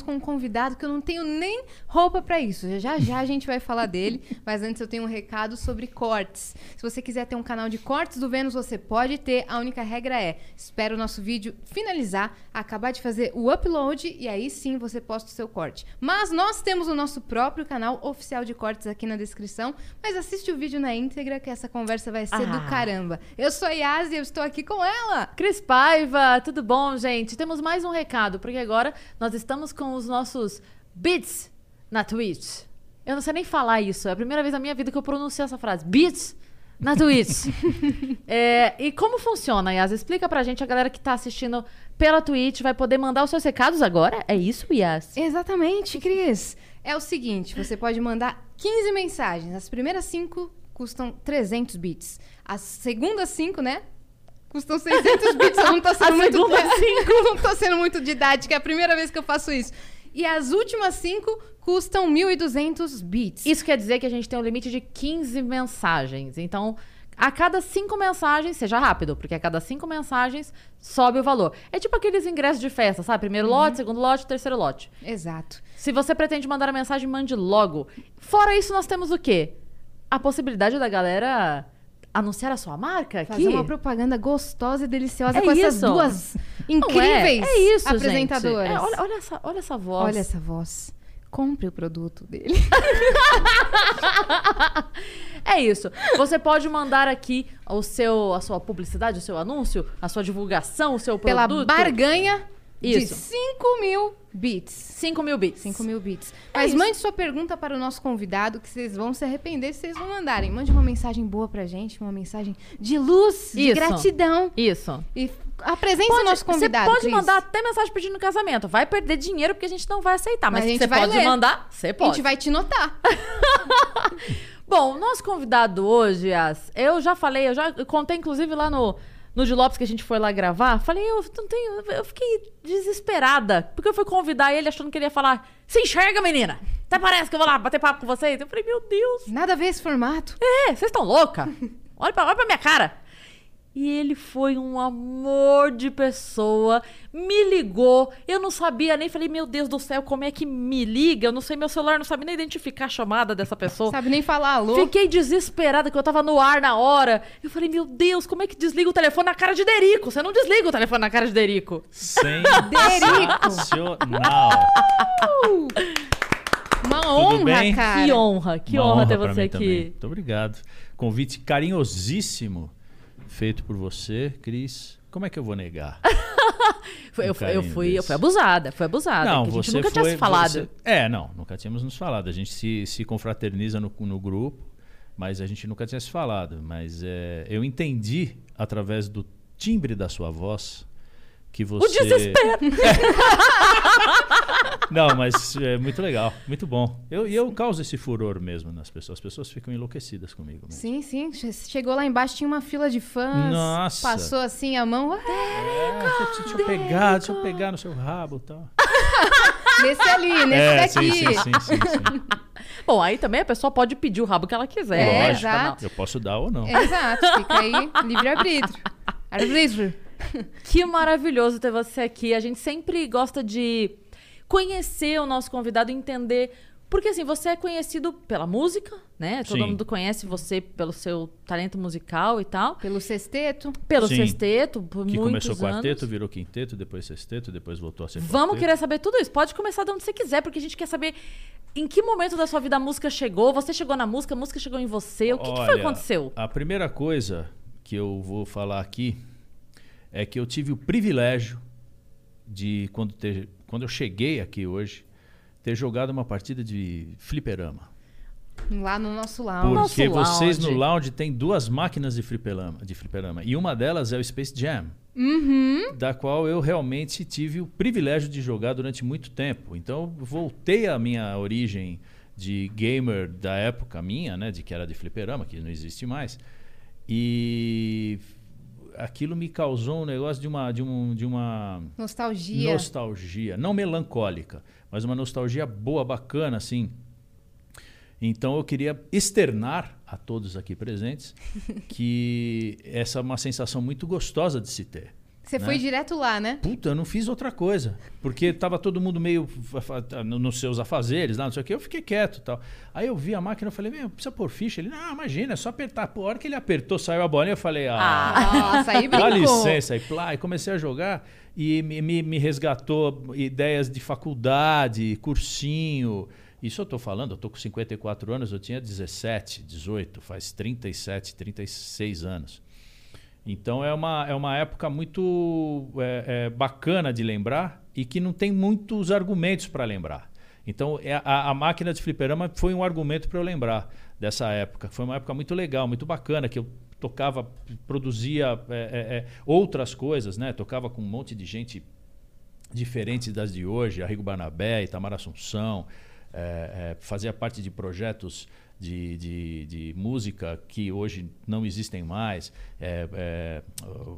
com um convidado que eu não tenho nem roupa para isso. Já já a gente vai falar dele, mas antes eu tenho um recado sobre cortes. Se você quiser ter um canal de cortes do Vênus, você pode ter. A única regra é: espera o nosso vídeo finalizar, acabar de fazer o upload e aí sim você posta o seu corte. Mas nós temos o nosso próprio canal oficial de cortes aqui na descrição, mas assiste o vídeo na íntegra que essa conversa vai ser ah. do caramba. Eu sou a Yas e eu estou aqui com ela. Cris Paiva, tudo bom, gente? Temos mais um recado, porque agora nós estamos com os nossos beats na Twitch. Eu não sei nem falar isso. É a primeira vez na minha vida que eu pronuncio essa frase. Beats na Twitch. é, e como funciona, Yas? Explica pra gente, a galera que tá assistindo pela Twitch vai poder mandar os seus recados agora? É isso, Yas? Exatamente, Cris. É o seguinte, você pode mandar 15 mensagens. As primeiras 5 custam 300 bits. As segundas 5, né? Custam 600 bits. Eu não tô sendo muito. Não tô sendo muito didática. É a primeira vez que eu faço isso. E as últimas cinco custam 1.200 bits. Isso quer dizer que a gente tem um limite de 15 mensagens. Então, a cada cinco mensagens, seja rápido, porque a cada cinco mensagens sobe o valor. É tipo aqueles ingressos de festa, sabe? Primeiro uhum. lote, segundo lote, terceiro lote. Exato. Se você pretende mandar a mensagem, mande logo. Fora isso, nós temos o quê? A possibilidade da galera anunciar a sua marca aqui? Fazer uma propaganda gostosa e deliciosa é com isso. essas duas incríveis é. É isso, apresentadoras. É, olha, olha, essa, olha essa voz. Olha essa voz. Compre o produto dele. é isso. Você pode mandar aqui o seu, a sua publicidade, o seu anúncio, a sua divulgação, o seu produto. Pela barganha isso. De 5 mil bits. 5 mil bits. 5 mil bits. É Mas mande sua pergunta para o nosso convidado, que vocês vão se arrepender se vocês não mandarem. Mande uma mensagem boa pra gente, uma mensagem de luz, de Isso. gratidão. Isso. E apresente o nosso convidado. Você pode Cris. mandar até mensagem pedindo casamento. Vai perder dinheiro porque a gente não vai aceitar. Mas, mas você pode ler. mandar, você pode. A gente vai te notar. Bom, nosso convidado hoje, As, eu já falei, eu já contei inclusive lá no no de Lopes que a gente foi lá gravar, falei, eu não tenho. Eu fiquei desesperada. Porque eu fui convidar ele achando que ele ia falar: Se enxerga, menina! Até parece que eu vou lá bater papo com vocês. Eu falei, meu Deus. Nada a ver esse formato. É, vocês estão louca? olha, pra, olha pra minha cara. E ele foi um amor de pessoa, me ligou. Eu não sabia nem, falei, meu Deus do céu, como é que me liga? Eu não sei, meu celular não sabe nem identificar a chamada dessa pessoa. Sabe nem falar alô. Fiquei desesperada que eu tava no ar na hora. Eu falei, meu Deus, como é que desliga o telefone na cara de Derico? Você não desliga o telefone na cara de Derico. Sensacional. Uma honra, cara. Que honra, que honra, honra ter você aqui. Também. Muito obrigado. Convite carinhosíssimo feito por você, Cris. Como é que eu vou negar? um eu, eu, fui, eu fui abusada, foi abusada. Não, você nunca foi, tinha se falado. Você, é, não, nunca tínhamos nos falado. A gente se, se confraterniza no, no grupo, mas a gente nunca tinha se falado. Mas é, eu entendi através do timbre da sua voz que você. O desespero! Não, mas é muito legal, muito bom. Eu, e eu causo esse furor mesmo nas pessoas. As pessoas ficam enlouquecidas comigo. Mesmo. Sim, sim. Chegou lá embaixo, tinha uma fila de fãs. Nossa! Passou assim a mão. É, deixa, deixa eu pegar, deixa eu pegar no seu rabo e tal. nesse ali, nesse é, daqui. Sim, sim, sim, sim, sim. Bom, aí também a pessoa pode pedir o rabo que ela quiser. É, Lógico, exato. Eu posso dar ou não. exato, fica aí livre-arbítrio. Arbítrio. Que maravilhoso ter você aqui. A gente sempre gosta de conhecer o nosso convidado, entender. Porque assim, você é conhecido pela música, né? Todo Sim. mundo conhece você pelo seu talento musical e tal. Pelo sexteto. Pelo Sim. sexteto, por que muitos começou anos. quarteto, virou quinteto, depois sexteto, depois voltou a ser Vamos quarteto. querer saber tudo isso. Pode começar de onde você quiser, porque a gente quer saber em que momento da sua vida a música chegou. Você chegou na música, a música chegou em você. O que, Olha, que foi que aconteceu? A primeira coisa que eu vou falar aqui é que eu tive o privilégio de, quando, ter, quando eu cheguei aqui hoje, ter jogado uma partida de fliperama. Lá no nosso lounge. Porque nosso vocês lounge. no lounge tem duas máquinas de fliperama, de fliperama. E uma delas é o Space Jam. Uhum. Da qual eu realmente tive o privilégio de jogar durante muito tempo. Então, voltei à minha origem de gamer da época minha, né? De que era de fliperama, que não existe mais. E aquilo me causou um negócio de uma, de um, de uma Nostalgia. nostalgia, não melancólica, mas uma nostalgia boa, bacana, assim. Então eu queria externar a todos aqui presentes que essa é uma sensação muito gostosa de se ter. Você né? foi direto lá, né? Puta, eu não fiz outra coisa. Porque tava todo mundo meio nos seus afazeres, lá, não sei o quê. Eu fiquei quieto e tal. Aí eu vi a máquina e falei, meu, precisa pôr ficha? Ele, não, imagina, é só apertar. Pô, a hora que ele apertou, saiu a bolinha, eu falei, ah, Nossa, aí brincou. dá licença. E, plá, e comecei a jogar e me, me, me resgatou ideias de faculdade, cursinho. Isso eu tô falando, eu tô com 54 anos, eu tinha 17, 18, faz 37, 36 anos. Então é uma, é uma época muito é, é, bacana de lembrar e que não tem muitos argumentos para lembrar. Então é, a, a máquina de fliperama foi um argumento para eu lembrar dessa época. Foi uma época muito legal, muito bacana, que eu tocava, produzia é, é, é, outras coisas, né? Tocava com um monte de gente diferente das de hoje, Arrigo Barnabé, Itamar Assunção, fazia parte de projetos de, de, de música que hoje não existem mais, é, é,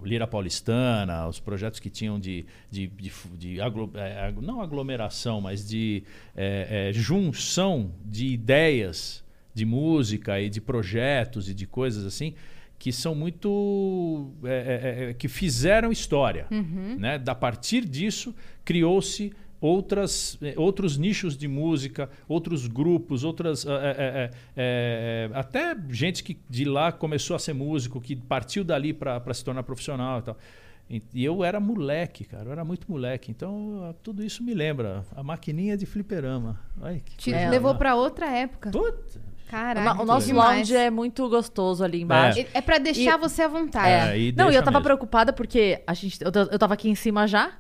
Lira Paulistana, os projetos que tinham de, de, de, de aglo- é, não aglomeração, mas de é, é, junção de ideias de música e de projetos e de coisas assim que são muito é, é, é, que fizeram história, né? Da partir disso criou-se outras eh, outros nichos de música, outros grupos, outras eh, eh, eh, até gente que de lá começou a ser músico, que partiu dali para se tornar profissional e tal. E eu era moleque, cara, eu era muito moleque. Então tudo isso me lembra a maquininha de fliperama. Ai, que Te coisa levou boa. pra outra época. Puta. Caraca, o nosso lounge é muito gostoso ali embaixo. É, é pra deixar E- você à vontade. É, e Não, e eu tava mesmo. preocupada porque a gente, eu, eu tava aqui em cima já.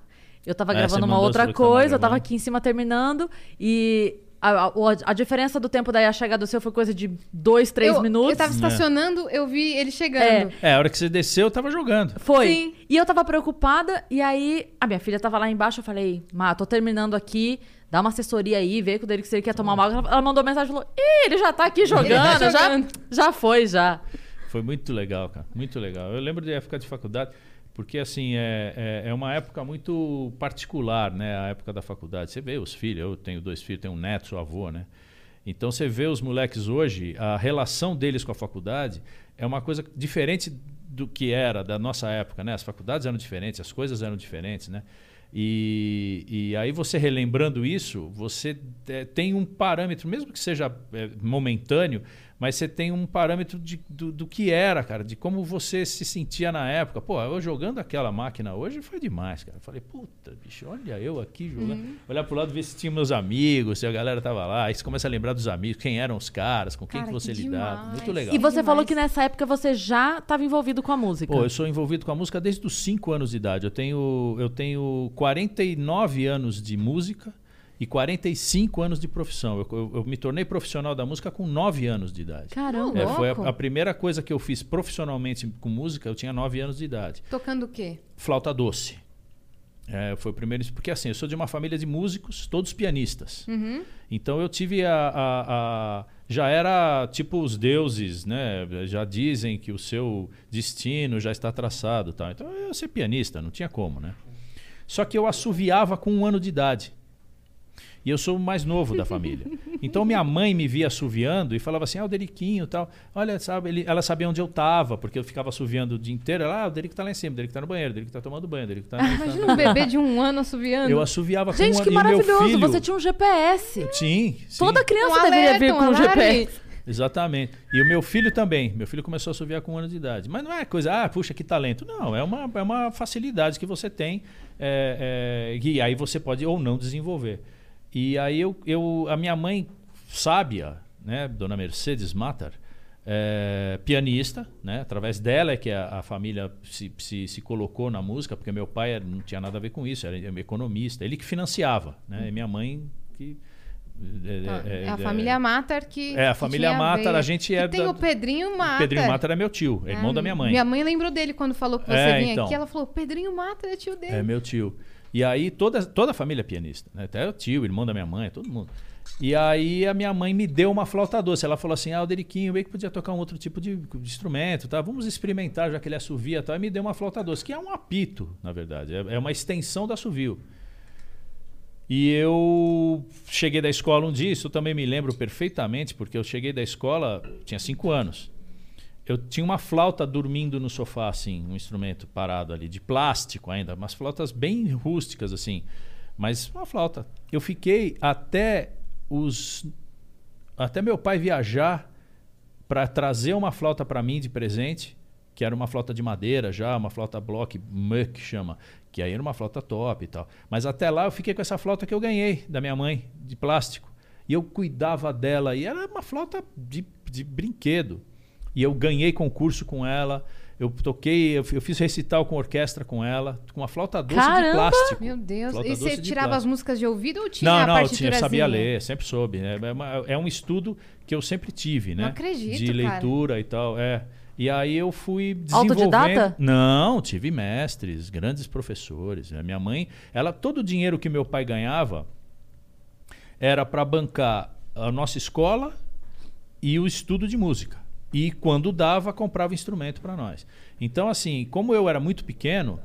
Eu tava É, gravando uma outra coisa, eu tava aqui em cima terminando. E a, a, a diferença do tempo daí a chegada do seu foi coisa de dois, três eu, minutos. Eu tava estacionando, eu vi ele chegando. É. É, a hora que você desceu, eu tava jogando. Foi. Sim. E eu tava preocupada, e aí a minha filha tava lá embaixo, eu falei, Má, tô terminando aqui, dá uma assessoria aí, vê com ele que se ele quer tomar uma água. Ela mandou mensagem e falou, ih, ele já tá aqui jogando, tá já, jogando. já foi, já. Foi muito legal, cara. Muito legal. Eu lembro de época de faculdade, porque assim, é, é, é uma época muito particular, né? A época da faculdade. Você vê os filhos, eu tenho dois filhos, tenho um neto, sou avô, né? Então você vê os moleques hoje, a relação deles com a faculdade é uma coisa diferente do que era da nossa época, né? As faculdades eram diferentes, as coisas eram diferentes, né? E, e aí você relembrando isso, você é, tem um parâmetro, mesmo que seja é, momentâneo, mas você tem um parâmetro de, do, do que era, cara, de como você se sentia na época. Pô, eu jogando aquela máquina hoje foi demais, cara. Eu falei, puta, bicho, olha eu aqui jogando. Olhar pro lado, ver se tinha meus amigos, se a galera tava lá. Aí você começa a lembrar dos amigos, quem eram os caras, com quem Cara, que você que lidava. Muito legal. E você Demais. falou que nessa época você já estava envolvido com a música. Pô, eu sou envolvido com a música desde os 5 anos de idade. Eu tenho, eu tenho 49 anos de música e 45 anos de profissão. Eu, eu- eu me tornei profissional da música com 9 anos de idade. Caramba. É, foi a, a primeira coisa que eu fiz profissionalmente com música, eu tinha 9 anos de idade. Tocando o quê? Flauta doce. É, foi o primeiro. Porque assim, eu sou de uma família de músicos, todos pianistas. Uhum. Então eu tive a, a- a- Já era tipo os deuses, né? Já dizem que o seu destino já está traçado. Tal. Então eu ia ser pianista, não tinha como, né? Só que eu assoviava com um ano de idade. E eu sou o mais novo da família. Então minha mãe me via assoviando e falava assim: ah, o Deriquinho e tal. Olha, sabe, ele- ela sabia onde eu tava, porque eu ficava assoviando o dia inteiro. Ela, ah, o Derico tá lá em cima, o Derico tá no banheiro, o Derico tá tomando banho, o Derico tá. Imagina um bebê de um ano assoviando. Eu assoviava com Gente, um que ano. E maravilhoso. filho- Você tinha um GPS. Sim, sim. Toda criança Um deveria alerta, vir um com um alarme. GPS. Exatamente. E o meu filho também. Meu filho começou a assoviar com um ano de idade. Mas não é coisa, ah, puxa, que talento. Não, é uma, é uma facilidade que você tem é, é, e aí você pode ou não desenvolver. E aí eu, eu a minha mãe, sábia, né, dona Mercedes Matar, é, pianista, né, através dela é que a, a família se, se, se colocou na música, porque meu pai não tinha nada a ver com isso, era economista, ele que financiava, né, e minha mãe que... É, a família Matar que. É, a família Matar, a gente é tem da- o Pedrinho Matar. Pedrinho Matar é meu tio, é irmão Ah, da minha mãe. Minha mãe lembrou dele quando falou que você É, vinha então. aqui. Ela falou: Pedrinho Matar é tio dele. É meu tio. E aí toda, toda a família é pianista, né? Até o tio, o irmão da minha mãe, todo mundo. E aí a minha mãe me deu uma flauta doce. Ela falou assim: "Ah, o Deriquinho, bem que podia tocar um outro tipo de, de instrumento, tá? Vamos experimentar, já que ele assovia, e tal". E me deu uma flauta doce, que é um apito, na verdade, é, é uma extensão do assovio. E eu cheguei da escola um dia, isso eu também me lembro perfeitamente, porque eu cheguei da escola, tinha cinco anos. Eu tinha uma flauta dormindo no sofá, assim, um instrumento parado ali, de plástico ainda, umas flautas bem rústicas, assim. Mas uma flauta. Eu fiquei até os. Até meu pai viajar para trazer uma flauta para mim de presente, que era uma flauta de madeira já, uma flauta block, Muck chama, que aí era uma flauta top e tal. Mas até lá eu fiquei com essa flauta que eu ganhei da minha mãe, de plástico. E eu cuidava dela, e era uma flauta de, de brinquedo. E eu ganhei concurso com ela. Eu toquei, eu, eu fiz recital com orquestra com ela, com uma flauta doce Caramba! de plástico. Meu Deus. Flauta e você tirava as plástico. músicas de ouvido ou tinha Não, a não, eu, tinha, eu sabia ler, sempre soube. né? É, uma- é um estudo que eu sempre tive, né? Não acredito, De cara. leitura e tal, é. E aí eu fui desenvolvendo... Autodidata? Não, tive mestres, grandes professores. né? Minha mãe, ela todo o dinheiro que meu pai ganhava era para bancar a nossa escola e o estudo de música. E quando dava, comprava instrumento para nós. Então, assim, como eu era muito pequeno,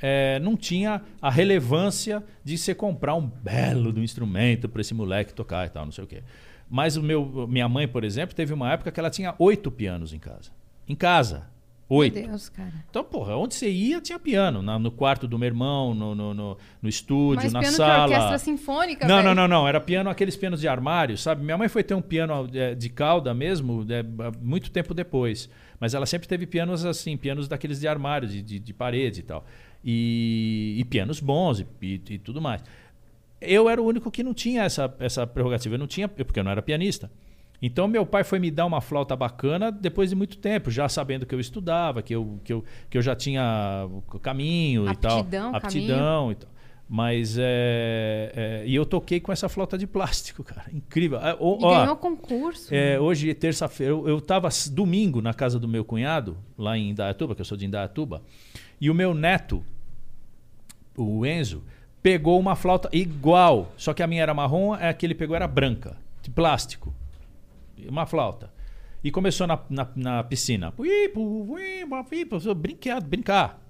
eh, não tinha a relevância de você comprar um belo do instrumento para esse moleque tocar e tal, não sei o quê. Mas o meu, minha mãe, por exemplo, teve uma época que ela tinha oito pianos em casa. Em casa. Oito. Meu Deus, cara. Então, porra, onde você ia tinha piano. Na- no quarto do meu irmão, no, no, no, no estúdio, Mas na piano sala. que orquestra sinfônica, Não, não, não, não. Era piano, aqueles pianos de armário, sabe? Minha mãe foi ter um piano é, de cauda mesmo, é, muito tempo depois. Mas ela sempre teve pianos assim, pianos daqueles de armário, de, de, de parede e tal. E, e pianos bons e, e, e tudo mais. Eu era o único que não tinha essa, essa prerrogativa. Eu não tinha, porque eu não era pianista. Então meu pai foi me dar uma flauta bacana depois de muito tempo, já sabendo que eu estudava, que eu, que eu, que eu já tinha o caminho e tal. Aptidão, Aptidão e tal. Mas é, é, E eu toquei com essa flauta de plástico, cara. Incrível. Ah, ó, E ó, ganhou concurso. é, hoje, terça-feira, eu, eu tava domingo na casa do meu cunhado, lá em Indaiatuba, que eu sou de Indaiatuba, e o meu neto, o Enzo, pegou uma flauta igual, só que a minha era marrom, a que ele pegou era branca, de plástico. Uma flauta. E começou na, na, na piscina. Brincar, brincar.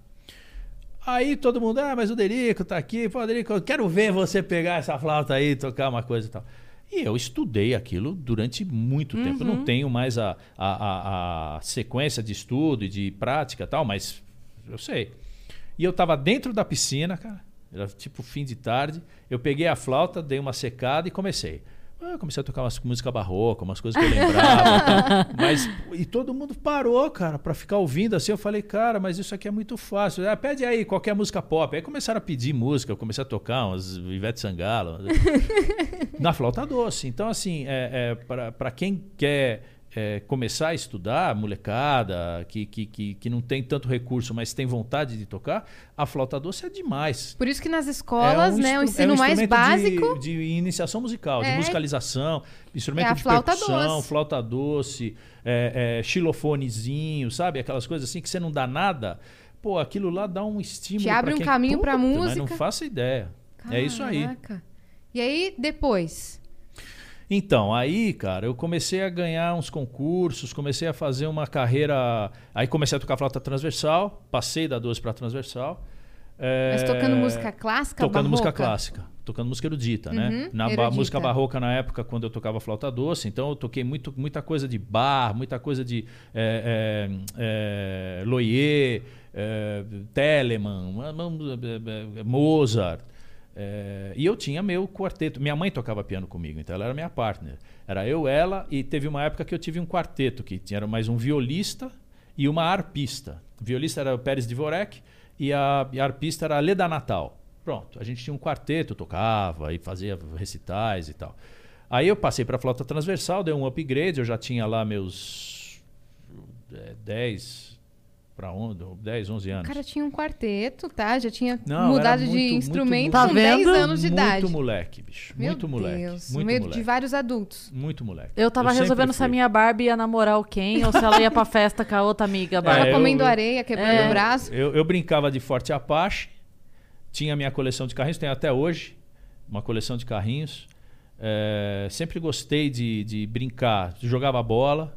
Aí todo mundo, ah, mas o Derico tá aqui, pô, Derico, eu quero ver você pegar essa flauta aí, tocar uma coisa e tal. E eu estudei aquilo durante muito tempo. Eu não tenho mais a, a, a, a sequência de estudo e de prática e tal, mas eu sei. E eu tava dentro da piscina, cara, era tipo fim de tarde. Eu peguei a flauta, dei uma secada e comecei. Eu comecei a tocar umas música barroca, umas coisas que eu lembrava. Mas, e todo mundo parou, cara, pra ficar ouvindo assim. Eu falei, cara, mas isso aqui é muito fácil. Ah, pede aí qualquer música pop. Aí começaram a pedir música, eu comecei a tocar umas Ivete Sangalo. na flauta doce. Então, assim, é, é, para quem quer é, começar a estudar, molecada, que, que, que, que não tem tanto recurso, mas tem vontade de tocar, a flauta doce é demais. Por isso que nas escolas, né, o instru- é ensino um mais básico De, de iniciação musical, É. de musicalização, instrumento É de flauta percussão, doce. flauta doce, é, é, xilofonezinho, sabe? Aquelas coisas assim que você não dá nada. Pô, aquilo lá dá um estímulo. Te abre um caminho pra Puta, Mas música. não faço ideia. É isso aí. Caraca. E aí, depois? Então, aí, cara, eu comecei a ganhar uns concursos, comecei a fazer uma carreira. Aí comecei a tocar flauta transversal, passei da 12 para transversal. É, Mas tocando música clássica, Tocando música barroca? clássica, tocando música erudita, né? Uhum, Na ba- erudita. música barroca, na época, quando eu tocava flauta doce, então eu toquei muito, muita coisa de bar, muita coisa de é, é, é, Loyer, é, Telemann, é, Mozart. É, e eu tinha meu quarteto. Minha mãe tocava piano comigo, então ela era minha partner. Era eu, ela, e teve uma época que eu tive um quarteto, que tinha mais um violista e uma arpista. O violista era o Pérez Dvorek e a, e a arpista era a Leda Natal. Pronto, a gente tinha um quarteto, tocava e fazia recitais e tal. Aí eu passei para flauta transversal, dei um upgrade, eu já tinha lá meus é, 10 para 10, 11 O anos. cara tinha um quarteto, tá? Já tinha Não, mudado era de muito, instrumento muito, com muito. 10 Tá vendo? anos de idade. Muito moleque, bicho. Meu muito moleque. Deus, Muito no meio moleque. de vários adultos. Muito moleque. Eu tava sempre resolvendo se a minha Barbie ia namorar o Ken ou se ela ia pra festa com a outra amiga Tava É, eu- comendo eu- areia, quebrando É. o braço. Eu, eu brincava de Forte Apache, tinha minha coleção de carrinhos, tenho até hoje uma coleção de carrinhos. É, sempre gostei de, de brincar, jogava bola,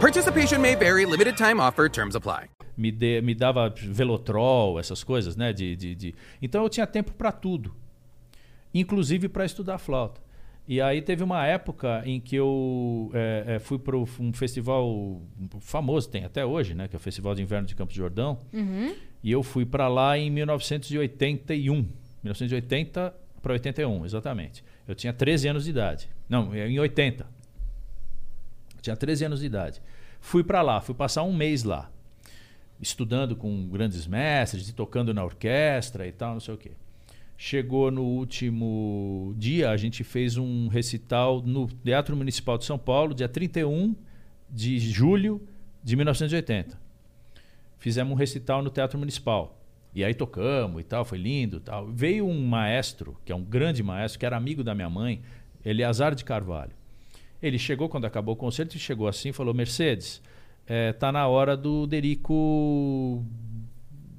Participation may vary, limited time offer, terms apply. Me, de, me dava velotrol, essas coisas, né? De, de, de... Então eu tinha tempo para tudo, inclusive para estudar flauta. E aí teve uma época em que eu é, é, fui para um festival famoso, tem até hoje, né? Que é o Festival de Inverno de Campos de Jordão. Uhum. E eu fui para lá em 1981. 1980 para 81, exatamente. Eu tinha 13 anos de idade. Não, em 80. Tinha 13 anos de idade. Fui para lá, fui passar um mês lá, estudando com grandes mestres, e tocando na orquestra e tal, não sei o quê. Chegou no último dia, a gente fez um recital no Teatro Municipal de São Paulo, dia 31 de julho de 1980. Fizemos um recital no Teatro Municipal. E aí tocamos e tal, foi lindo tal. Veio um maestro, que é um grande maestro, que era amigo da minha mãe, Eleazar de Carvalho. Ele chegou quando acabou o concerto e chegou assim e falou: Mercedes, é, tá na hora do Derico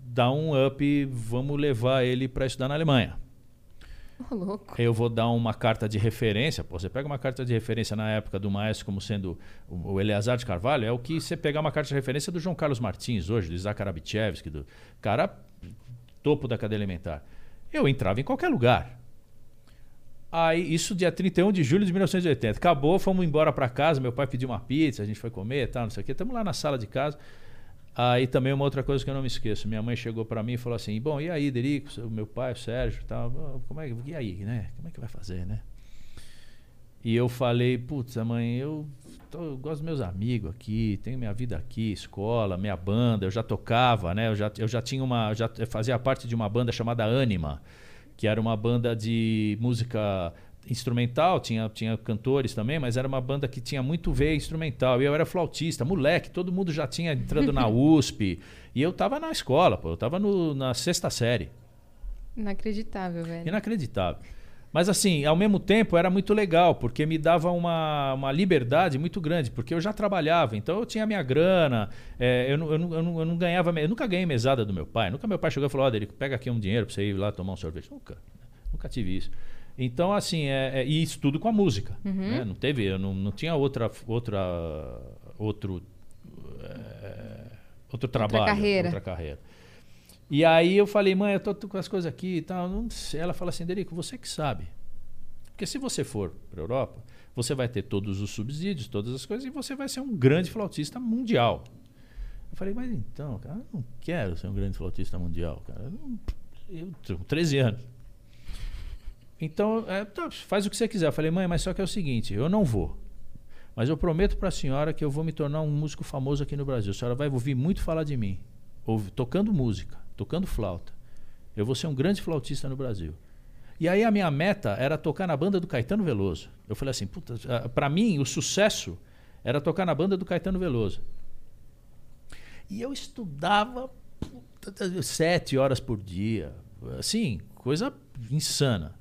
dar um up, vamos levar ele para estudar na Alemanha. Louco. Eu vou dar uma carta de referência. Pô, você pega uma carta de referência na época do maestro como sendo o o Eleazar de Carvalho, é o que você pegar uma carta de referência do João Carlos Martins hoje, do Isaac Arabichevski, do cara topo da cadeia alimentar. Eu entrava em qualquer lugar. Aí, isso dia 31 de julho de 1980. Acabou, fomos embora para casa, meu pai pediu uma pizza, a gente foi comer e tal, não sei o quê. Estamos lá na sala de casa. Aí também uma outra coisa que eu não me esqueço. Minha mãe chegou para mim e falou assim: "Bom, e aí, Derico, meu pai, o Sérgio, tal, como é que e aí, né? Como é que vai fazer, né?" E eu falei: "Putz, mãe, eu, tô- gosto dos meus amigos aqui, tenho minha vida aqui, escola, minha banda, eu já tocava, né? Eu já, eu já tinha uma, já fazia parte de uma banda chamada Anima, que era uma banda de música instrumental, tinha, tinha cantores também, mas era uma banda que tinha muito veia instrumental. E eu era flautista, moleque, todo mundo já tinha entrado na USP. E eu tava na escola, pô, eu tava no- na sexta série. Inacreditável, velho. Inacreditável. Mas assim, ao mesmo tempo era muito legal, porque me dava uma, uma liberdade muito grande, porque eu já trabalhava, então eu tinha minha grana, é, eu, não, eu, não, eu, não, eu não ganhava, eu nunca ganhei mesada do meu pai, nunca meu pai chegou e falou, ó, pega aqui um dinheiro pra você ir lá tomar um sorvete. Nunca, nunca tive isso. Então, assim, é, é, e isso tudo com a música. né? Não teve, eu não, não tinha outra, outra, outro, é, outro trabalho, carreira. outra carreira. E aí eu falei, mãe, eu tô, tô com as coisas aqui e tal. Ela fala assim, Derico, você que sabe. Porque se você for para Europa, você vai ter todos os subsídios, todas as coisas, e você vai ser um grande flautista mundial. Eu falei, mas então, cara, eu não quero ser um grande flautista mundial, cara. Eu, eu tenho 13 anos. Então, é, tá, faz o que você quiser. Eu falei, mãe, mas só que é o seguinte, eu não vou. Mas eu prometo para a senhora que eu vou me tornar um músico famoso aqui no Brasil. A senhora vai ouvir muito falar de mim. Tocando música, tocando flauta. Eu vou ser um grande flautista no Brasil. E aí a minha meta era tocar na banda do Caetano Veloso. Eu falei assim, puta, para mim o sucesso era tocar na banda do Caetano Veloso. E eu estudava puta, sete horas por dia, assim, coisa insana.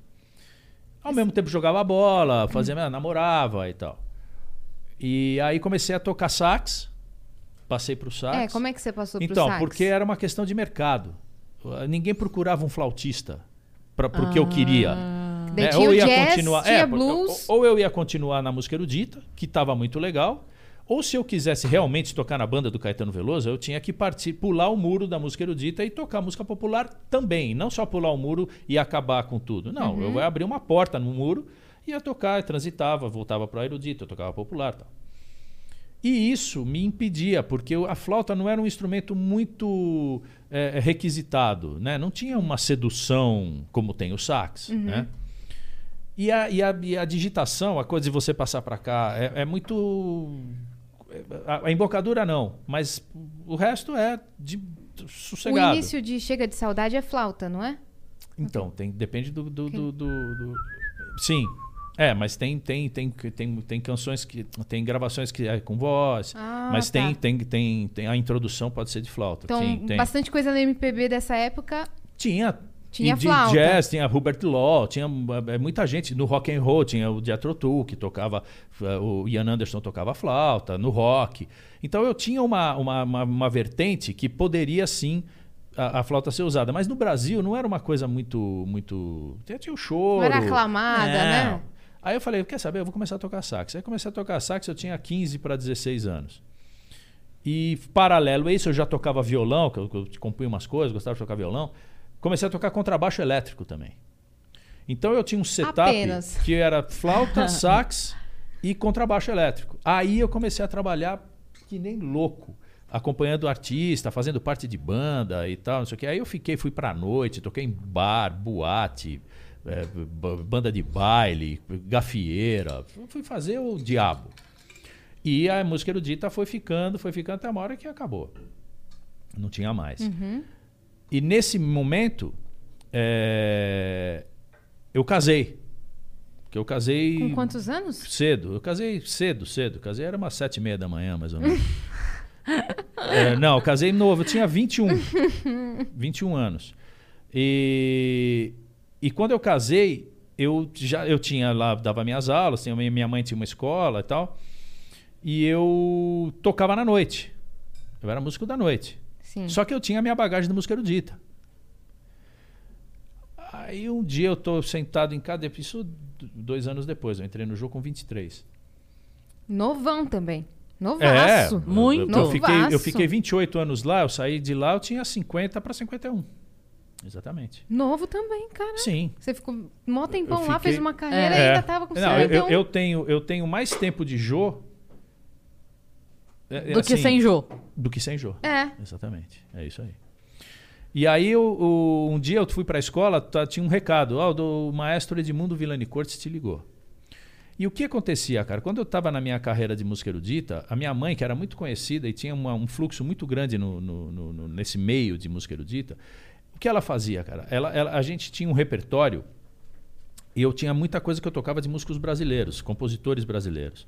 Ao mesmo tempo jogava bola, fazia, namorava e tal. E aí comecei a tocar sax, passei pro sax. É, como é que você passou pro Então, sax? porque era uma questão de mercado. Uh, Ninguém procurava um flautista para porque eu queria. Daí É, tinha o jazz, tinha é, blues. ou ou eu ia continuar na música erudita, que estava muito legal, ou se eu quisesse realmente tocar na banda do Caetano Veloso, eu tinha que partir, pular o muro da música erudita e tocar música popular também. Não só pular o muro e acabar com tudo. Não, Uhum. eu ia abrir uma porta no muro, ia tocar, transitava, voltava para erudita, eu tocava popular e tal. E isso me impedia, porque o- a flauta não era um instrumento muito eh, requisitado, né? Não tinha uma sedução como tem o sax, né? E a, e, a, e a digitação, a coisa de você passar para cá, é, é muito... A, a embocadura não, mas o resto é de O sossegado. início de Chega de Saudade é flauta, não é? Então, tem, depende do, do, do, do- do- Sim. É, mas tem, tem, tem, tem, tem canções que. Tem gravações que é com voz. Ah, mas tá. tem, tem, tem, tem. A introdução pode ser de flauta. Então, tem. bastante coisa no MPB dessa época. Tinha. Tinha e flauta. jazz, tinha Hubert Law, tinha eh, muita gente. No rock and roll tinha o Jethro Tull, que tocava, eh, o Ian Anderson tocava flauta, no rock. Então eu tinha uma, uma, uma, uma vertente que poderia sim a, a flauta ser usada. Mas no Brasil não era uma coisa muito. muito tinha, o choro. Não era aclamada, Não. né? Aí eu falei, quer saber, eu vou começar a tocar sax. Aí comecei a tocar sax, eu tinha 15 para 16 anos. E paralelo a isso, eu já tocava violão, que eu, eu compunha umas coisas, gostava de tocar violão. Comecei a tocar contrabaixo elétrico também. Então eu tinha um setup Apenas. que era flauta, sax e contrabaixo elétrico. Aí eu comecei a trabalhar que nem louco, acompanhando artista, fazendo parte de banda e tal, não sei o que. Aí eu fiquei, fui pra noite, toquei em bar, boate, b- banda de baile, gafieira. Fui fazer o diabo. E a música erudita foi ficando, foi ficando até uma hora que acabou. Não tinha mais. E nesse momento, é, eu casei. Que eu casei Com quantos anos? cedo. Eu casei cedo, cedo. Casei era umas sete e meia da manhã, mais ou menos. É, não, eu casei novo. Eu tinha 21. 21 anos. E, e quando eu casei, eu já eu tinha lá, dava minhas aulas, tinha, minha mãe tinha uma escola e tal. E eu tocava na noite. Eu era músico da noite. Sim. Só que eu tinha a minha bagagem de música erudita. Aí um dia eu tô sentado em casa, isso dois anos depois, eu entrei no jogo com 23. Novão também. É, Novaço. Muito. Eu, eu fiquei, eu fiquei 28 anos lá, eu saí de lá, eu tinha 50 para 51. Exatamente. Novo também, cara. Sim. Você ficou mó tempão Eu lá, fiquei- fez uma carreira É. e ainda tava com Não, eu, 51. eu, eu tenho, eu tenho mais tempo de Jô. é, é, Do que assim, sem Jô. Do que sem Jô. É. Exatamente. É isso aí. E aí, eu, o- um dia eu fui para a escola, tá, tinha um recado. Ó, o maestro Edmundo Villani Cortes te ligou. E o que acontecia, cara? Quando eu estava na minha carreira de música erudita, a minha mãe, que era muito conhecida e tinha uma- um fluxo muito grande no- no- no- no- nesse meio de música erudita, o que ela fazia, cara? Ela, ela- a gente tinha um repertório e eu tinha muita coisa que eu tocava de músicos brasileiros, compositores brasileiros.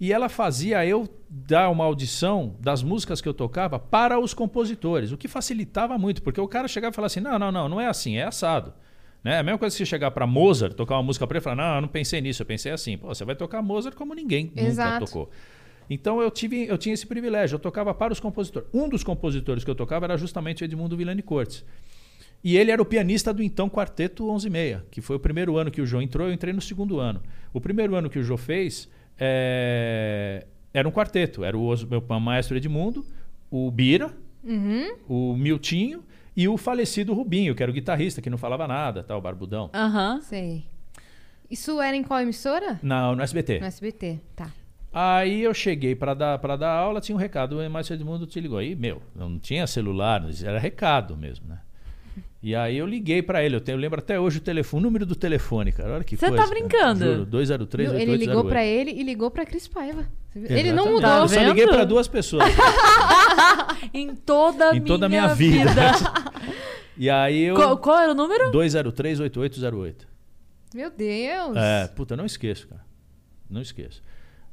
E ela fazia eu dar uma audição das músicas que eu tocava para os compositores, o que facilitava muito, porque o cara chegava e falava assim: não, não, não, não é assim, é assado. Né? A mesma coisa que você chegar para Mozart, tocar uma música para ele e falar: não, eu não pensei nisso, eu pensei assim. Pô, você vai tocar Mozart como ninguém Exato. nunca tocou. Então eu, tive, eu tinha esse privilégio, eu tocava para os compositores. Um dos compositores que eu tocava era justamente o Edmundo Villani Cortes. E ele era o pianista do então Quarteto 11 que foi o primeiro ano que o Jô entrou, eu entrei no segundo ano. O primeiro ano que o Jô fez é, era um quarteto, era o meu maestro Edmundo, o Bira, Uhum. o Miltinho e o falecido Rubinho, que era o guitarrista, que não falava nada, tal, barbudão. Aham. Sei. Isso era em qual emissora? Não, no SBT. No SBT. Tá. Aí eu cheguei para dar, pra dar aula, tinha um recado, o maestro Edmundo te ligou. Aí, meu, não tinha celular, era recado mesmo, né? E aí eu liguei para ele, eu, tenho, eu lembro até hoje o telefone, o número do telefone, cara. Olha que Você coisa. tá cara. brincando? Juro, 203 Viu? Ele ligou pra ele e ligou pra Cris Paiva. Você viu? Ele não Exatamente. mudou. Tá Eu só liguei para duas pessoas. Em toda a em toda a minha minha vida. e aí eu. Qual, qual era o número? 203 8808. Meu Deus. É, puta, não esqueço, cara. Não esqueço.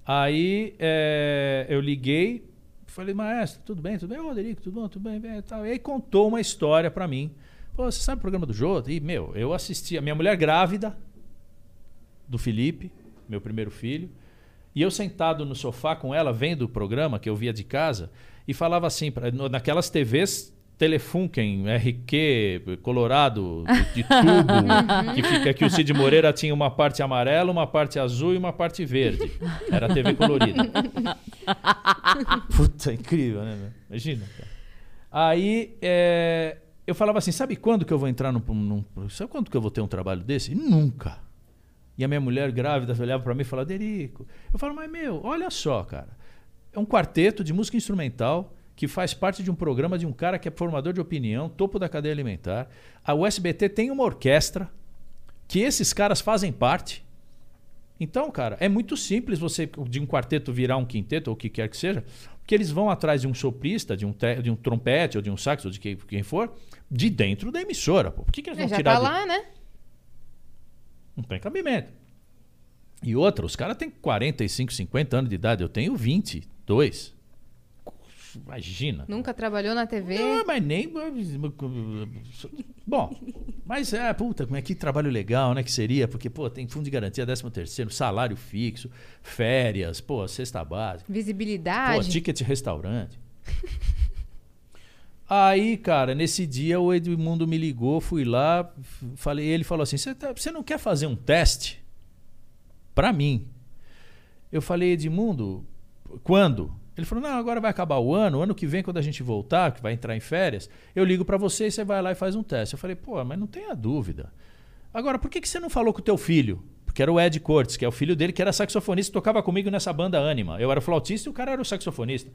Aí é, eu liguei, falei, maestro, tudo bem, tudo bem? Ô, Roderico, tudo bom, tudo bem? bem e, tal. e aí contou uma história pra mim. Pô, você sabe o programa do Jô? E, meu, eu assisti a minha mulher grávida do Felipe, meu primeiro filho, e eu sentado no sofá com ela, vendo o programa que eu via de casa, e falava assim, pra, naquelas TVs Telefunken, RQ, Colorado, de, tubo, que fica que o Cid Moreira tinha uma parte amarela, uma parte azul e uma parte verde. Era TV colorida. Puta, incrível, né? Imagina. cara. Aí é, eu falava assim, sabe quando que eu vou entrar num, num... Sabe quando que eu vou ter um trabalho desse? Nunca. E a minha mulher grávida olhava para mim e falava, Derico. Eu falo, mas meu, olha só, cara. É um quarteto de música instrumental que faz parte de um programa de um cara que é formador de opinião, topo da cadeia alimentar. A USBT tem uma orquestra que esses caras fazem parte. Então, cara, é muito simples você de um quarteto virar um quinteto ou o que quer que seja, porque eles vão atrás de um soprista, de um, de um trompete ou de um sax ou de quem, quem for, de dentro da emissora. Pô. Por que, que eles É, vão já tirar tá de- lá, né? Não tem cabimento. E outra, os caras têm 45, 50 anos de idade. Eu tenho 22. Imagina. Nunca trabalhou na TV. Não, mas nem. Bom, mas é, puta, como é que trabalho legal, né? Que seria, porque, pô, tem fundo de garantia, 13 terceiro, salário fixo, férias, pô, cesta básica, pô, Visibilidade. ticket restaurante. Aí, cara, nesse dia o Edmundo me ligou, fui lá, falei, ele falou assim: você tá- você não quer fazer um teste pra mim? Eu falei, Edmundo, quando? Ele falou: não, agora vai acabar o ano, ano que vem, quando a gente voltar, que vai entrar em férias, eu ligo pra você e você vai lá e faz um teste. Eu falei, pô, mas não tenha dúvida. Agora, por que, que você não falou com o teu filho? Porque era o Ed Cortes, que é o filho dele, que era saxofonista, tocava comigo nessa banda Anima. Eu era o flautista e o cara era o saxofonista.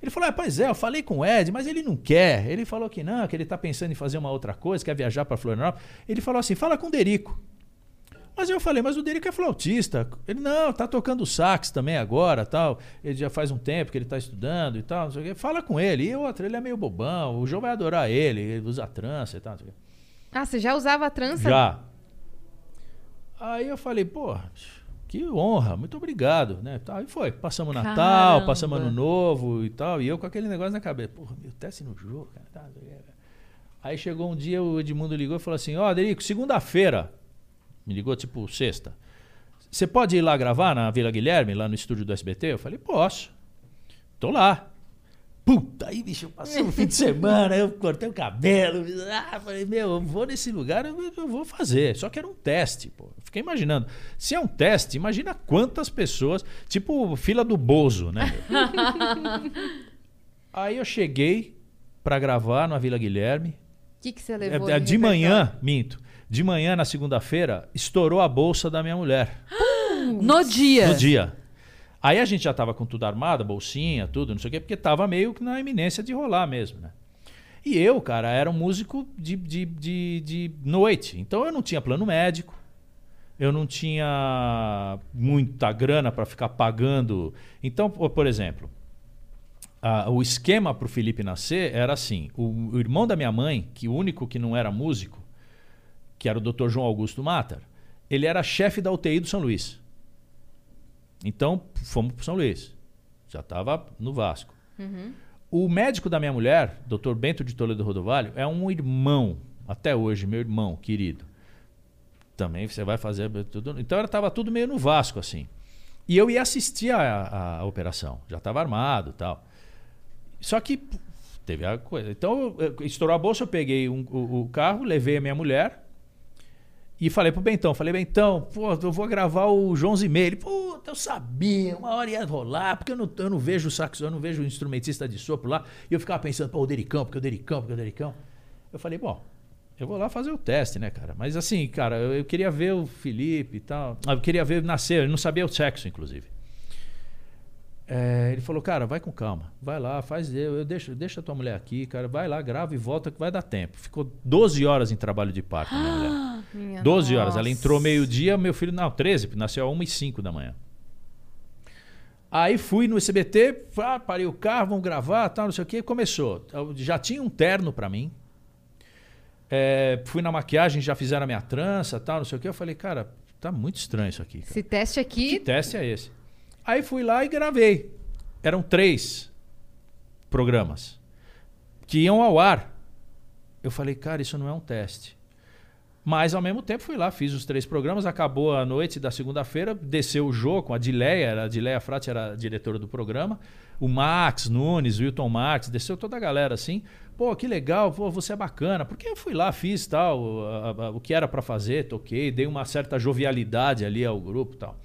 Ele falou: ah, pois é, eu falei com o Ed, mas ele não quer. Ele falou que não, que ele tá pensando em fazer uma outra coisa, quer viajar para Florianópolis. Ele falou assim: fala com o Derico. Mas eu falei, mas o Derico é flautista. Ele, não, tá tocando sax também agora, tal. Ele já faz um tempo que ele tá estudando e tal, não sei o quê. Fala com ele. E outro, ele é meio bobão, o João vai adorar ele, ele usa trança e tal, não sei o quê. Ah, você já usava a trança? Já. Aí eu falei, pô, que honra, muito obrigado, né? E foi, passamos Natal, Caramba. passamos Ano Novo e tal, e eu com aquele negócio na cabeça, porra, meu teste no jogo, cara. Aí chegou um dia, o Edmundo ligou e falou assim, ó, Derico, segunda-feira, me ligou tipo sexta, você pode ir lá gravar na Vila Guilherme, lá no estúdio do SBT? Eu falei, posso. Tô lá. Puta, aí, bicho, eu passei o fim de semana, eu cortei o cabelo. Ah, falei, meu, eu vou nesse lugar, eu, eu vou fazer. Só que era um teste, pô. Fiquei imaginando. Se é um teste, imagina quantas pessoas. Tipo, fila do Bozo, né? aí eu cheguei pra gravar na Vila Guilherme. O que, que você É, levou? é, de de manhã, minto. De manhã, na segunda-feira, estourou a bolsa da minha mulher. No dia. No dia. Aí a gente já tava com tudo armado, bolsinha, tudo, não sei o quê, porque tava meio que na iminência de rolar mesmo, né? E eu, cara, era um músico de, de, de, de noite. Então eu não tinha plano médico. Eu não tinha muita grana para ficar pagando. Então, por por exemplo, a- o esquema para o Felipe nascer era assim: o, o irmão da minha mãe, que o único que não era músico, que era o Dr. João Augusto Matar, ele era chefe da UTI do São Luís. Então, fomos para São Luís. Já estava no Vasco. O médico da minha mulher, Dr. Bento de Toledo Rodovalho, é um irmão, até hoje, meu irmão querido. Também você vai fazer tudo. Então estava tudo meio no Vasco, assim. E eu ia assistir a, a- a operação. Já estava armado tal. Só que teve a coisa. Então, eu- eu- estourou a bolsa, eu peguei um- o, o carro, levei a minha mulher e falei pro Bentão, falei, Bentão, pô, eu vou gravar o João Zimei. Ele, puta, eu sabia, uma hora ia rolar, porque eu não, eu não vejo o saxo, eu não vejo o instrumentista de sopro lá. E eu ficava pensando, pô, o Dericão, porque o Dericão, porque o Dericão. Eu falei, bom, eu vou lá fazer o teste, né, cara? Mas assim, cara, eu, eu queria ver o Felipe e tal. Eu queria ver nascer, ele não sabia o sexo, inclusive. É, ele falou, cara, vai com calma, vai lá, faz eu, eu deixo, deixa a tua mulher aqui, cara, vai lá, grava e volta que vai dar tempo. Ficou 12 horas em trabalho de parto, minha mulher. Minha 12 horas. Ela nossa. entrou meio-dia, meu filho, não, 13, porque nasceu a 1 e 5 da manhã. Aí fui no SBT, pá, parei o carro, vamos gravar, tal, não sei o que, começou. Eu já tinha um terno pra mim. É, fui na maquiagem, já fizeram a minha trança, tal, não sei o que. Eu falei, cara, tá muito estranho isso aqui. cara. Esse teste aqui. Que teste é esse? Aí fui lá e gravei. Eram três programas que iam ao ar. Eu falei, cara, isso não é um teste. Mas ao mesmo tempo fui lá, fiz os três programas, acabou a noite da segunda-feira, desceu o jogo com a Dileia, a Dileia Frati era a diretora do programa, o Max Nunes, o Wilton Marques, desceu toda a galera assim. Pô, que legal, pô, você é bacana. Porque eu fui lá, fiz tal, a- a- o que era pra fazer, toquei, dei uma certa jovialidade ali ao grupo tal.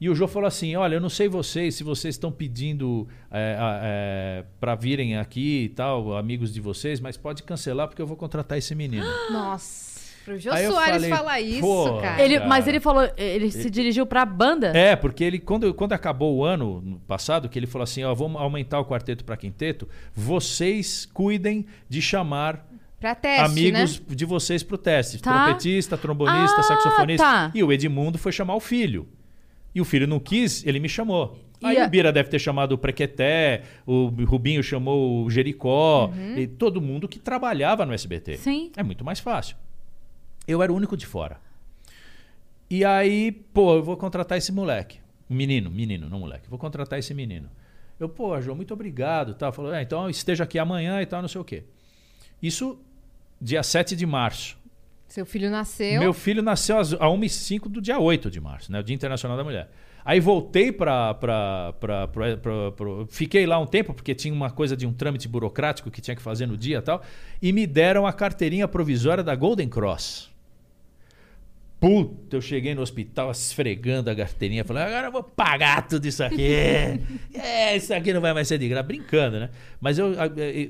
E o Jô falou assim: Olha, eu não sei vocês, se vocês estão pedindo é, é, para virem aqui e tal, amigos de vocês, mas pode cancelar porque eu vou contratar esse menino. Nossa. Pro Jô Aí Soares falei, falar isso, cara. Ele, mas ele falou, ele se dirigiu pra banda? É, porque ele, quando, quando acabou o ano no passado, que ele falou assim: Ó, vamos aumentar o quarteto para quinteto, vocês cuidem de chamar Pra teste, amigos né? de vocês pro teste. Tá. Trompetista, trombonista, Ah, saxofonista. tá. E o Edmundo foi chamar o filho. E o filho não quis, ele me chamou. Aí E a- o Bira deve ter chamado o Prequeté, o Rubinho chamou o Jericó, e todo mundo que trabalhava no SBT. Sim. É muito mais fácil. Eu era o único de fora. E aí, pô, eu vou contratar esse moleque. Menino, menino, não moleque. Vou contratar esse menino. Eu, pô, João, muito obrigado. Tá? Falou, é, então esteja aqui amanhã e tal, não sei o quê. Isso dia 7 de março. Seu filho nasceu. Meu filho nasceu às- a 1h05 do dia 8 de março, né? O Dia Internacional da Mulher. Aí voltei para. Fiquei lá um tempo, porque tinha uma coisa de um trâmite burocrático que tinha que fazer no dia e tal. E me deram a carteirinha provisória da Golden Cross. Puta, eu cheguei no hospital esfregando a carteirinha, falei, agora eu vou pagar tudo isso aqui. é, isso aqui não vai mais ser de graça. Brincando, né? Mas eu,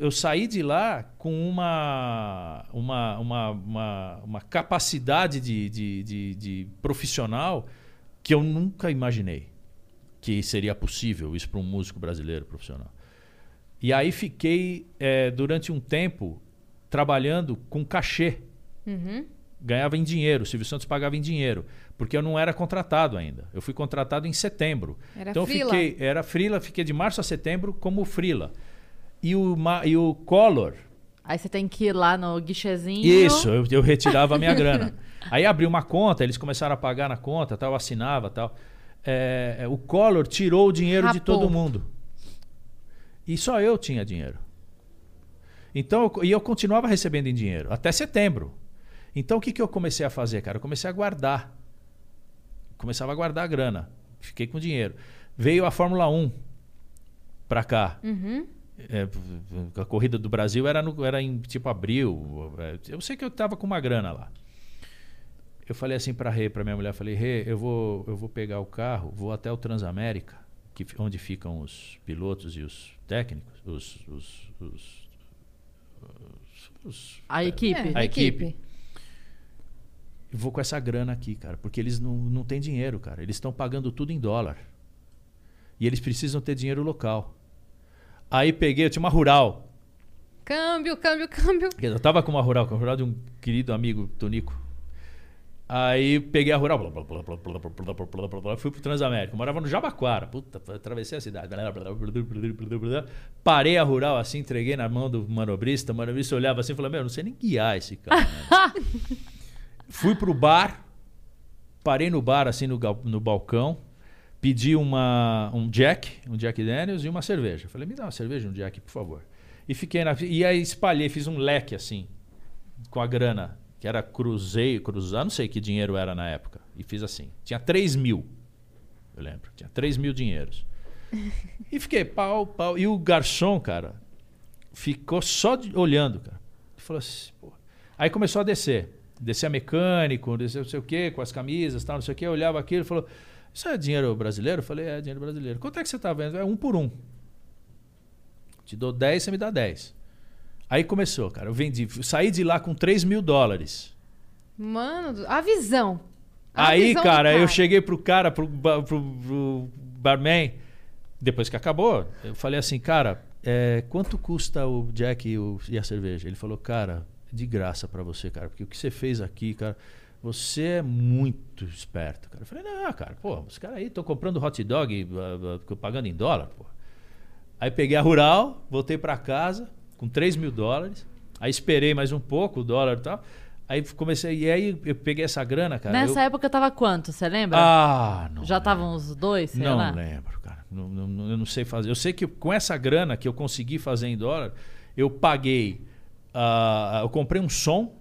eu saí de lá com uma, uma, uma, uma, uma capacidade de, de, de, de profissional que eu nunca imaginei que seria possível isso para um músico brasileiro profissional. E aí fiquei, eh, durante um tempo, trabalhando com cachê Uhum. Ganhava em dinheiro, o Silvio Santos pagava em dinheiro, porque eu não era contratado ainda. Eu fui contratado em setembro. Era então eu frila. fiquei, era frila, fiquei de março a setembro como frila. E o e o Collor, Aí você tem que ir lá no guichezinho. isso, eu, eu retirava a minha grana. Aí abri uma conta, eles começaram a pagar na conta, tal, assinava, tal. É, é, o Collor tirou o dinheiro de Rapou. todo mundo. E só eu tinha dinheiro. Então, eu- e eu continuava recebendo em dinheiro até setembro. Então, o que, que eu comecei a fazer, cara? Eu comecei a guardar. Começava a guardar a grana. Fiquei com dinheiro. Veio a Fórmula 1 pra cá. Uhum. É, a corrida do Brasil era, no- era em tipo abril. é, Eu sei que eu tava com uma grana lá. Eu falei assim pra Rê, pra minha mulher, falei, Rê, eu vou, eu vou pegar o carro, vou até o Transamérica, que, onde ficam os pilotos e os técnicos, os. os, os, os- os- A equipe. É, A equipe. Eu vou com essa grana aqui, cara, porque eles não, não têm dinheiro, cara. Eles estão pagando tudo em dólar. E eles precisam ter dinheiro local. Aí peguei, eu tinha uma rural. Câmbio, câmbio, câmbio. Eu tava com uma rural, com a rural de um querido amigo, Tonico. Aí peguei a rural, blá, blá, blá, blá, blá, blá, blá, blá, blá, blá, fui pro Transamérica. Eu morava no Jabaquara. Puta, atravessei a cidade. Parei a rural assim, entreguei na mão do manobrista. O manobrista olhava assim e falou: Meu, eu não sei nem guiar esse cara. Né?" Fui pro bar, parei no bar assim no, no balcão, pedi uma, um Jack, um Jack Daniels e uma cerveja. Falei, me dá uma cerveja um Jack, por favor. E fiquei na. E aí espalhei, fiz um leque assim, com a grana, que era cruzeiro, cruzar, não sei que dinheiro era na época. E fiz assim. Tinha 3 mil. Eu lembro. Tinha 3 mil dinheiros. E fiquei pau, pau. E o garçom, cara, ficou só de- olhando, cara. Ele falou assim, pô. Aí começou a descer. Descia mecânico, descia não sei o quê, com as camisas, tal, não sei o quê. Eu olhava aquilo e falou: Isso é dinheiro brasileiro? Eu falei: É dinheiro brasileiro. Quanto é que você tá vendo? É um por um. Te dou 10, você me dá 10. Aí começou, cara. Eu vendi, saí de lá com 3 mil dólares. Mano, a visão. A Aí, visão do cara, eu cheguei pro cara, pro, pro, pro barman, depois que acabou, eu falei assim, cara, é, quanto custa o Jack e, o- e a cerveja? Ele falou, cara, de graça pra você, cara, porque o que você fez aqui, cara, você é muito esperto, cara. Eu falei, não, cara, pô, os caras aí estão comprando hot dog, ah, ah, pagando em dólar, pô. Aí peguei a rural, voltei pra casa com 3 mil dólares. Aí esperei mais um pouco o dólar e tal. Aí comecei. E aí eu peguei essa grana, cara. Nessa eu... época tava quanto? Você lembra? Ah, não. Já estavam uns dois, sei Não lá. lembro, cara. Não, não- não- eu não sei fazer. Eu sei que com essa grana que eu consegui fazer em dólar, eu paguei. Ah, eu comprei um som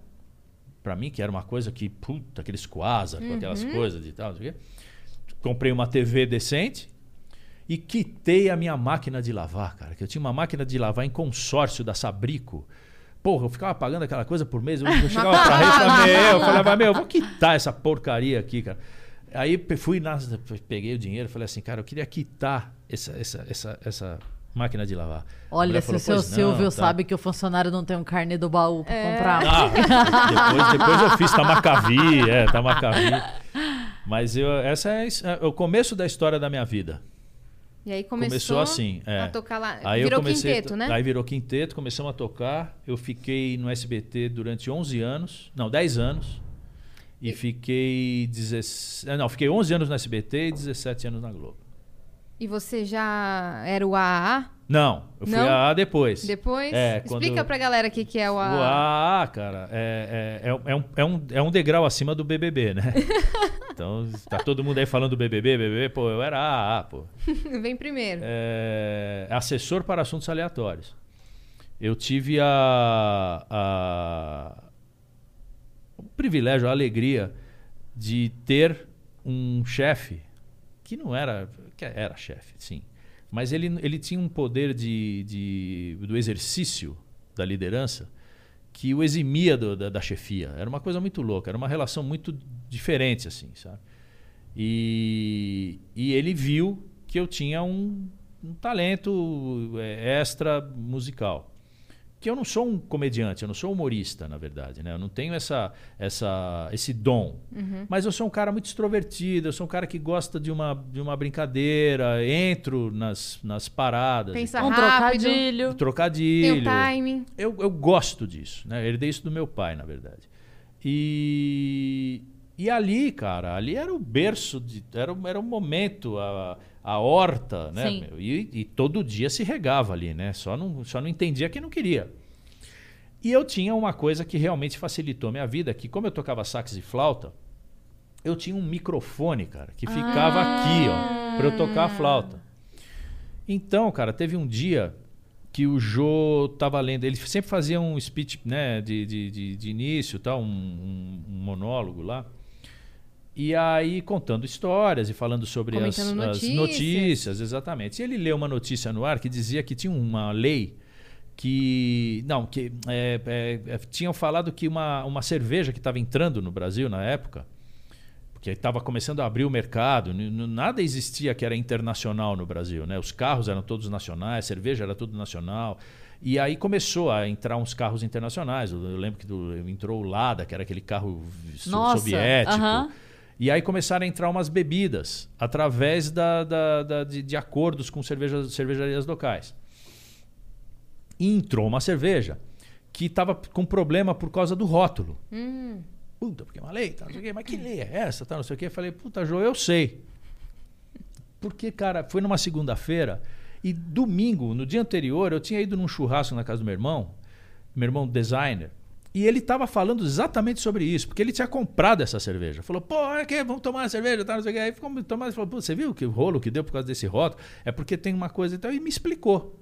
pra mim, que era uma coisa que, puta, aqueles quasar, com aquelas coisas e tal, não sei o quê. Comprei uma TV decente e quitei a minha máquina de lavar, cara. Que eu tinha uma máquina de lavar em consórcio da Sabrico. Porra, eu ficava pagando aquela coisa por mês. Eu eu chegava pra rede e falava, meu, eu falava, meu, eu vou quitar essa porcaria aqui, cara. Aí fui na, peguei o dinheiro falei assim, cara, eu queria quitar essa, essa, essa, essa máquina de lavar. Olha, se o seu "Pois não, Silvio tá." sabe que o funcionário não tem um carnê do baú pra comprar. Ah, depois, depois eu fiz Tamacavi, é, Tamacavi. Mas eu, essa é, é o começo da história da minha vida. E aí começou, Começou assim, é. a tocar lá. Aí Virou eu comecei, quinteto, né? Aí virou quinteto, começamos a tocar. Eu fiquei no SBT durante 11 anos, não, 10 anos. E, fiquei 17, não, fiquei 11 anos no SBT e 17 anos na Globo. E você já era o AAA? Não, eu fui Não? a A depois. Depois? É, Explica quando- pra galera o que, que é o O AAA. AA, cara, é, é, é, é um, é, um, é um degrau acima do BBB, né? então, tá todo mundo aí falando do BBB, BBB, pô, eu era AA, pô. Vem primeiro. é, assessor para assuntos aleatórios. Eu tive a, a- o privilégio, a alegria de ter um chefe que não era, que era chefe, sim, mas ele, ele tinha um poder de, de- do exercício da liderança que o eximia do- da, da chefia. Era uma coisa muito louca, era uma relação muito diferente, assim, sabe? E, e ele viu que eu tinha um, um talento é, extra musical. Que eu não sou um comediante, eu não sou humorista, na verdade, né? Eu não tenho essa, essa, esse dom. Mas eu sou um cara muito extrovertido, eu sou um cara que gosta de uma, de uma brincadeira, entro nas, nas paradas. Pensa Um rápido. trocadilho. Tem trocadilho. o timing. Eu, eu gosto disso, né? Eu herdei isso do meu pai, na verdade. E, e ali, cara, ali era o berço, de, era, o- era o momento, a, a horta, né? E, e todo dia se regava ali, né? Só não, só não entendia quem não queria. E eu tinha uma coisa que realmente facilitou minha vida, que como eu tocava sax e flauta, eu tinha um microfone, cara, que ficava aqui, ó, pra eu tocar a flauta. Então, cara, teve um dia que o Jô tava lendo, ele sempre fazia um speech, né, de, de, de, de início, tal, um, um- um monólogo lá. E aí contando histórias e falando sobre as, as notícias. notícias, exatamente. E ele leu uma notícia no ar que dizia que tinha uma lei que não que é, é, é, tinham falado que uma, uma cerveja que estava entrando no Brasil na época porque estava começando a abrir o mercado, nada existia que era internacional no Brasil, né? Os carros eram todos nacionais, cerveja era tudo nacional. E aí começou a entrar uns carros internacionais. Eu, lembro que do- entrou o Lada, que era aquele carro Nossa, soviético. aham. E aí começaram a entrar umas bebidas através da, da- da- de, de acordos com cervejas, cervejarias locais. E entrou uma cerveja que estava com problema por causa do rótulo. Puta, porque é uma lei, tá, não sei o quê. Mas que lei é essa? Tá, não sei o quê. Eu falei, puta, Jô, eu sei. Porque, cara, foi numa segunda-feira e domingo, no dia anterior, eu tinha ido num churrasco na casa do meu irmão, meu irmão designer, e ele estava falando exatamente sobre isso, porque ele tinha comprado essa cerveja. Falou, pô, olha aqui, vamos tomar uma cerveja, tá, não sei o. Aí ficou tomando, falou, pô, você viu que rolo que deu por causa desse rótulo? É porque tem uma coisa e tal, e me explicou.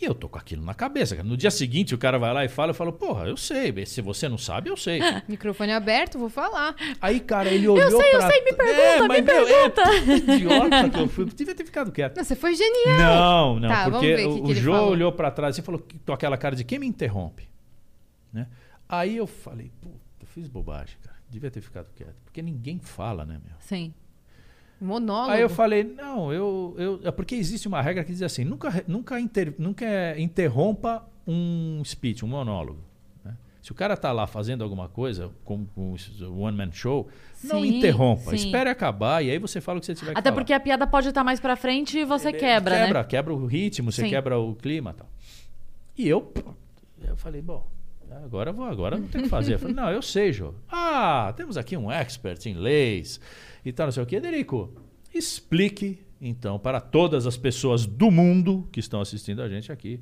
E eu tô com aquilo na cabeça. cara. No dia seguinte, o cara vai lá e fala, eu falo, porra, eu sei. Se você não sabe, eu sei. Microfone aberto, vou falar. Aí, cara, ele olhou sei, eu pra... sei, me pergunta, é, me mas, meu, pergunta. É, idiota que eu fui. Devia ter ficado quieto. Não, você foi genial. Não, não, Tá, porque o que o, Jô olhou pra trás e falou com aquela cara de quem me interrompe. Né? Aí eu falei, puta, eu fiz bobagem, cara. Devia ter ficado quieto. Porque ninguém fala, né, meu? Sim. Monólogo. Aí eu falei, não, eu, eu. É porque existe uma regra que diz assim: nunca, nunca, inter- nunca interrompa um speech, um monólogo. né? Se o cara tá lá fazendo alguma coisa, com com o one man show, não Sim, interrompa. sim. Espere acabar e aí você fala o que você tiver que Até falar. porque a piada pode estar mais pra frente e você quebra, quebra, né? quebra o ritmo, você Sim. quebra o clima e tal. E eu, eu falei, bom, agora vou, agora não tem o que fazer. Eu falei, não, eu sei, Jô. Ah, temos aqui um expert em leis e tal, não sei o que. Derico, explique, então, para todas as pessoas do mundo que estão assistindo a gente aqui,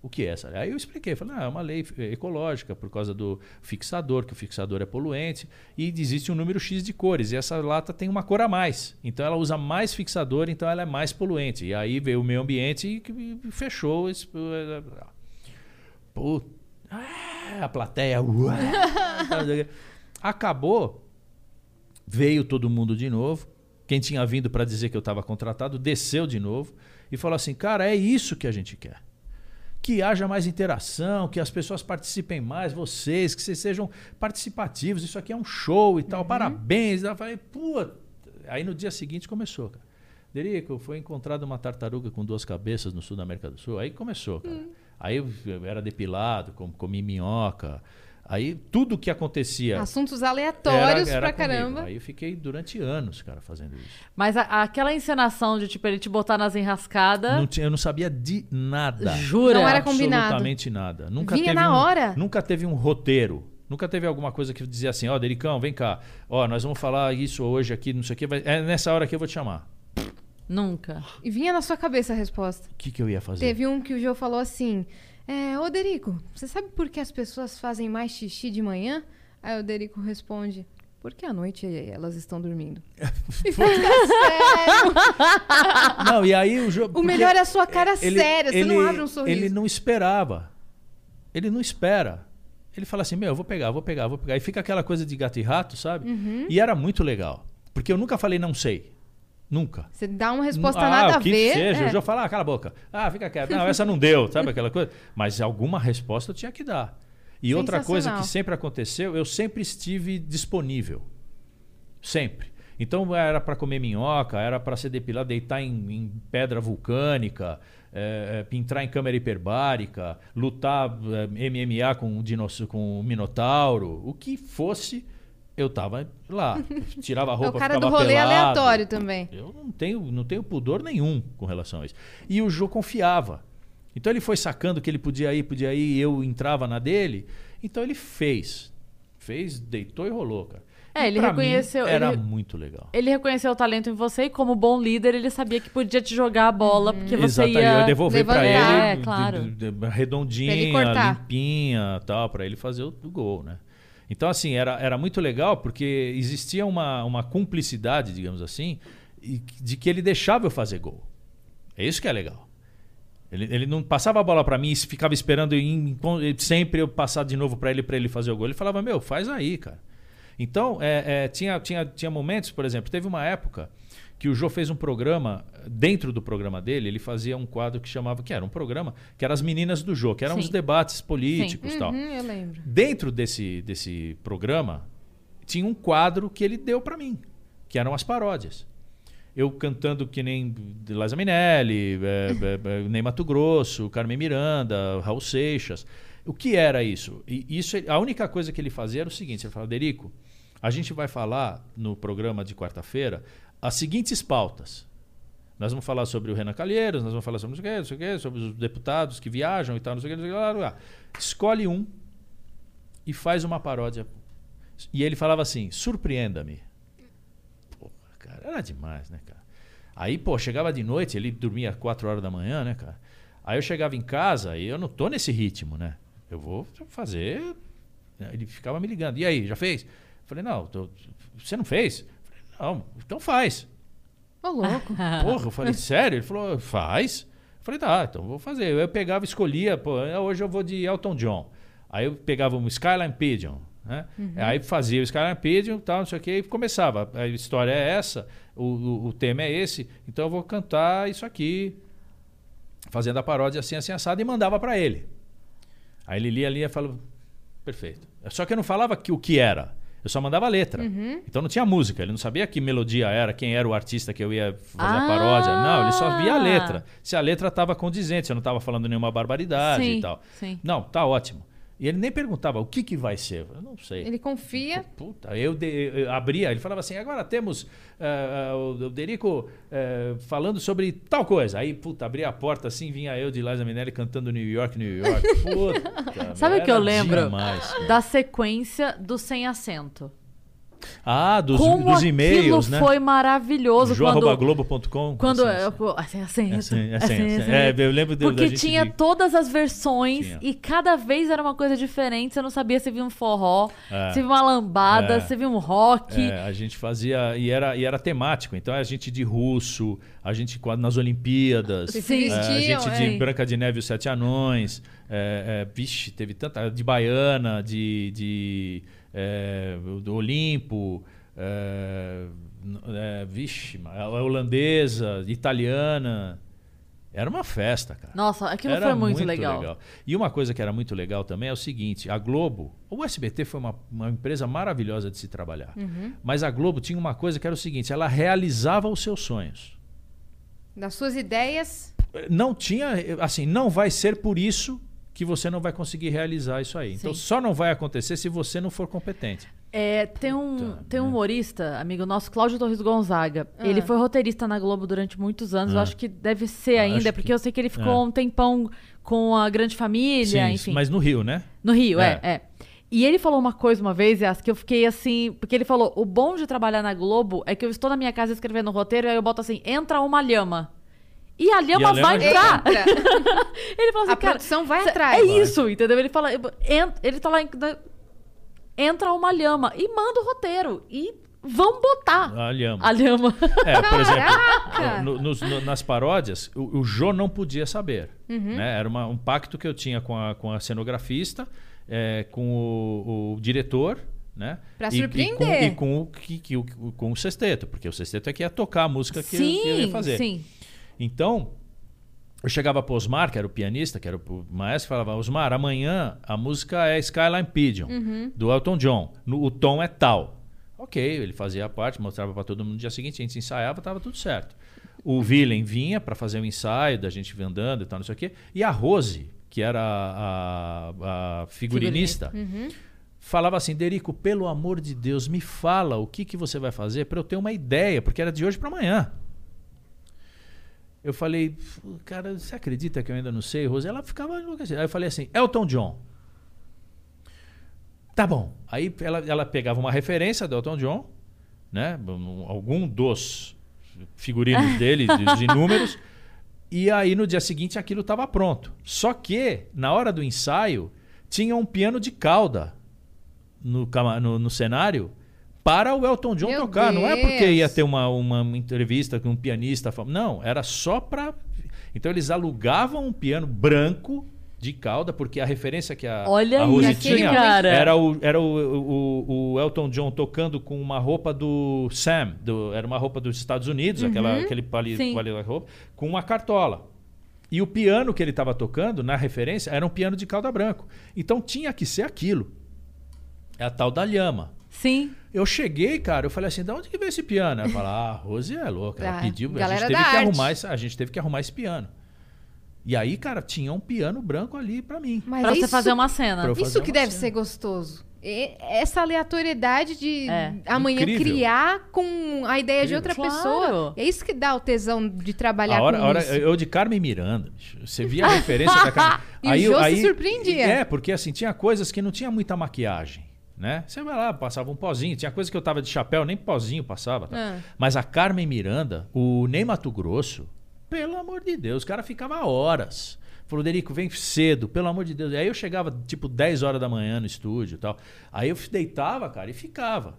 o que é essa lei. Aí eu expliquei, falei, não, é uma lei eh, ecológica por causa do fixador, que o fixador é poluente, e existe um número X de cores, e essa lata tem uma cor a mais. Então ela usa mais fixador, então ela é mais poluente. E aí veio o meio ambiente e fechou esse. Puta, ah, a plateia. Acabou, veio todo mundo de novo. Quem tinha vindo para dizer que eu estava contratado desceu de novo e falou assim: cara, é isso que a gente quer que haja mais interação, que as pessoas participem mais, vocês, que vocês sejam participativos. Isso aqui é um show e tal, parabéns. Eu falei, pô. Aí no dia seguinte começou, cara. Derico, foi encontrada uma tartaruga com duas cabeças no sul da América do Sul. Aí começou, cara. Aí eu era depilado, com- comi minhoca. Aí tudo que acontecia. Assuntos aleatórios era, era pra comigo. caramba. Aí eu fiquei durante anos, cara, fazendo isso. Mas a- aquela encenação de, tipo, ele te botar nas enrascadas. Não tinha- eu não sabia de nada. Jura? Não era combinado. Absolutamente nada. Nunca Vinha teve na um, hora? Nunca teve um roteiro. Nunca teve alguma coisa que dizia assim, ó, Dericão, vem cá. Ó, nós vamos falar isso hoje aqui, não sei o quê. vai- É nessa hora que eu vou te chamar. Nunca. E vinha na sua cabeça a resposta. O que, que eu ia fazer? Teve um que o Jô falou assim: é, Ô Derico, você sabe por que as pessoas fazem mais xixi de manhã? Aí o Derico responde: Porque à noite elas estão dormindo. E fica sério. Não, e aí o jogo. O melhor é a sua cara séria, você não abre um sorriso. Ele não esperava. Ele não espera. Ele fala assim: Meu, eu vou pegar, vou pegar, vou pegar. E fica aquela coisa de gato e rato, sabe? Uhum. E era muito legal. Porque eu nunca falei não sei. Nunca. Você dá uma resposta ah, nada a que ver. seja. é. O Jô fala, ah, cala a boca. Ah, fica quieto. Não, essa não deu, sabe aquela coisa? Mas alguma resposta eu tinha que dar. E outra coisa que sempre aconteceu, eu sempre estive disponível. Sempre. Então era para comer minhoca, era para ser depilado, deitar em, em pedra vulcânica, é, é, entrar em câmera hiperbárica, lutar é, MMA com um, com um minotauro, o que fosse, eu tava lá. Tirava a É roupa, o cara do rolê pelado. aleatório também. Eu não tenho, não tenho pudor nenhum com relação a isso. E o Jô confiava. Então ele foi sacando que ele podia ir, podia ir, e eu entrava na dele. Então ele fez. Fez, deitou e rolou, cara. É, ele pra reconheceu- Mim, era ele- muito legal. Ele reconheceu o talento em você e, como bom líder, ele sabia que podia te jogar a bola, porque você Exatamente, ia... eu devolver pra levantar. ele É, claro. de- de- redondinha, limpinha, tal, para ele fazer o, o gol, né? Então assim era, era muito legal porque existia uma, uma cumplicidade, digamos assim, de que ele deixava eu fazer gol. É isso que é legal. Ele, ele não passava a bola pra mim e ficava esperando em- em- sempre eu passar de novo pra ele para ele fazer o gol. Ele falava meu, faz aí, cara. Então é, é, tinha, tinha, tinha momentos, por exemplo, teve uma época que o Jô fez um programa, dentro do programa dele, ele fazia um quadro que chamava, que era um programa, que era as meninas do Jô, que eram Sim. os debates políticos e tal. Uhum, eu lembro. Dentro desse, desse programa, tinha um quadro que ele deu pra mim, que eram as paródias. Eu cantando que nem Liza Minelli, é, é, é, Ney Mato Grosso, Carmen Miranda, Raul Seixas. O que era isso? E isso? A única coisa que ele fazia era o seguinte: ele falava, Derico, a gente vai falar no programa de quarta-feira as seguintes pautas. Nós vamos falar sobre o Renan Calheiros, nós vamos falar sobre não sei o quê, não sei o quê, sobre os deputados que viajam e tal, não sei o quê, não sei o quê, lá, lá. Escolhe um e faz uma paródia. E ele falava assim: surpreenda-me. Porra, cara, era demais, né, cara? Aí, pô, chegava de noite, ele dormia 4 horas da manhã, né, cara? Aí eu chegava em casa e eu não tô nesse ritmo, né? Eu vou fazer. Ele ficava me ligando. E aí, já fez? Eu falei, não, tô- você não fez? Não, então faz. Ô, louco. Porra, eu falei, sério? Ele falou, faz. Eu falei, tá, então vou fazer. Eu pegava, escolhia, pô, é, hoje eu vou de Elton John. Aí eu pegava um Skyline Pigeon, né? Aí fazia o Skyline Pigeon, tal, não sei o que, e começava. A história é essa, o, o, o tema é esse, então eu vou cantar isso aqui, fazendo a paródia assim, assim, assado, e mandava pra ele. Aí ele lia ali e falava, perfeito. Só que eu não falava que, o que era. Eu só mandava letra. Então não tinha música. Ele não sabia que melodia era, quem era o artista que eu ia fazer Ah! a paródia. Não, ele só via a letra. Se a letra estava condizente, se eu não estava falando nenhuma barbaridade Sim, e tal. sim. Não, tá ótimo. E ele nem perguntava o que, que vai ser. Eu não sei. Ele confia. Puta, eu, de- eu abria, ele falava assim, agora temos eh, eh, o Derico eh, falando sobre tal coisa. Aí, puta, abria a porta assim, vinha eu de Liza Minelli cantando New York, New York. Puta, Sabe o que eu lembro? demais. Da sequência do Sem Acento. Ah, dos, dos e-mails, né? foi maravilhoso. João.globo.com. Quando Assim, eu, assim. É, eu lembro de- Porque tinha todas as versões e cada vez era uma coisa diferente. Você não sabia se via um forró, É. se via uma lambada, É. se via um rock. É, a gente fazia e era, e era temático. Então a gente de russo, a gente quase nas Olimpíadas, a gente de. Branca de Neve e os Sete Anões, vixe, teve tanta de baiana, de é, do Olimpo, é, é, vixe, a holandesa, italiana. Era uma festa, cara. Nossa, aquilo Era foi muito, legal. E uma coisa que era muito legal também é o seguinte: a Globo, o SBT foi uma, uma empresa maravilhosa de se trabalhar. Uhum. Mas a Globo tinha uma coisa que era o seguinte: ela realizava os seus sonhos. Das suas ideias. Não tinha, assim, não vai ser por isso que você não vai conseguir realizar isso aí. Então Sim. só não vai acontecer se você não for competente. É, tem um, Puta, tem um né? humorista, amigo nosso, Cláudio Torres Gonzaga. Ah. Ele foi roteirista na Globo durante muitos anos. Eu Ah. acho que deve ser Ah, ainda, acho porque que- eu sei que ele ficou é. um tempão com a Grande Família, Sim, enfim. mas no Rio, né? No Rio, é. É. é, E ele falou uma coisa uma vez, Yas, que eu fiquei assim. Porque ele falou: o bom de trabalhar na Globo é que eu estou na minha casa escrevendo roteiro, aí eu boto assim: entra uma lhama. E a lhama vai entrar. Entra. Ele falou assim, A cara, produção vai atrás. É Vai. isso, entendeu? Ele fala, ele tá lá, em- da- entra uma lhama e manda o roteiro e vão botar A lhama. a lhama. É, por Caraca! exemplo, no- nos- no- nas paródias, o, o Jô não podia saber. Uhum. né? Era uma- um pacto que eu tinha com a, com a cenografista, é, com o, o diretor. Né? Pra E- surpreender. E, com, e com o, que- que com o sexteto, porque o sexteto é que ia tocar a música que, eu, sim, que eu ia fazer. sim. Então, eu chegava pro Osmar, que era o pianista, que era o maestro, e falava: Osmar, amanhã a música é Skyline Pigeon, do Elton John. No- o tom é tal. Ok, ele fazia a parte, mostrava para todo mundo no dia seguinte, a gente ensaiava, tava tudo certo. O Willem vinha para fazer o ensaio, da gente andando e tal, não sei o quê. E a Rose, que era a, a- a figurinista, falava assim: Derico, pelo amor de Deus, me fala o que, que você vai fazer para eu ter uma ideia, porque era de hoje para amanhã. Eu falei, cara, você acredita que eu ainda não sei, Rose? Ela ficava enlouquecida. Aí eu falei assim, Elton John. Tá bom. Aí ela, ela pegava uma referência do Elton John, né? um- Algum dos figurinos dele, dos inúmeros. E aí no dia seguinte aquilo estava pronto. Só que, na hora do ensaio, tinha um piano de cauda no, no, no cenário para o Elton John Meu tocar. Não é porque Deus. ia ter uma, uma entrevista com um pianista. Não, era só para. Então eles alugavam um piano branco de cauda, porque a referência que a, Olha a Rose tinha cara. era, o, era o, o, o Elton John tocando com uma roupa do Sam, do- era uma roupa dos Estados Unidos, aquela, aquele pali, Sim. pali- roupa, com uma cartola. E o piano que ele estava tocando, na referência, era um piano de cauda branco. Então tinha que ser aquilo. É a tal da lhama. Sim. Eu cheguei, cara, eu falei assim, de onde que veio esse piano? Ela falou, ah, a Rose é louca. Ela Ah, pediu, a gente, teve da que arte. arrumar esse, a gente teve que arrumar esse piano. E aí, cara, tinha um piano branco ali pra mim. Mas Pra você isso, fazer uma cena. Fazer Isso que deve cena. ser gostoso. E essa aleatoriedade de É. amanhã Incrível. criar com a ideia de Incrível. outra Claro. pessoa. É isso que dá o tesão de trabalhar A hora, com a hora, isso. eu de Carmen Miranda, bicho. você via a referência da Carmen. E o Jô se surpreendia. É, porque assim, tinha coisas que não tinha muita maquiagem. Né? Você vai lá, passava um pozinho. Tinha coisa que eu tava de chapéu, nem pozinho passava. tá? Ah. Mas a Carmen Miranda, o Ney Mato Grosso, pelo amor de Deus, o cara ficava horas. Falou, Derico, vem cedo, pelo amor de Deus. Aí eu chegava, tipo, 10 horas da manhã no estúdio e tal. Aí eu deitava, cara, e ficava.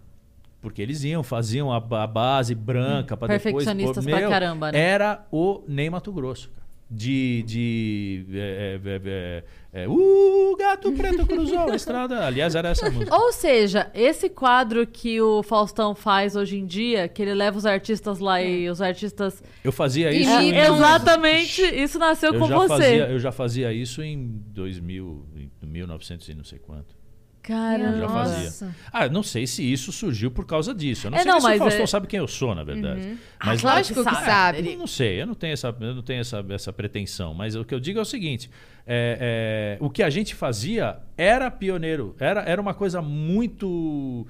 Porque eles iam, faziam a, a base branca para depois... Perfeccionistas pra caramba, né? Era o Ney Mato Grosso, cara. De... de é, é, é, é, o gato preto cruzou a estrada. Aliás, era essa música. Ou seja, esse quadro que o Faustão faz hoje em dia, que ele leva os artistas lá e os artistas. Eu fazia isso... em- É, exatamente, isso nasceu eu com já você. Fazia, eu já fazia isso em 2000, em 1900 e não sei quanto. Caramba. Eu já Nossa. fazia. Ah, não sei se isso surgiu por causa disso. Eu não É, sei não, se o Faustão é- sabe quem eu sou, na verdade. Mas claro Lógico que sabe. eu não sei, eu não tenho essa, eu não tenho essa, essa pretensão. Mas o que eu digo é o seguinte: é, é, o que a gente fazia era pioneiro, era, era uma coisa muito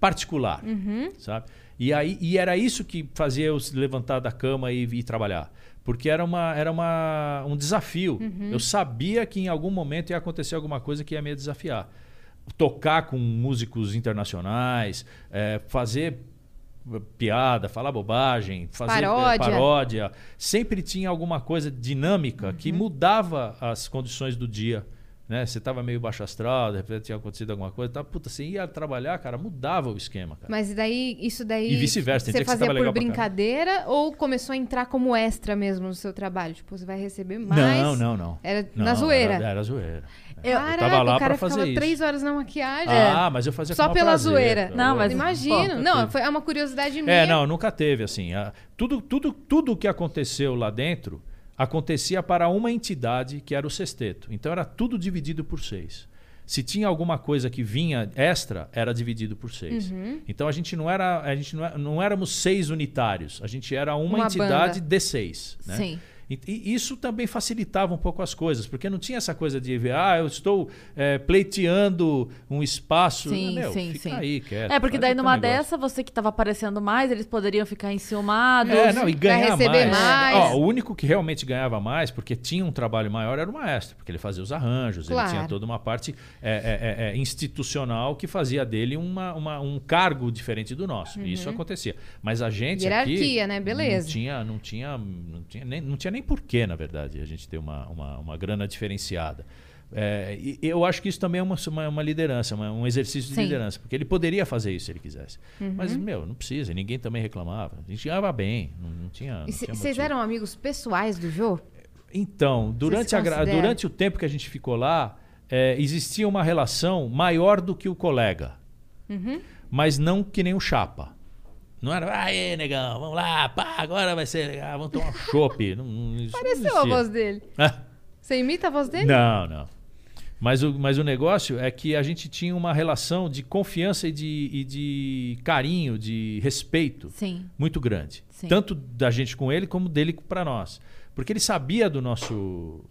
particular, sabe? E, aí, e era isso que fazia eu se levantar da cama e ir trabalhar. Porque era, uma, era uma, um desafio. Eu sabia que em algum momento ia acontecer alguma coisa que ia me desafiar. Tocar com músicos internacionais, é, fazer piada, falar bobagem, fazer é, Paródia. paródia. Sempre tinha alguma coisa dinâmica que Uhum. mudava as condições do dia. Né? Você estava meio baixo astral, de repente tinha acontecido alguma coisa. Tá, puta, você ia trabalhar, cara, mudava o esquema, cara. Mas e daí, isso daí. E vice-versa, Você que fazia tava por brincadeira ou começou a entrar como extra mesmo no seu trabalho? Tipo, você vai receber mais. Não, não, não. Era Não, na zoeira. Era, era zoeira. Eu- Caraca, tava lá o cara pra fazer ficava isso. três horas na maquiagem. Ah, mas eu fazia É. Só com pela prazer, zoeira. Não, mas- Imagino. Pô, não, foi é uma curiosidade minha. É, não, nunca teve assim. A- tudo, tudo, tudo que aconteceu lá dentro acontecia para uma entidade que era o sexteto. Então era tudo dividido por seis. Se tinha alguma coisa que vinha extra, era dividido por seis. Uhum. Então a gente não era, a gente não, é- não éramos seis unitários. A gente era uma, Uma entidade banda. de seis. Né? Sim. E, e isso também facilitava um pouco as coisas, porque não tinha essa coisa de ver, ah, eu estou é, pleiteando um espaço. Sim, Meu, sim, sim. aí, quieto, É, porque daí numa dessa, você que tava aparecendo mais, eles poderiam ficar enciumados. É, não, e ganhar receber mais. mais. Ó, o único que realmente ganhava mais, porque tinha um trabalho maior, era o maestro, porque ele fazia os arranjos, Claro. ele tinha toda uma parte é, é, institucional que fazia dele uma, uma- um cargo diferente do nosso. Isso acontecia. Mas a gente aqui Uhum. Hierarquia, né? Beleza. Não tinha, não tinha, não tinha nem, não tinha nem porquê, na verdade, a gente ter uma, uma, uma grana diferenciada. É, e eu acho que isso também é uma, uma, uma liderança, uma- um exercício de Sim. liderança, porque ele poderia fazer isso se ele quisesse. Uhum. Mas, meu, não precisa, ninguém também reclamava. A gente ganhava bem, não, não tinha. E vocês eram amigos pessoais do Jô? Então, durante, a durante o tempo que a gente ficou lá, é, existia uma relação maior do que o colega, Uhum. mas não que nem o chapa. Não era, aê, negão, vamos lá, pá, agora vai ser legal, vamos tomar um chopp. Pareceu a voz dele. Ah, Você imita a voz dele? Não, não. Mas o, mas o negócio é que a gente tinha uma relação de confiança e de, e de carinho, de respeito Sim. muito grande. Sim. Tanto da gente com ele como dele para nós. Porque ele sabia do nosso.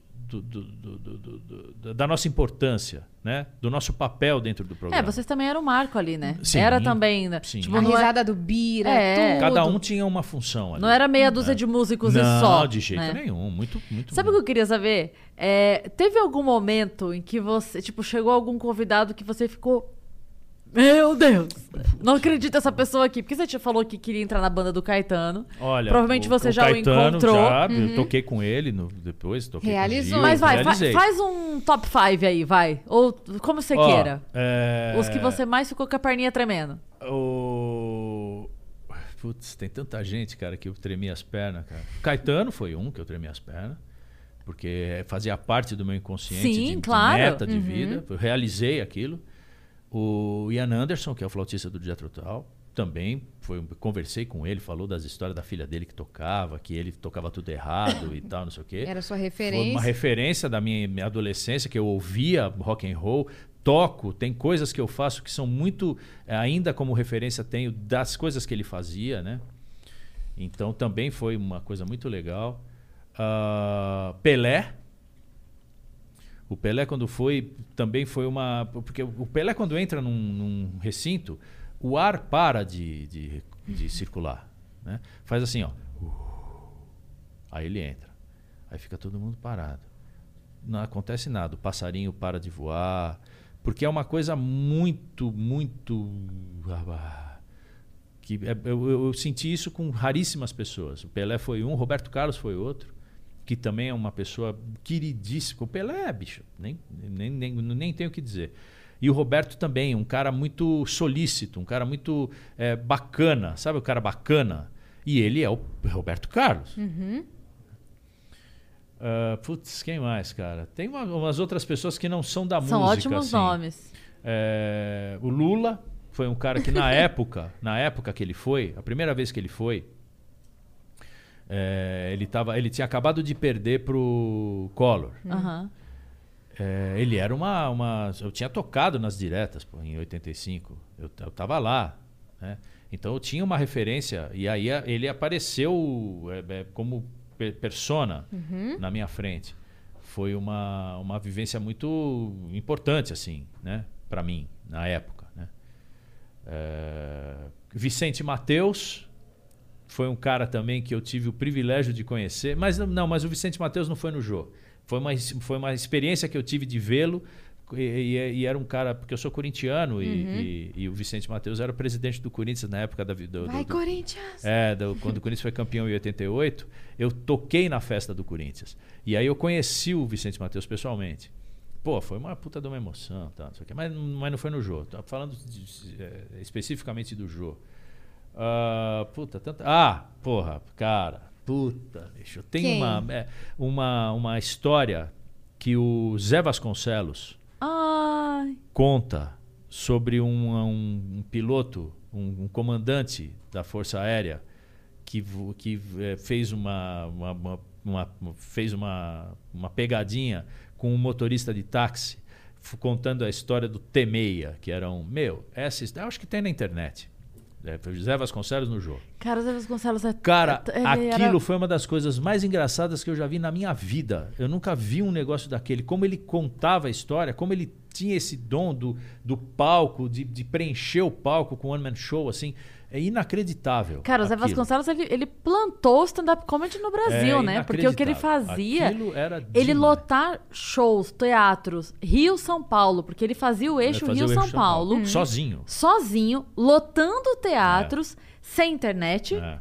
Do- do- do- da nossa importância, né? Do nosso papel dentro do É, programa. vocês também eram o marco ali, né? Sim, era também. né? sim. Tipo, A não, é- risada do Bira, É. tudo. Cada um tinha uma função ali. não era meia dúzia de músicos não, e só. de jeito né? nenhum. Muito, muito Sabe o que eu queria saber? É, teve algum momento em que você, tipo, chegou algum convidado que você ficou. Meu Deus! Não acredito essa pessoa aqui. Porque você te falou que queria entrar na banda do Caetano. Olha, Provavelmente você já o Caetano encontrou. Já, Eu toquei com ele no- depois, toquei com o Realizou. Gil, Mas vai, fa- faz um top 5 aí, vai. Ou como você Ó, queira. é, Os que você mais ficou com a perninha tremendo. O... Putz, tem tanta gente, cara, que eu tremi as pernas, cara. Caetano foi um que eu tremi as pernas. Porque fazia parte do meu inconsciente Sim, de, de claro. meta de Uhum. vida. Eu realizei aquilo. O Ian Anderson, que é o flautista do Dia Total, também foi, conversei com ele, falou das histórias da filha dele que tocava, que ele tocava tudo errado e tal, não sei o quê. Era sua Foi referência. uma referência da minha, minha adolescência que eu ouvia rock and roll, toco, tem coisas que eu faço que são muito eh, ainda como referência tenho das coisas que ele fazia, né? Então também foi uma coisa muito legal. Ah, Pelé, o Pelé quando foi também foi uma porque o Pelé quando entra num, num recinto o ar para de, de, de circular, né? Faz assim, ó. Aí ele entra. Aí fica todo mundo parado. Não acontece nada. O passarinho para de voar. Porque é uma coisa muito, muito. Que é- eu, eu- senti isso com raríssimas pessoas. O Pelé foi um, Roberto Carlos foi outro, que também é uma pessoa queridíssima. O Pelé, bicho, nem, nem, nem, nem tenho o que dizer. E o Roberto também, um cara muito solícito, um cara muito é, bacana, sabe o cara bacana? E ele é o Roberto Carlos. Ah, putz, quem mais, cara? Tem uma- umas outras pessoas que não são da São música. ótimos assim. nomes. É, o Lula foi um cara que na época, na época que ele foi, a primeira vez que ele foi, é, ele, tava, ele tinha acabado de perder pro Collor. Aham. É, ele era uma, uma. Eu tinha tocado nas diretas pô, em 85. Eu, eu tava lá. Né? Então eu tinha uma referência. E aí ele apareceu é, é, como pe- persona na minha frente. Foi uma, uma vivência muito importante, assim, né? Para mim, na época. Né? É, Vicente Mateus foi um cara também que eu tive o privilégio de conhecer. Mas não, mas o Vicente Mateus não foi no Jô. Foi uma, foi uma experiência que eu tive de vê-lo. E, e- e era um cara, porque eu sou corintiano e, e- e o Vicente Mateus era o presidente do Corinthians na época da vida. Vai, Corinthians! É, do- quando o Corinthians foi campeão em 88, eu toquei na festa do Corinthians. E aí eu conheci o Vicente Mateus pessoalmente. Pô, foi uma puta de uma emoção, tá, não mas, mas não foi no Jô. Tô falando de- é, especificamente do Jô. Ah, puta, tanta. Ah, porra, cara, puta, bicho. Tem Quem? uma, é, uma, uma história que o Zé Vasconcelos conta sobre um, um- um piloto, um, um comandante da Força Aérea que, que eh, fez uma, uma- uma- uma- fez uma, uma pegadinha com um motorista de táxi contando a história do T6, que era um meu essa acho que tem na internet É, José Vasconcelos no jogo. Cara, o Zé Vasconcelos é. Cara, ele aquilo era- foi uma das coisas mais engraçadas que eu já vi na minha vida. Eu nunca vi um negócio daquele. Como ele contava a história, como ele tinha esse dom do, do palco, de, de preencher o palco com one man show, assim. É inacreditável. Cara, o Zé. Vasconcelos, ele, ele plantou o stand-up comedy no Brasil, É né? Porque o que ele fazia. Ele lotar shows, teatros, Rio-São Paulo, porque ele fazia o eixo o Rio-São São Paulo, Sozinho. sozinho, lotando teatros, sem internet, É.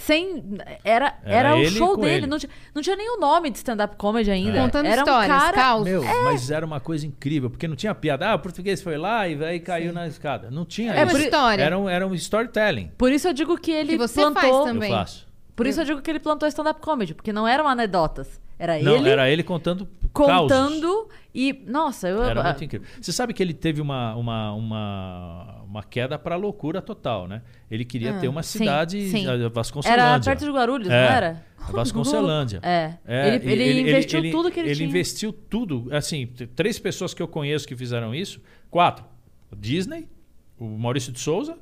sem. Era, Era era, o show dele. ele. Não tinha, não tinha nem o nome de stand-up comedy ainda. Contando era histórias, um cara. caos. Meu, É. mas era uma coisa incrível, porque não tinha piada. Ah, o português foi lá e aí caiu na escada. Não tinha É isso. uma história. Era um, era um storytelling. Por isso eu digo que ele Que você plantou. faz Eu também. faço. Por isso eu digo que ele plantou stand-up comedy, porque não eram anedotas. Era Não, ele era ele contando causos. contando e. Nossa, eu. Era muito incrível. Você sabe que ele teve uma, uma, uma, uma queda para loucura total, né? Ele queria ter uma sim, cidade, sim. a Vasconcelândia. Era perto de Guarulhos, É, não era? Vasconcelândia. É. É, Ele- e ele investiu tudo que ele tinha. investiu tudo. Assim, três pessoas que eu conheço que fizeram isso. Quatro. O Disney, o Maurício de Souza,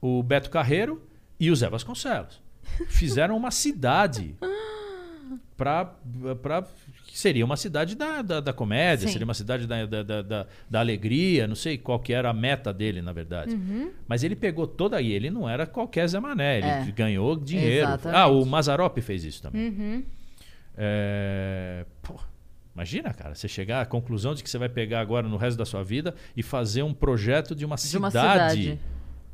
o Beto Carreiro e o Zé Vasconcelos. Fizeram uma cidade para que seria uma cidade da, da, da comédia, Sim. seria uma cidade da, da, da, da- alegria, não sei qual que era a meta dele, na verdade. Mas ele pegou toda aí, ele não era qualquer Zé Mané, ele É. ganhou dinheiro. Exatamente. Ah, o Mazarop fez isso também. Uhum. É, pô, imagina, cara, você chegar à conclusão de que você vai pegar agora no resto da sua vida e fazer um projeto de uma De uma cidade cidade.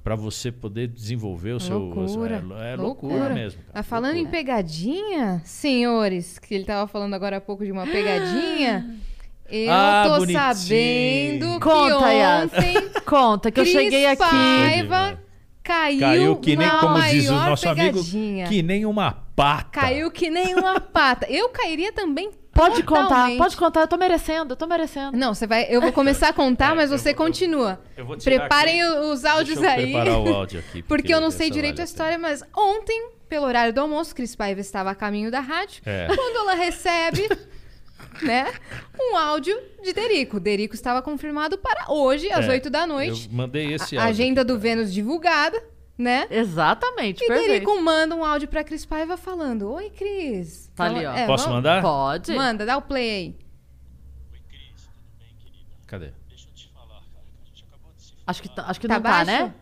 Para você poder desenvolver o seu. Loucura. É, é loucura, mesmo. Cara. Tá falando em pegadinha, senhores, que ele tava falando agora há pouco de uma pegadinha. Eu Ah, tô bonitinho. sabendo Conta, que Yas. ontem Conta que eu Cris cheguei aqui. Paiva caiu, Caiu que nem, na como diz o nosso pegadinha. amigo, que nem uma pata. Caiu que nem uma pata. Eu cairia também Pode contar, pode contar, eu tô merecendo, eu tô merecendo. Não, você vai. Eu vou começar a contar, É, mas eu você vou- eu- continua. eu vou tirar Preparem aqui. os áudios Deixa eu aí. preparar o áudio aqui, Porque eu não sei direito vale a a história, mas ontem, pelo horário do almoço, Cris Paiva estava a caminho da rádio. É. Quando ela recebe, né, um áudio de Derico. Derico estava confirmado para hoje, às É, 8 da noite. Eu mandei esse A áudio agenda aqui, do Vênus divulgada, né? Exatamente, E perfeito. Derico manda um áudio pra Cris Paiva falando: Oi, Cris. Tá ali, ó. é, Posso vamos- mandar? Pode. Manda, dá o play aí. Cadê? Acho que, tá- acho que Tá não tá, baixo? né?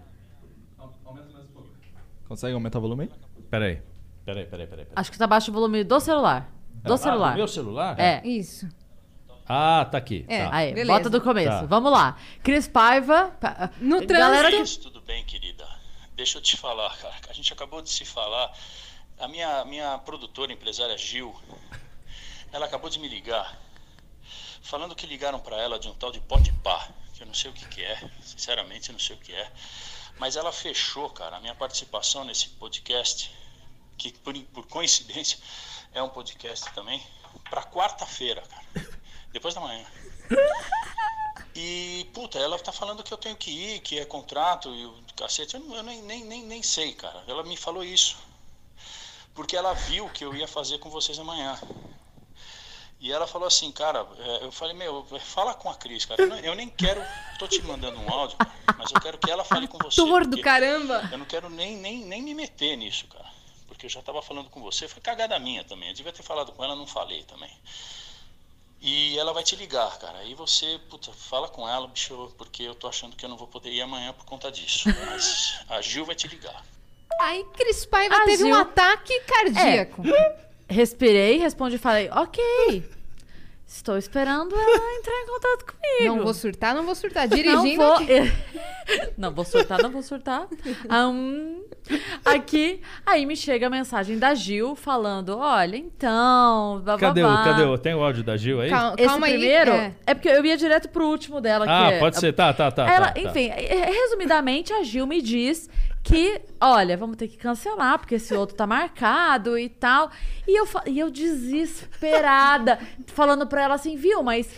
Consegue aumentar o volume aí? Peraí. Peraí, peraí, peraí. peraí. Acho que tá baixo o volume do celular. Do Ah, celular. do meu celular? É. Isso. Ah, tá aqui. É. tá. Aí, Beleza. bota do começo. Tá. Vamos lá. Cris Paiva. pa- No Galera que... Cris, tudo bem, querida? Deixa eu te falar, cara. A gente acabou de se falar. A minha, minha produtora, empresária Gil, ela acabou de me ligar, falando que ligaram para ela de um tal de pote pá, que eu não sei o que, que é, sinceramente eu não sei o que é. Mas ela fechou, cara, a minha participação nesse podcast, que por, por coincidência é um podcast também, para quarta-feira, cara. Depois da manhã. E, puta, ela tá falando que eu tenho que ir, que é contrato e o cacete. Eu, não- eu nem, nem, nem, nem sei, cara. Ela me falou isso. Porque ela viu que eu ia fazer com vocês amanhã. E ela falou assim, cara, é, eu falei, meu, fala com a Cris, cara. Eu, não- eu nem quero, tô te mandando um áudio, mas eu quero que ela fale com você. Ator do caramba. Eu não quero nem, nem, nem me meter nisso, cara. Porque eu já tava falando com você, foi cagada minha também. Eu devia ter falado com ela, não falei também. E ela vai te ligar, cara. Aí você, puta, fala com ela, bicho, porque eu tô achando que eu não vou poder ir amanhã por conta disso. Mas a Gil vai te ligar. Aí Cris Paiva A teve um Gil- ataque cardíaco. Respirei, respondi e falei, ok. Estou esperando ela entrar em contato comigo. Não vou surtar, não vou surtar. Não Dirigindo vou, aqui. não vou surtar, não vou surtar. Ahn, aqui, aí me chega a mensagem da Gil falando: Olha, então. bababá. Cadê o, cadê o. Tem o áudio da Gil aí? Calma, Esse calma aí. primeiro é. é. porque eu ia direto pro último dela. Ah, que é- pode ser. Tá, tá, tá. Ela, tá, tá. enfim, é- resumidamente, a Gil me diz que, olha, vamos ter que cancelar, porque esse outro tá marcado e tal. E eu, e eu desesperada, falando pra ela assim, viu, mas.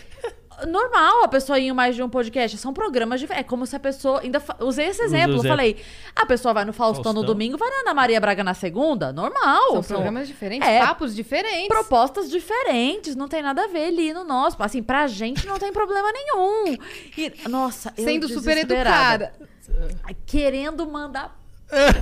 Normal a pessoa ir em mais de um podcast. São programas diferentes. É como se a pessoa. Ainda fa- usei esse exemplo. exemplo. Falei, a pessoa vai no Faustão, no Faustão. domingo, vai na Ana Maria Braga na segunda. Normal. São programas diferentes, É. papos diferentes. propostas diferentes, não tem nada a ver ali no nosso. Assim, pra gente não tem problema nenhum. E, nossa, eu Sendo super educada. Querendo mandar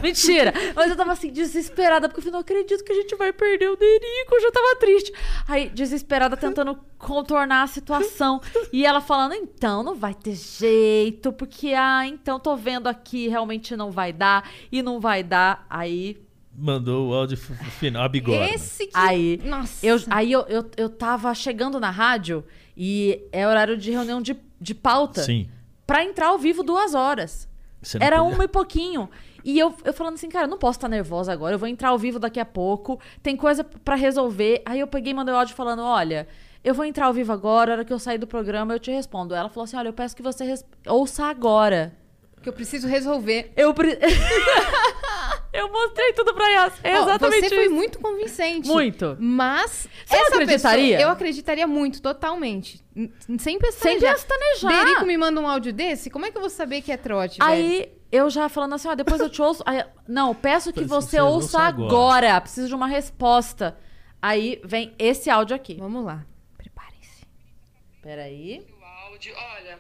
Mentira! Mas eu tava assim, desesperada, porque eu falei, não acredito que a gente vai perder o Derico, eu já tava triste. Aí, desesperada, tentando contornar a situação. E ela falando, então, não vai ter jeito, porque, ah, então tô vendo aqui, realmente não vai dar, e não vai dar. Aí, Mandou o áudio final, a bigorna. Esse que. aí, Nossa. eu, aí eu, eu, eu tava chegando na rádio, e é horário de reunião de, de pauta. Sim. Pra entrar ao vivo duas horas. Era podia- uma e pouquinho. E eu, eu falando assim, cara, eu não posso estar nervosa agora, eu vou entrar ao vivo daqui a pouco, tem coisa pra resolver. Aí eu peguei e mandei o áudio falando, olha, eu vou entrar ao vivo agora, a hora que eu sair do programa eu te respondo. Ela falou assim, olha, eu peço que você ouça agora. Que eu preciso resolver. Eu pre... Eu mostrei tudo pra Yas. É exatamente Você foi isso. muito convincente. Muito. Mas. Você não acreditaria? pessoa- eu acreditaria muito, totalmente. Sem Sem pestanejar. pestanejar. Derico me manda um áudio desse? Como é que eu vou saber que é trote? velho? Aí eu já falando assim, ó, depois eu te ouço. Aí, não, peço que você você ouça ouça agora. agora. Preciso de uma resposta. Aí vem esse áudio aqui. Vamos lá. Preparem-se. Peraí. o áudio. Olha.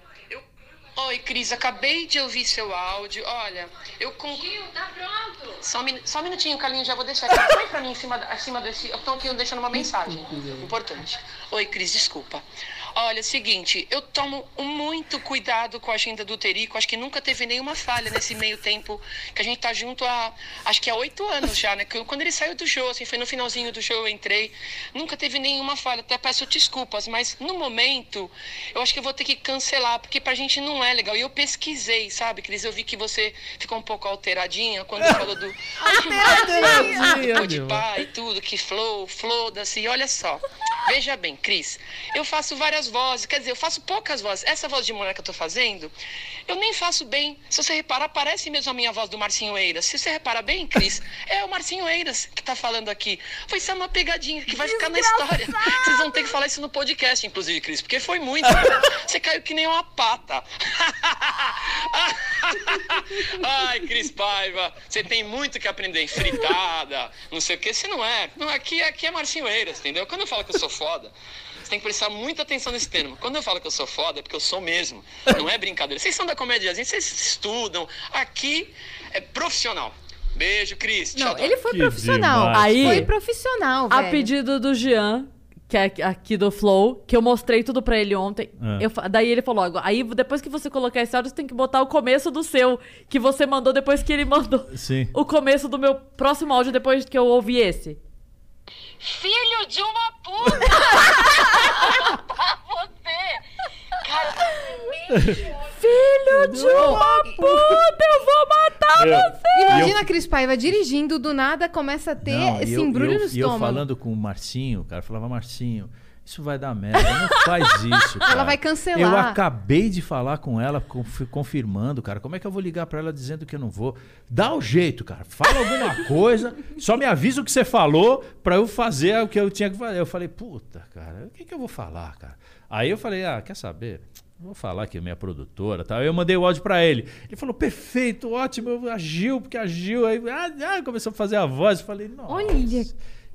Oi, Cris, acabei de ouvir seu áudio. Olha, eu com. Gil, tá pronto. Só um, minu- só um minutinho, Carlinhos, já vou deixar aqui. Põe pra mim em cima, acima desse. Eu tô aqui deixando uma mensagem importante. Oi, Cris, desculpa. Olha, é o seguinte, eu tomo muito cuidado com a agenda do Terico. Acho que nunca teve nenhuma falha nesse meio tempo que a gente tá junto há. Acho que há oito anos já, né? Quando ele saiu do show, assim, foi no finalzinho do show eu entrei. Nunca teve nenhuma falha. Até peço desculpas, mas no momento eu acho que eu vou ter que cancelar, porque pra gente não é legal. E eu pesquisei, sabe, Cris? Eu vi que você ficou um pouco alteradinha quando falou do. De pai e tudo, que flow, floda-se. E olha só, veja bem, Cris, eu faço várias vozes, quer dizer, eu faço poucas vozes. Essa voz de mulher que eu tô fazendo, eu nem faço bem. Se você reparar, parece mesmo a minha voz do Marcinho Eiras. Se você reparar bem, Cris, é o Marcinho Eiras que tá falando aqui. Foi só uma pegadinha que vai ficar na história. Vocês vão ter que falar isso no podcast, inclusive, Cris, porque foi muito. Você caiu que nem uma pata. Ai, Cris Paiva, você tem muito que aprender em fritada, não sei o que, você não é. Não, aqui, aqui é Marcinho Eiras, entendeu? Quando eu falo que eu sou foda, você tem que prestar muita atenção nesse termo. Quando eu falo que eu sou foda, é porque eu sou mesmo. Não é brincadeira. Vocês são da comédia, vocês estudam. Aqui é profissional. Beijo, Cris. Não, ele foi Que profissional. demais. Aí- Foi profissional, A velho. pedido do Jean, que é aqui do Flow, que eu mostrei tudo pra ele ontem. Ah. Eu daí ele falou: "Agora- aí depois que você colocar esse áudio, você tem que botar o começo do seu, que você mandou depois que ele mandou. Sim. O começo do meu próximo áudio depois que eu ouvi esse. Filho de uma puta! pra você! Cara, Filho de uma puta, eu vou matar Eu- você! Imagina a Cris Paiva dirigindo, do nada começa a ter Não, esse eu- embrulho eu, no E eu estômago. falando com o Marcinho, o cara falava, Marcinho, isso vai dar merda, não faz isso, cara. Ela vai cancelar. Eu acabei de falar com ela, confi- confirmando, cara. Como é que eu vou ligar pra ela dizendo que eu não vou? Dá o jeito, cara. Fala alguma coisa, só me avisa o que você falou pra eu fazer o que eu tinha que fazer. Eu falei, puta, cara, o que, que eu vou falar, cara? Aí eu falei, ah, quer saber? Vou falar que é minha produtora. Aí eu mandei o áudio pra ele. Ele falou, perfeito, ótimo, eu- a Gil, porque a Gil. Aí ah, ah, começou a fazer a voz. Eu falei, nossa. Olha.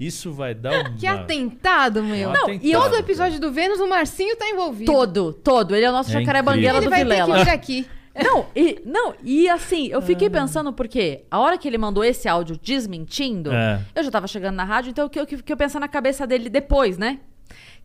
Isso vai dar um. Que atentado, meu. Um Não, atentado, e todo cara. episódio do Vênus, o Marcinho tá envolvido. Todo, todo. Ele é o nosso É jacaré banguela Ele do vai ter Vilela. que vir aqui. Não, e, não, e assim, eu fiquei pensando porque a hora que ele mandou esse áudio desmentindo, É. eu já tava chegando na rádio, então o que eu, que eu pensando na cabeça dele depois, né?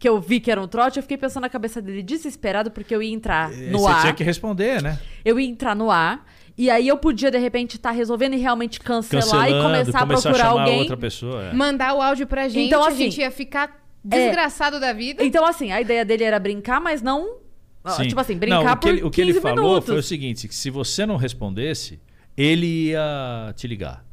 Que eu vi que era um trote, eu fiquei pensando na cabeça dele desesperado porque eu ia entrar no Você ar. tinha que responder, né? Eu ia entrar no ar. E aí eu podia, de repente, estar resolvendo e realmente cancelar Cancelando, e começar a procurar chamar alguém. outra pessoa. é. Mandar o áudio pra gente, Então, a assim, gente ia ficar desgraçado da vida. Então, assim, a ideia dele era brincar, mas não. Sim. Tipo assim, brincar não, o que por ele, o que ele 15 falou minutos. foi o seguinte: que se você não respondesse, ele ia te ligar.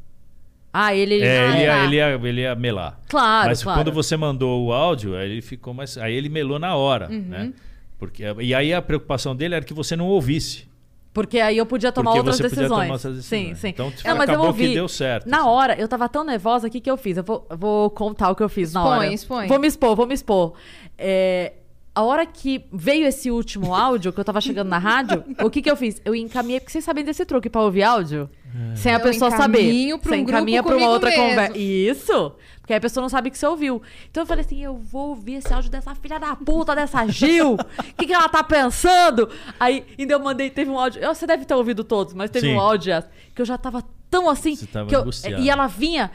Ah, ele. É, ah, ele, ia, tá. ele, ia, ele ia melar. Claro, Mas claro. quando você mandou o áudio, aí ele ficou mais. Aí ele melou na hora, Uhum. né? Porque, e aí a preocupação dele era que você não ouvisse. Porque aí eu podia tomar Porque outras você podia decisões. tomar outras Sim, decisões. sim. Então, tipo, Não, mas eu ouvi. que deu certo, Na assim. hora, eu tava tão nervosa, o que que eu fiz? Eu vou, vou contar o que eu fiz na Expõe, hora. expõe. Vou me expor, vou me expor. É, a hora que veio esse último áudio, que eu tava chegando na rádio, o que que eu fiz? Eu encaminhei, porque vocês sabem desse truque pra ouvir áudio? Sem a Eu pessoa saber. pra um Você encaminha pra uma outra conversa. Isso! Porque aí a pessoa não sabe que você ouviu. Então eu falei assim: eu vou ouvir esse áudio dessa filha da puta, dessa Gil. O que, que ela tá pensando? Aí ainda eu mandei, teve um áudio. Você deve ter ouvido todos, mas teve Sim. um áudio que eu já tava tão assim. Você tava que eu, e ela vinha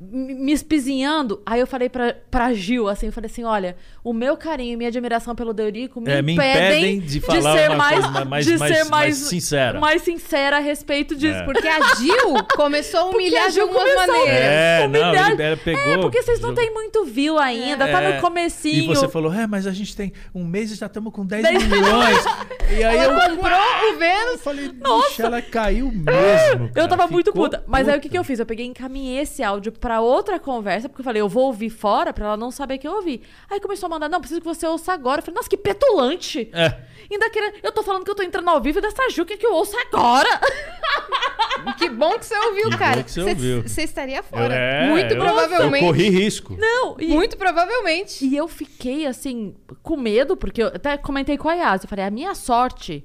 me espizinhando. Aí eu falei pra, pra Gil, assim, eu falei assim: olha, o meu carinho e minha admiração pelo Deurico me, É, me impedem, impedem de falar ser uma mais, mais- de mais- ser mais mais, sincera. mais sincera a respeito disso. É. Porque a Gil começou a humilhar a de algumas começou- maneiras. É, não, ele, pegou. É, porque vocês não têm muito view ainda, tá É, no comecinho. E você falou, é, mas a gente tem um mês e já estamos com 10 milhões. e aí eu, Ela comprou o eu Vênus. falei, nossa, ela caiu mesmo. Eu cara, tava muito ficou puta. Mas aí o que, que eu fiz? Eu peguei e encaminhei esse áudio pra outra conversa, porque eu falei, eu vou ouvir fora pra ela não saber que eu ouvi. Aí começou a mandar, não, preciso que você ouça agora. Eu falei, nossa, que petulante. É. Ainda querendo. Eu tô falando que eu tô entrando ao vivo dessa Ju que eu ouço agora. Que bom que você ouviu, Que cara. bom que você ouviu. Você estaria fora. é, Muito eu- provavelmente. Eu corri risco. Não, e, Muito provavelmente. e eu fiquei assim, com medo, porque eu até comentei com a Yas. Eu falei, a minha sorte.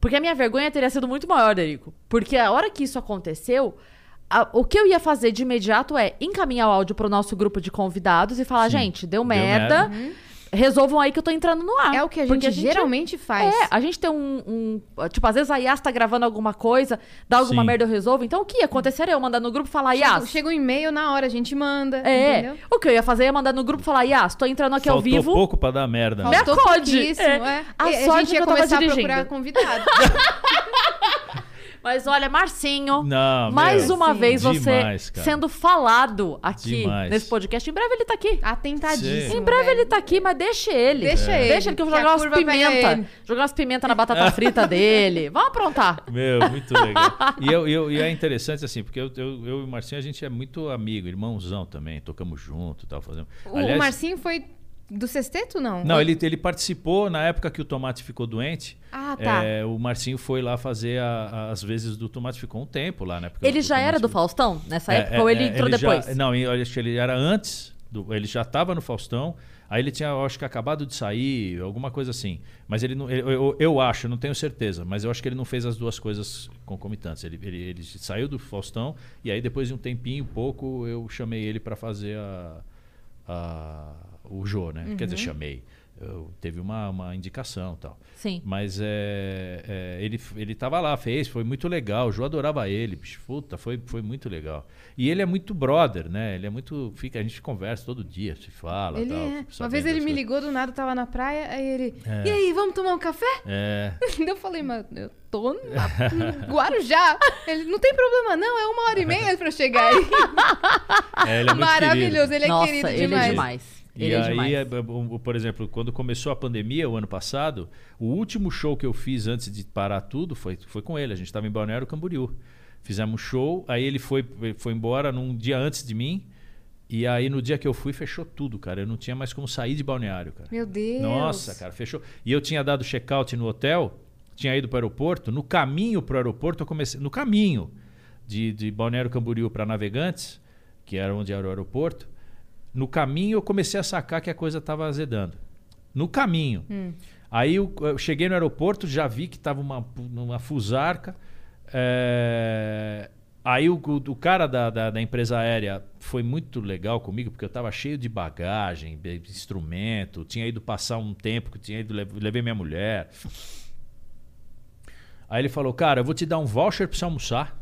Porque a minha vergonha teria sido muito maior, Derico. Porque a hora que isso aconteceu. A- o que eu ia fazer de imediato é encaminhar o áudio pro nosso grupo de convidados e falar, Sim, gente, deu deu merda. merda. Resolvam aí que eu tô entrando no ar. É o que a Porque gente, geralmente faz. É, a gente tem um, um- Tipo, às vezes a Yas tá gravando alguma coisa, dá alguma Sim. merda, eu resolvo. Então o que ia acontecer eu mandar no grupo e falar, Yas. chega um e-mail na hora, a gente manda. É. Entendeu? O que eu ia fazer é mandar no grupo e falar, Yas, tô entrando aqui ao Faltou vivo. pouco pra dar merda. Me Né? Faltou acode. É. é. A sorte gente que ia começar a procurar convidado. Mas olha, Marcinho, Não, mais meu, uma sim. vez você Demais, cara. sendo falado aqui Demais. nesse podcast. Em breve ele tá aqui. Atentadíssimo. Em breve velho. ele tá aqui, mas deixa ele. Deixa ele, Deixa ele que eu vou jogar umas pimenta. Jogar umas pimenta na batata frita dele. Vamos aprontar. Meu, muito legal. E, eu, eu- e é interessante assim, porque eu, eu, eu e o Marcinho, a gente é muito amigo, irmãozão também, tocamos junto e tal, fazendo. O, o Marcinho foi do sexteto, não? Não, ele, ele participou na época que o Tomate ficou doente. Ah, tá. é, o Marcinho foi lá fazer a- a- as vezes do Tomate, ficou um tempo lá, né? Porque Ele o- o já era do Faustão nessa É, época é, ou ele é, entrou já- depois? não, eu acho que ele era antes. do- ele já estava no Faustão. Aí ele tinha, eu acho que acabado de sair, alguma coisa assim. Mas ele não. Eu, eu, eu acho, não tenho certeza, mas eu acho que ele não fez as duas coisas concomitantes. Ele, ele, ele saiu do Faustão e aí depois de um tempinho, pouco, eu chamei ele para fazer a, a- o Jô, né? Quer dizer, Uhum. chamei. Eu- teve uma, uma indicação e tal. Sim. Mas é, é, ele, ele tava lá, fez, foi muito legal. O Ju adorava ele, bicho, puta, foi, foi muito legal. E ele é muito brother, né? Ele é muito. Fica, a gente conversa todo dia, se fala. Ele tal, é. Uma vez ele me coisas. ligou do nada, tava na praia, aí ele. É. E aí, vamos tomar um café? É. Eu falei, mas eu tô na- no Guarujá. Ele, não tem problema, não, é uma hora e meia pra eu chegar aí. é, ele é muito Maravilhoso, querido. ele é Nossa, querido ele demais. é demais. E Ele é aí, é, por exemplo, quando começou a pandemia, o ano passado, o último show que eu fiz antes de parar tudo foi, foi com ele. A gente estava em Balneário Camboriú. Fizemos um show, aí ele foi, foi embora num dia antes de mim. E aí, no dia que eu fui, fechou tudo, cara. Eu não tinha mais como sair de Balneário, cara. Meu Deus. Nossa, cara, fechou. E eu tinha dado check-out no hotel, tinha ido para o aeroporto. No caminho para o aeroporto, eu comecei. No caminho de, de Balneário Camboriú para Navegantes, que era onde era o aeroporto, no caminho eu comecei a sacar que a coisa estava azedando. No caminho. Aí eu, eu cheguei no aeroporto, já vi que estava uma, uma fusarca. é, Aí o, o- cara da, da, da empresa aérea foi muito legal comigo, porque eu estava cheio de bagagem, de instrumento, tinha ido passar um tempo, que tinha ido, lev- levei minha mulher. Aí ele falou, cara, eu vou te dar um voucher para você almoçar.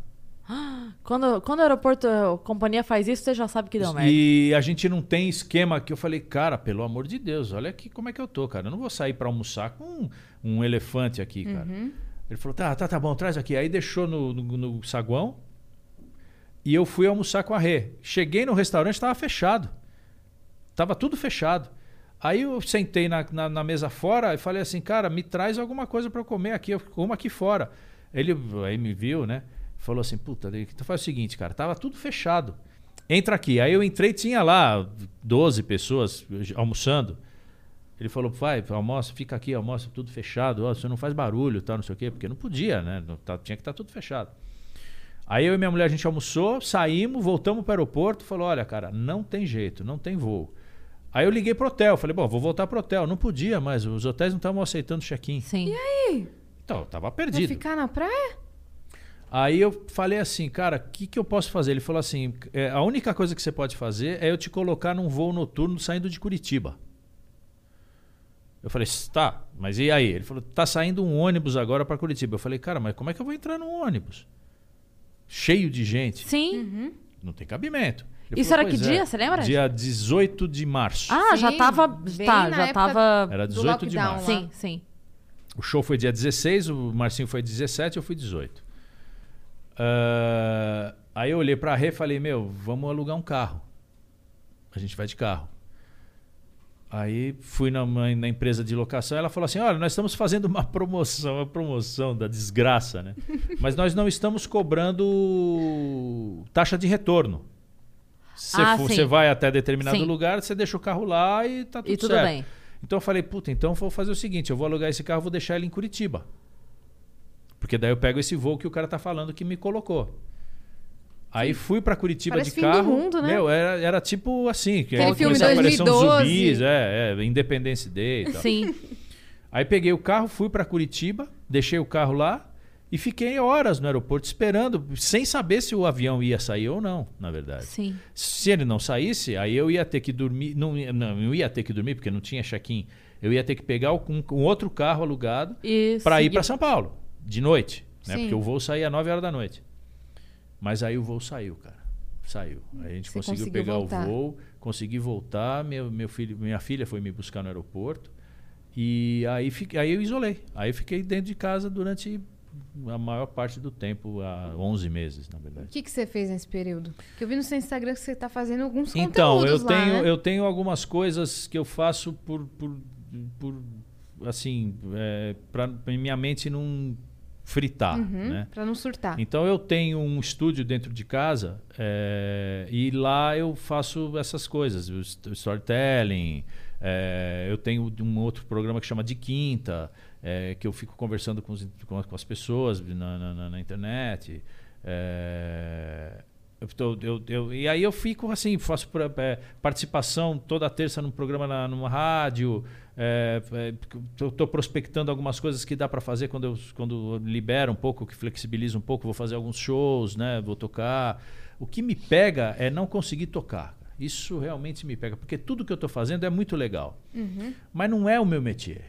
Quando, quando o aeroporto, a companhia faz isso, você já sabe que deu merda. E a gente não tem esquema que eu falei, cara, pelo amor de Deus, olha aqui como é que eu tô, cara. Eu não vou sair para almoçar com um, um elefante aqui, cara. Ele falou, tá, tá, tá bom, traz aqui. Aí deixou no, no, no saguão e eu fui almoçar com a Rê. Cheguei no restaurante, estava fechado. Tava tudo fechado. Aí eu sentei na, na, na mesa fora e falei assim, cara, me traz alguma coisa para eu comer aqui, eu como aqui fora. Ele aí me viu, né? Falou assim, puta, então faz o seguinte, cara, tava tudo fechado. Entra aqui. Aí eu entrei, tinha lá 12 pessoas almoçando. Ele falou, vai, almoça, fica aqui, almoça, tudo fechado. Ó, você não faz barulho, tal, não sei o quê, porque não podia, né? Não tá- tinha que estar tudo fechado. Aí eu e minha mulher, a gente almoçou, saímos, voltamos para o aeroporto, falou, olha, cara, não tem jeito, não tem voo. Aí eu liguei pro hotel, falei, bom, vou voltar pro hotel. Não podia mais, os hotéis não estavam aceitando check-in. Sim. Então, eu tava Vai perdido. ficar na praia? Aí eu falei assim, cara, o que, que eu posso fazer? Ele falou assim: "É, a única coisa que você pode fazer é eu te colocar num voo noturno saindo de Curitiba. Eu falei, tá, mas e aí? Ele falou, tá saindo um ônibus agora para Curitiba. Eu falei, cara, mas como é que eu vou entrar num ônibus? cheio de gente. Sim. Não tem cabimento. Ele Isso falou, era que "Pois é, dia? Você lembra? Dia 18 de março. Ah, já Sim, tava. bem Tá, na já tava. Era do 18 de março. lá. Sim, sim. O show foi dia 16, o Marcinho foi 17, eu fui 18. Ah, aí eu olhei pra Rê e falei, meu, vamos alugar um carro. A gente vai de carro. Aí fui na, na empresa de locação ela falou assim, olha, nós estamos fazendo uma promoção, uma promoção da desgraça, né? Mas nós não estamos cobrando taxa de retorno. Você Ah, vai até determinado Sim. lugar, você deixa o carro lá e tá tudo, E tudo certo. bem. Então eu falei, puta, então eu vou fazer o seguinte, eu vou alugar esse carro, vou deixar ele em Curitiba. Porque daí eu pego esse voo que o cara tá falando que me colocou. Aí fui pra Curitiba Parece de fim do carro. mundo, né? Meu, era, era tipo assim, que Aquele aí filme começou a aparecer uns 2012. zumbis, é, é, Independence Day e tal. Sim. Aí peguei o carro, fui pra Curitiba, deixei o carro lá e fiquei horas no aeroporto esperando, sem saber se o avião ia sair ou não, na verdade. Sim. Se ele não saísse, aí eu ia ter que dormir. Não, ia- não, eu ia ter que dormir, porque não tinha check-in. Eu ia ter que pegar um, um outro carro alugado para ir para São Paulo, de noite. Né? Sim. Porque o voo saía às 9 horas da noite. Mas aí o voo saiu, cara. Saiu. Aí a gente conseguiu, conseguiu pegar voltar. o voo, consegui voltar. Meu, meu filho, minha filha foi me buscar no aeroporto. E aí, fiquei, aí eu isolei. Aí eu fiquei dentro de casa durante a maior parte do tempo, há 11 meses, na O verdade. que, que você fez nesse período? Porque eu vi no seu Instagram que você tá fazendo alguns Então, eu lá, tenho, né? eu tenho algumas coisas que eu faço por, por, por assim, é, para minha mente não fritar, Uhum, né? Pra não surtar. Então eu tenho um estúdio dentro de casa é, e lá eu faço essas coisas, o st- storytelling. é, eu tenho um outro programa que chama de quinta, é, que eu fico conversando com, os- com- as pessoas na, na- na- internet. é, eu eu- eu- e aí eu fico assim, faço pra- é, participação toda terça num programa na, numa rádio. É, é, estou prospectando algumas coisas que dá para fazer quando eu, quando eu libero um pouco, que flexibiliza um pouco, vou fazer alguns shows, né? Vou tocar. O que me pega é não conseguir tocar. Isso realmente me pega, porque tudo que eu estou fazendo é muito legal. Mas não é o meu métier.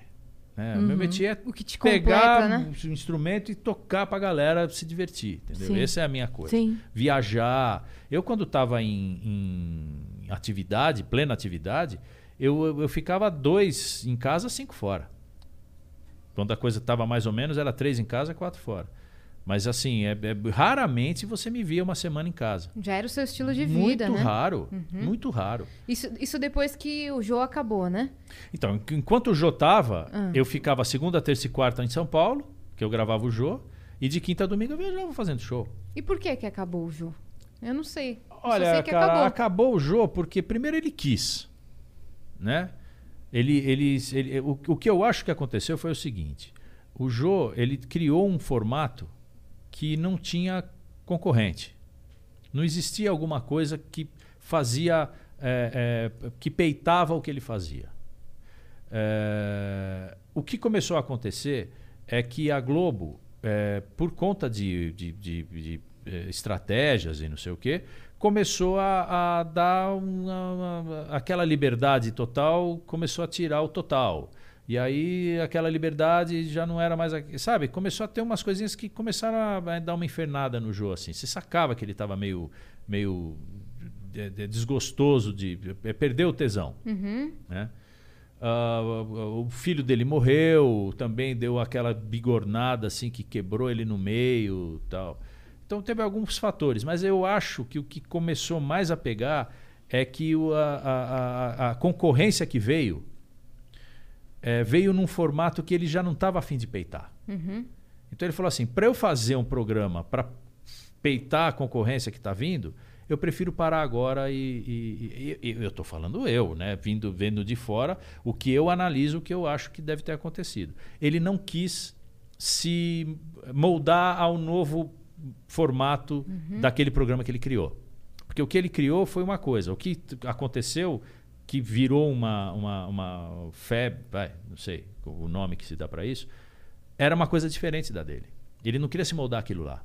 né? O meu métier é O que te pegar completa, né? um instrumento e tocar pra galera se divertir, entendeu? Sim. Essa é a minha coisa. Sim. Viajar. Eu, quando estava em, em atividade, plena atividade, eu, eu, eu ficava dois em casa, cinco fora. Quando a coisa estava mais ou menos, era três em casa, quatro fora. Mas assim, é, é- raramente você me via uma semana em casa. Já era o seu estilo de vida, muito né? Uhum. raro, muito raro. Isso, isso depois que o jogo acabou, né? Então, enqu- enquanto o Jô tava, Ah. eu ficava segunda, terça e quarta em São Paulo, que eu gravava o Jô, e de quinta a domingo eu viajava fazendo show. E por que que acabou o jogo? Eu não sei. Eu Olha, sei que cara, acabou. acabou. o Jô porque primeiro ele quis, né? Ele, ele, ele- o, o que eu acho que aconteceu foi o seguinte: o Jô ele criou um formato que não tinha concorrente. Não existia alguma coisa que fazia, é, é, que peitava o que ele fazia. É, o que começou a acontecer é que a Globo, é, por conta de, de- de- de, eh, estratégias e não sei o quê, começou a, a dar uma- uma- aquela liberdade total, começou a tirar o total. E aí aquela liberdade já não era mais. Sabe? Começou a ter umas coisinhas que começaram a, dar uma infernada no Jô. Assim. Você sacava que ele estava meio, meio desgostoso de. Perdeu o tesão. Né? Ah, o o filho dele morreu, também deu aquela bigornada assim que quebrou ele no meio, tal. Então teve alguns fatores, mas eu acho que o que começou mais a pegar é que o- a, a- a- concorrência que veio eh, veio num formato que ele já não estava afim de peitar. Então ele falou assim: para eu fazer um programa para peitar a concorrência que está vindo, eu prefiro parar agora e, e- e- e- eu estou falando eu, né? Vindo, vendo de fora o que eu analiso, o que eu acho que deve ter acontecido. Ele não quis se moldar ao novo formato daquele programa que ele criou. Porque o que ele criou foi uma coisa. O que aconteceu, que virou uma, uma, uma febre, vai, não sei o nome que se dá para isso, era uma coisa diferente da dele. Ele não queria se moldar aquilo lá.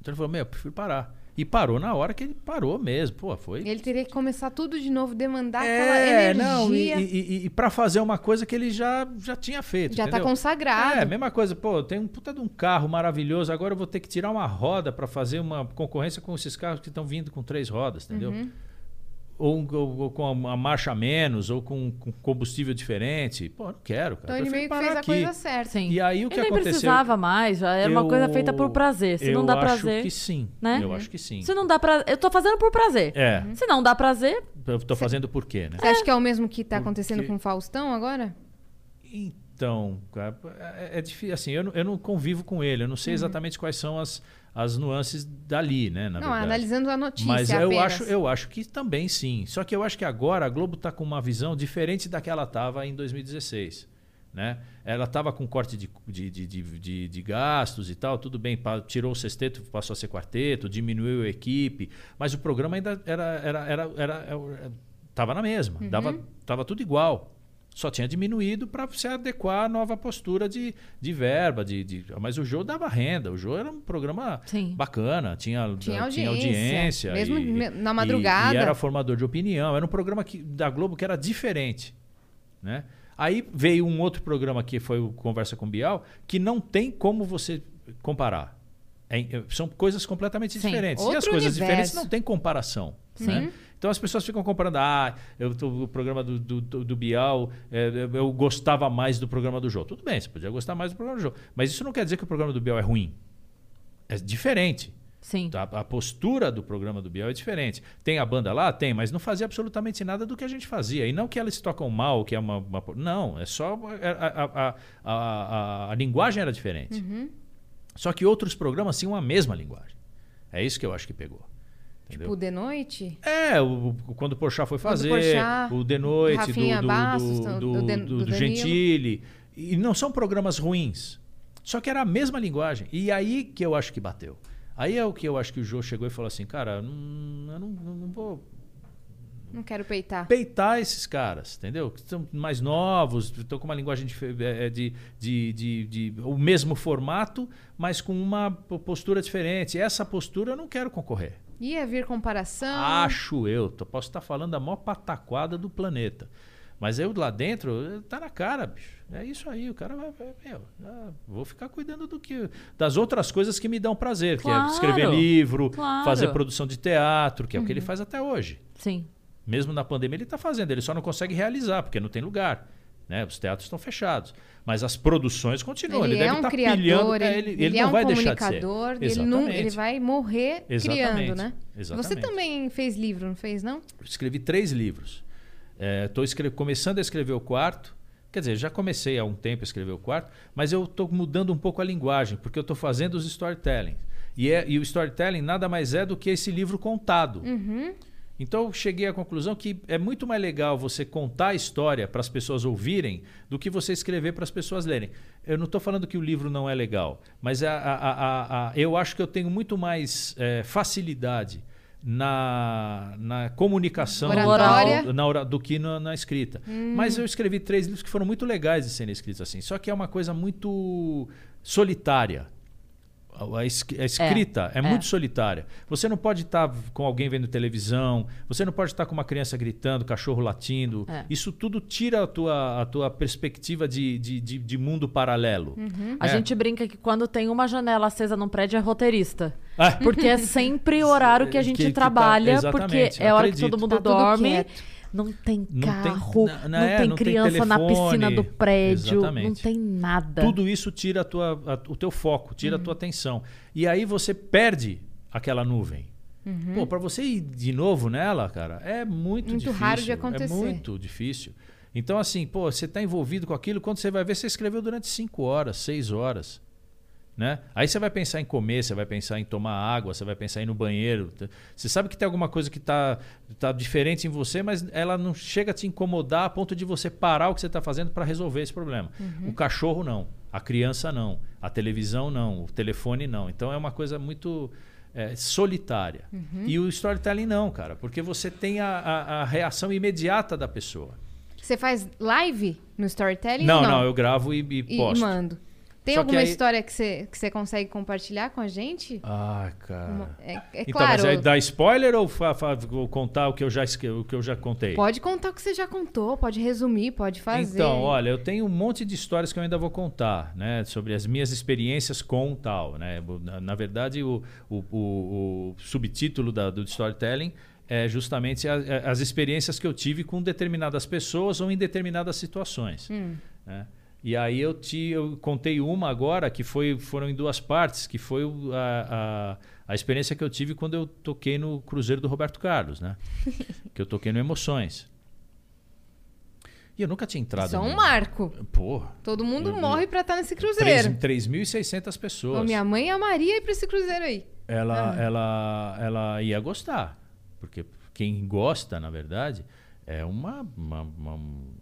Então ele falou: Meu, eu prefiro parar. E parou na hora que ele parou mesmo. Pô, foi. Ele teria que começar tudo de novo, demandar aquela É, energia. não, e, e, e, para fazer uma coisa que ele já, já tinha feito. Já tá entendeu? consagrado. É, mesma coisa, pô, tem um puta de um carro maravilhoso, agora eu vou ter que tirar uma roda para fazer uma concorrência com esses carros que estão vindo com três rodas, entendeu? Uhum. Ou, ou- ou com uma marcha a menos, ou com, com combustível diferente. Pô, não quero, cara. Então ele meio que fez a aqui. coisa certa. Sim. E aí o que Ele nem aconteceu? precisava mais, já era uma Eu- coisa feita por prazer. Se não eu dá acho prazer. que sim. né? Eu acho que sim. Se não dá prazer. Eu tô fazendo por prazer. É, Se não dá prazer, eu tô fazendo por quê, né? Você acha que é o mesmo que tá acontecendo Porque- com o Faustão agora? Então, cara, é, é difícil. Assim, eu não, eu não convivo com ele, eu não sei exatamente quais são as, as nuances dali, né? Na Uhum. não, verdade. analisando a notícia Mas eu apenas. acho, eu acho que também sim. Só que eu acho que agora a Globo está com uma visão diferente da que ela estava em 2016. Né? Ela estava com corte de, de, de, de, de- gastos e tal, tudo bem, tirou o sexteto, passou a ser quarteto, diminuiu a equipe, mas o programa ainda era era era, era, era- tava na mesma, dava, tava tudo igual. Só tinha diminuído para se adequar à nova postura de, de verba, de, de- mas o jogo dava renda, o jogo era um programa Sim. bacana, tinha, Tinha tinha audiência, audiência mesmo e- na e- madrugada. E, era formador de opinião. Era um programa que, da Globo que era diferente. Né? Aí veio um outro programa que foi o Conversa com Bial, que não tem como você comparar. É- são coisas completamente Sim, diferentes. E as coisas universo. diferentes não tem comparação. né? Então as pessoas ficam comparando, ah, eu, o programa do, do, do- Bial, é, eu gostava mais do programa do Jô. Tudo bem, você podia gostar mais do programa do Jô. Mas isso não quer dizer que o programa do Bial é ruim. É diferente. sim. A, a postura do programa do Biel é diferente. Tem a banda lá? Tem, mas não fazia absolutamente nada do que a gente fazia. E não que elas tocam mal, que é uma. uma- não, é só. A, a, a, a, a- a linguagem era diferente. Só que outros programas tinham a mesma linguagem. É isso que eu acho que pegou. Entendeu? Tipo, de noite? É, o, quando o Porchat foi fazer, Porchat, o De Noite, do, Rafinha do, Bastos, do, do- do, do. Gentili. E não são programas ruins. Só que era a mesma linguagem. E aí que eu acho que bateu. Aí é o que eu acho que o Jô chegou e falou assim, cara, não- eu não, não vou Não quero peitar. peitar esses caras, entendeu? Que são mais novos, estão com uma linguagem dife- é, de, de, de, de- o mesmo formato, mas com uma po- postura diferente. Essa postura eu não quero concorrer. Ia vir comparação. Acho eu. Posso estar falando da maior pataquada do planeta. Mas eu lá dentro, tá na cara, bicho. É isso aí. O cara vai. meu, ah, vou ficar cuidando do que. Das outras coisas que me dão prazer, Claro, que é escrever livro, claro. fazer produção de teatro, que é o que ele faz até hoje. Sim. Mesmo na pandemia ele está fazendo, ele só não consegue realizar, porque não tem lugar. Né? Os teatros estão fechados. Mas as produções continuam. Ele, Ele, é deve um estar criador, pilhando. ele, é, ele, ele ele é não um vai deixar de comunicador, ser. ele, não, ele vai morrer Exatamente. criando, né? Exatamente. Você também fez livro, não fez, não? escrevi três livros. Estou começando a escrever o quarto. Quer dizer, já comecei há um tempo a escrever o quarto, mas eu estou mudando um pouco a linguagem, porque eu estou fazendo os storytelling. E, é, e o storytelling nada mais é do que esse livro contado. Então eu cheguei à conclusão que é muito mais legal você contar a história para as pessoas ouvirem do que você escrever para as pessoas lerem. Eu não estou falando que o livro não é legal, mas a- a- a- eu acho que eu tenho muito mais eh, facilidade na, na comunicação Oratória. do, na do que na, na escrita. Mas eu escrevi três livros que foram muito legais de serem escritos assim. Só que é uma coisa muito solitária. A, a escrita é, é. muito solitária. Você não pode estar com alguém vendo televisão, você não pode estar com uma criança gritando, cachorro latindo. É. Isso tudo tira a tua, a tua perspectiva de, de, de, de mundo paralelo. A É. gente brinca que quando tem uma janela acesa num prédio é roteirista. Ah, Porque é sempre o horário que a gente Que- que tá- trabalha, exatamente, porque é a hora que todo mundo Tá dorme. quieto. Não tem Não tem- carro, na- não, na- é, tem não tem criança na piscina do prédio, não Exatamente. tem nada. Tudo isso tira a tua, a- o teu foco, tira Uhum. a tua atenção. E aí você perde aquela nuvem. Uhum. Pô, para você ir de novo nela, cara, é muito, Muito difícil. raro de acontecer. É muito difícil. Então, assim, pô, você está envolvido com aquilo, quando você vai ver, você escreveu durante cinco horas, seis horas. Né? Aí você vai pensar em comer, você vai pensar em tomar água, você vai pensar em ir no banheiro. Você sabe que tem alguma coisa que está tá diferente em você, mas ela não chega a te incomodar a ponto de você parar o que você está fazendo para resolver esse problema. O cachorro não, a criança não, a televisão não, o telefone não. Então é uma coisa muito é, solitária. E o storytelling não, cara, porque você tem a, a- a reação imediata da pessoa. Você faz live no storytelling? Não, ou não, eu gravo e, e E posto. mando. Tem Só que alguma aí- história que você que você consegue compartilhar com a gente? Ah, cara. Uma- é, é então, claro. mas é dar spoiler ou fa- fa- contar o que eu já, o que eu já contei? Pode contar o que você já contou, pode resumir, pode fazer. Então, olha, eu tenho um monte de histórias que eu ainda vou contar, né? Sobre as minhas experiências com tal, né? Na, na verdade, o, o, o- o subtítulo da- do storytelling é justamente a- a- as experiências que eu tive com determinadas pessoas ou em determinadas situações. né? E aí eu, te, eu contei uma agora que foi, foram em duas partes, que foi a, a, a experiência que eu tive quando eu toquei no Cruzeiro do Roberto Carlos, né? que eu toquei no Emoções. E eu nunca tinha entrado. Isso é um no- marco. Pô, Todo mundo Eu- morre pra estar nesse cruzeiro. 3.600 Ô, pessoas. minha mãe amaria ir pra esse cruzeiro aí. Ela, Ah. ela, ela ia gostar. Porque quem gosta, na verdade, é uma, uma- uma- um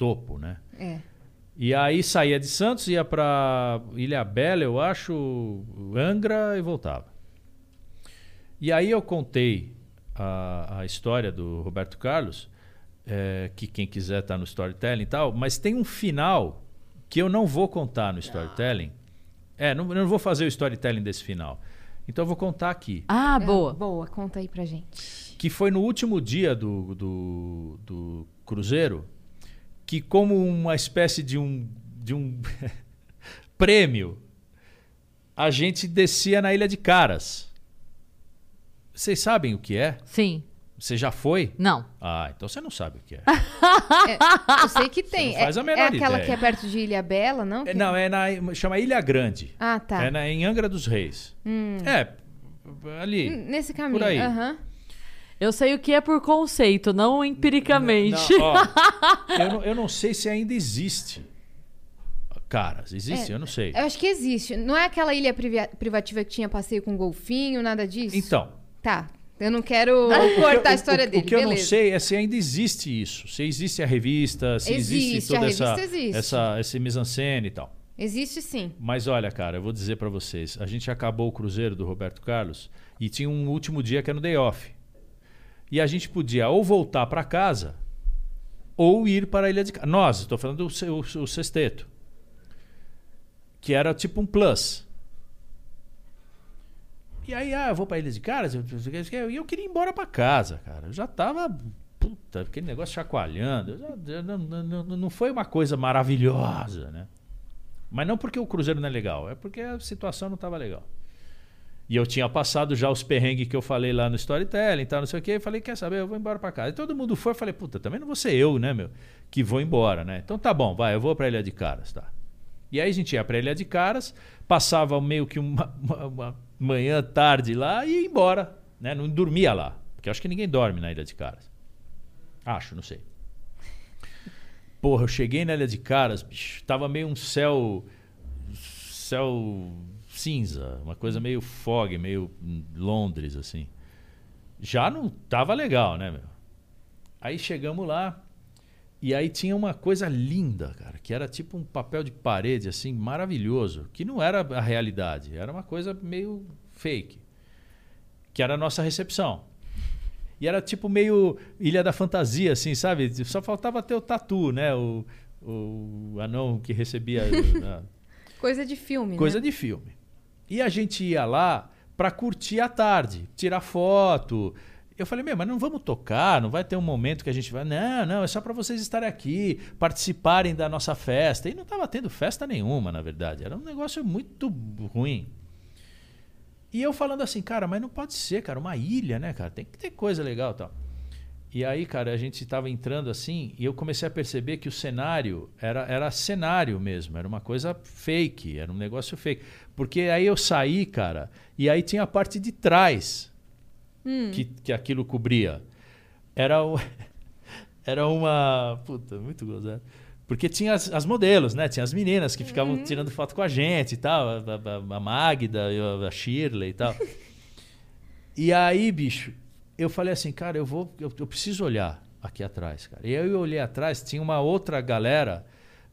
topo, né? É. E aí saía de Santos, ia para Ilha Bela, eu acho, Angra e voltava. E aí eu contei a, a história do Roberto Carlos, é, que quem quiser tá no storytelling e tal, mas tem um final que eu não vou contar no storytelling. É, não, eu não vou fazer o storytelling desse final. Então eu vou contar aqui. Ah, boa. É, boa, conta aí pra gente. Que foi no último dia do, do, do cruzeiro, que como uma espécie de um, de um prêmio, a gente descia na Ilha de Caras. Vocês sabem o que é? Sim. Você já foi? Não. Ah, então você não sabe o que é. Eu sei que tem. faz é, a menor é aquela ideia. que é perto de Ilha Bela, não? É, não, é na. chama Ilha Grande. Ah, tá. É na, em Angra dos Reis. É, ali. Hum, Nesse caminho. Por aí. aham. Eu sei o que é por conceito, não empiricamente. Não, ó, eu, não, eu não sei se ainda existe. Caras, existe? É, eu não sei. Eu acho que existe. Não é aquela ilha priva- privativa que tinha passeio com golfinho, nada disso? Então, Tá. Eu não quero cortar a história o, dele. O que eu não beleza. sei é se ainda existe isso. Se existe a revista, se existe, Existe, a toda essa, revista existe. essa esse mise-en-scène e tal. Existe sim. Mas olha, cara, eu vou dizer pra vocês. A gente acabou o cruzeiro do Roberto Carlos e tinha um último dia que era no day off. E a gente podia ou voltar pra casa ou ir para a Ilha de Ca- Nós, estou falando o, se- o, o sexteto. Que era tipo um plus. E aí, ah, eu vou pra Ilha de Caras. E eu, queria ir embora pra casa, cara. Eu já tava. Puta, aquele negócio chacoalhando. Não, não- não foi uma coisa maravilhosa, né? Mas não porque o Cruzeiro não é legal, é porque a situação não estava legal. E eu tinha passado já os perrengues que eu falei lá no Storytelling tal, não sei o quê. E falei, quer saber, eu vou embora pra casa. E todo mundo foi, eu falei, puta, também não vou ser eu, né, meu, que vou embora, né? Então tá bom, vai, eu vou pra Ilha de Caras, tá? E aí a gente ia pra Ilha de Caras, passava meio que uma, uma- uma manhã, tarde lá e ia embora, né? Não dormia lá, porque acho que ninguém dorme na Ilha de Caras. Acho, não sei. Porra, eu cheguei na Ilha de Caras, bicho, tava meio um céu céu cinza, uma coisa meio fog, meio hum, Londres assim. Já não tava legal, né, meu? Aí chegamos lá e aí tinha uma coisa linda, cara, que era tipo um papel de parede assim, maravilhoso, que não era a realidade, era uma coisa meio fake. Que era a nossa recepção. E era tipo meio Ilha da Fantasia, assim, sabe? Só faltava ter o tatu, né? O, o anão que recebia a- Coisa de filme, coisa né? de filme. E a gente ia lá pra curtir a tarde, tirar foto. Eu falei, meu, mas não vamos tocar, não vai ter um momento que a gente vai. Não, não, é só pra vocês estarem aqui, participarem da nossa festa. E não tava tendo festa nenhuma, na verdade. Era um negócio muito ruim. E eu falando assim, cara, mas não pode ser, cara, uma ilha, né, cara? Tem que ter coisa legal e tal. E aí, cara, a gente estava entrando assim e eu comecei a perceber que o cenário era, era cenário mesmo, era uma coisa fake, era um negócio fake. Porque aí eu saí, cara, e aí tinha a parte de trás que, que aquilo cobria. Era, o, era uma. Puta, muito gozado. Porque tinha as, as modelos, né? Tinha as meninas que ficavam tirando foto com a gente e tal, a, a, a Magda, a Shirley e tal. E aí, bicho, eu falei assim, cara, eu vou, eu, eu preciso olhar aqui atrás, cara. E aí eu olhei atrás, tinha uma outra galera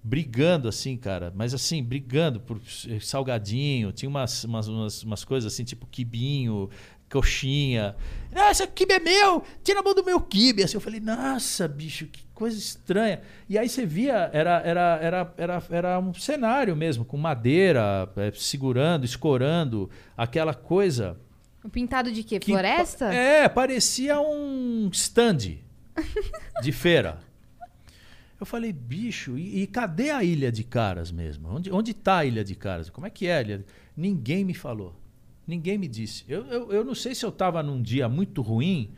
brigando assim, cara, mas assim, brigando por salgadinho, tinha umas, umas, umas, umas coisas assim, tipo quibinho, coxinha. Nossa, o kibe é meu! Tira a mão do meu kibe. Assim, eu falei, nossa, bicho, que coisa estranha. E aí você via, era, era, era, era, era um cenário mesmo, com madeira, é, segurando, escorando, aquela coisa. Pintado de quê? que Floresta? pa- É, parecia um stand de feira. Eu falei, bicho, e, e cadê a Ilha de Caras mesmo? Onde, onde tá a Ilha de Caras? Como é que é a Ilha? Ninguém me falou. Ninguém me disse. Eu, eu, eu não sei se eu estava num dia muito ruim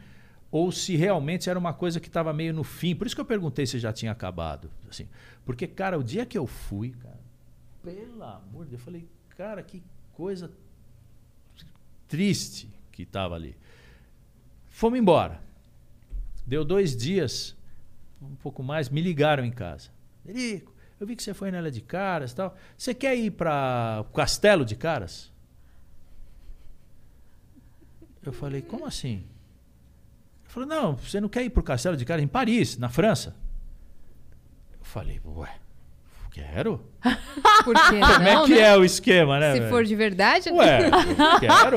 ou se realmente era uma coisa que estava meio no fim. Por isso que eu perguntei se já tinha acabado. Assim, porque, cara, o dia que eu fui, cara, pelo amor de Deus, eu falei, cara, que coisa triste que estava ali. Fomos embora. Deu dois dias, um pouco mais, me ligaram em casa. Erico, eu vi que você foi na Ilha de Caras tal. Você quer ir para o Castelo de Caras? Eu falei, como assim? Ele falou, não, você não quer ir para o Castelo de Caras em Paris, na França? Eu falei, ué, quero? Por que Como é não, que né? é o esquema, né? Se velho? for de verdade, Ué, eu quero.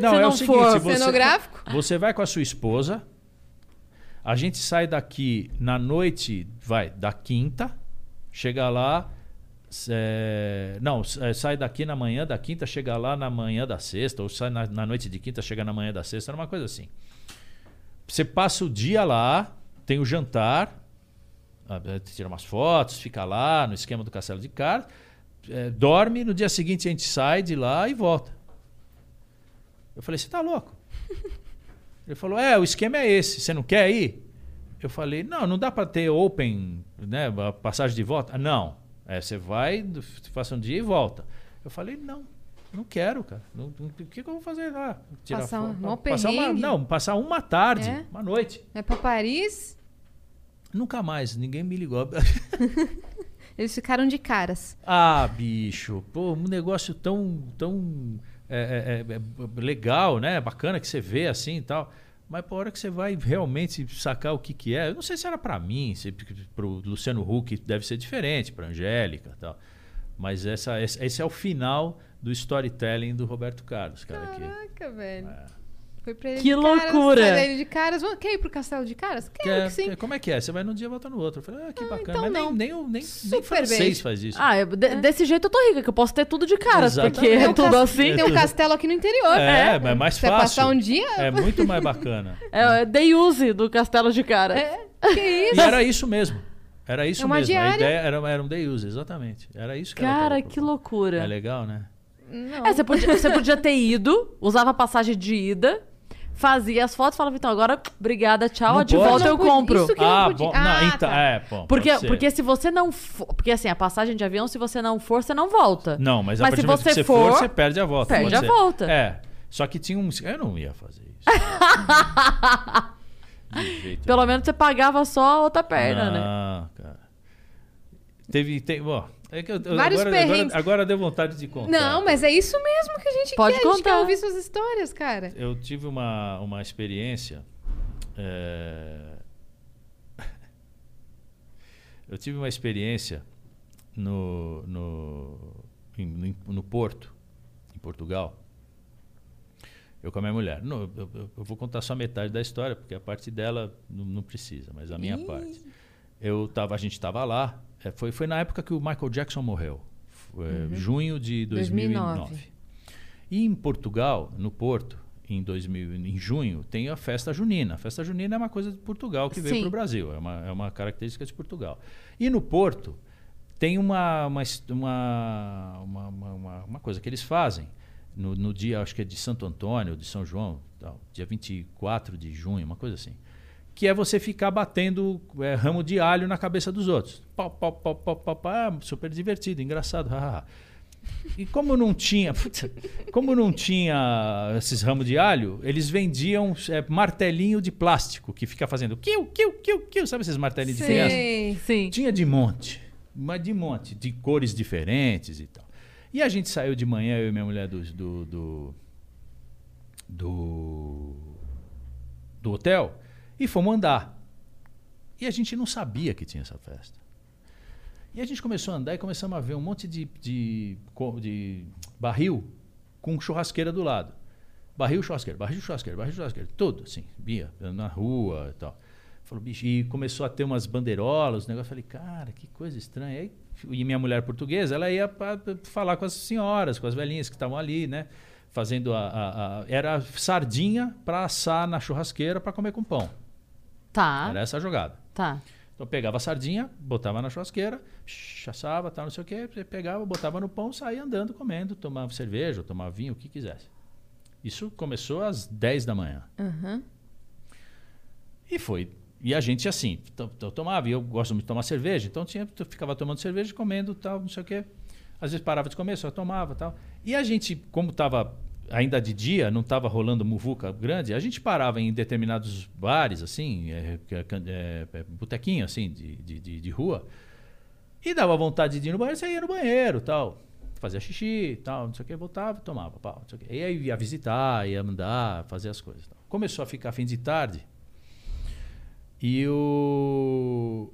Não, Se é não o seguinte, for você, cenográfico. você vai com a sua esposa, a gente sai daqui na noite, vai, da quinta, chega lá, é, não, é, sai daqui na manhã da quinta, chega lá na manhã da sexta, ou sai na, na noite de quinta, chega na manhã da sexta, era uma coisa assim. Você passa o dia lá, tem o jantar, tira umas fotos, fica lá no esquema do Castelo de Caras, eh, dorme, no dia seguinte a gente sai de lá e volta. Eu falei, você tá louco? Ele falou, é, o esquema é esse, você não quer ir? Eu falei, não, não dá para ter open, né, passagem de volta? Ah, não, é, você vai, passa um dia e volta. Eu falei, não, não quero, cara. Não- não- o que, que eu vou fazer lá? Tirar Passar um- foto? mó passar uma? Não, passar uma tarde, É? uma noite. É pra Paris, Nunca mais, ninguém me ligou. eles ficaram de caras. Ah, bicho, pô, um negócio tão, tão é, é, é, é, legal, né? Bacana que você vê assim e tal. Mas por hora que você vai realmente sacar o que, que é, eu não sei se era pra mim, se pro Luciano Huck deve ser diferente, pra Angélica e tal. Mas essa, esse, esse é o final do storytelling do Roberto Carlos, cara. Que, Caraca, velho. É. Foi pra ele Que de caras, loucura! sai daí de caras. Quer ir pro castelo de caras? Quero que é- que sim. como é que é? Você vai num dia e volta no outro. Eu falei, ah, que bacana. então Mas nem, não. nem, o- nem, nem Super francês faz isso. Ah, eu- de- desse jeito eu tô rica, que eu posso ter tudo de caras, Exatamente. porque é tudo assim. Tem um castelo aqui no interior. É, mas é mais você fácil. passar um dia... É muito mais bacana. É, é day use do castelo de caras. É, que isso? E era isso mesmo. Era isso É uma mesmo. diária. A ideia era, era um day use, exatamente. Era isso que Cara, que loucura. É legal, né? Não. É, você podia, você podia ter ido, usava a passagem de ida, fazia as fotos, falava, então, agora, obrigada, tchau, Não de pode. volta Não eu compro. isso que não ah, podia. bom. Ah, não, então, tá. é, bom. Porque, porque se você não for. Porque assim, a passagem de avião, se você não for, você não volta. Não, mas, a Mas se você você for, for, você perde a volta. perde a ser. volta. É. Só que tinha um. Eu não ia fazer isso. Pelo menos você pagava só a outra perna, não, né? cara. Teve. Tem, ó, é que eu, Vários agora, agora, perrengues. agora deu vontade de contar. Não, mas é isso mesmo que a gente Pode quer. A gente quer contar. ouvir suas histórias, cara. Eu tive uma, uma experiência. é, Eu tive uma experiência no, no, em- no, Porto, em Portugal. Eu com a minha mulher. Não, eu, eu- eu vou contar só metade da história, porque a parte dela não, não precisa, mas a minha parte. Eu tava, a gente estava lá. É, foi, foi na época que o Michael Jackson morreu. Foi, Junho de 2009. 2009. E em Portugal, no Porto, em, 2000, em junho, tem a festa junina. A festa junina é uma coisa de Portugal que veio para o Brasil, é uma, é uma característica de Portugal. E no Porto, tem uma, uma, uma, uma- uma coisa que eles fazem no, no dia, acho que é de Santo Antônio, de São João, tal, dia 24 de junho, uma coisa assim. Que é você ficar batendo é, ramo de alho na cabeça dos outros. Pau, pau, pau, pau, pau, pau, ah, super divertido, engraçado. E como não tinha, como não tinha esses ramos de alho, eles vendiam é, martelinho de plástico que fica fazendo kiu, kiu, kiu, kiu, sabe esses martelinhos de criança? Sim. Tinha de monte, mas de monte, de cores diferentes e tal. E a gente saiu de manhã, eu e minha mulher, do, do, do, do, do hotel e fomos andar. E a gente não sabia que tinha essa festa. E a gente começou a andar e começamos a ver um monte de, de, de barril com churrasqueira do lado. Barril churrasqueira, barril churrasqueira, barril churrasqueira. Tudo, assim, via na rua e tal. Falou, bicho, e começou a ter umas bandeirolas, negócio. Falei, cara, que coisa estranha. Aí, e minha mulher portuguesa, ela ia pra falar com as senhoras, com as velhinhas que estavam ali, né? Fazendo a. a- a- era sardinha para assar na churrasqueira para comer com pão. Tá, Era essa a jogada. tá. Então pegava a sardinha, botava na churrasqueira, assava, tal, não sei o quê, pegava, botava no pão, saía andando, comendo, tomava cerveja, tomava vinho, o que quisesse. Isso começou às 10 da manhã. Aham. E foi. E a gente assim, to- tomava, e eu gosto muito de tomar cerveja, então tinha, eu ficava tomando cerveja, comendo, tal, não sei o quê. Às vezes parava de comer, só tomava, tal. E a gente, como estava ainda de dia, não estava rolando muvuca grande, a gente parava em determinados bares, assim, é, é, é, é, botequinho, assim, de, de, de, rua, e dava vontade de ir no banheiro, ia no banheiro, tal. Fazia xixi, tal, não sei o que, voltava, tomava, pau. E aí ia visitar, ia andar, fazer as coisas. Tal. Começou a ficar fim de tarde, e o...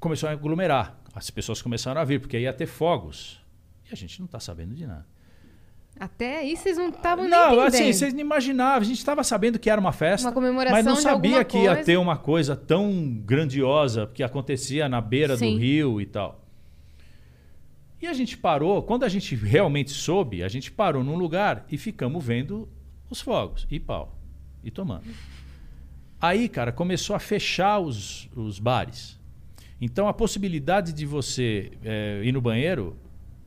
começou a aglomerar. As pessoas começaram a vir, porque ia ter fogos. E a gente não está sabendo de nada. Até aí vocês não estavam nem Não, entendendo. assim, vocês não imaginavam. A gente estava sabendo que era uma festa, Uma comemoração mas não sabia que ia coisa. ter uma coisa tão grandiosa que acontecia na beira Sim. do rio e tal. E a gente parou, quando a gente realmente soube, a gente parou num lugar e ficamos vendo os fogos e pau, e tomando. Aí, cara, começou a fechar os, os bares. Então, a possibilidade de você eh, ir no banheiro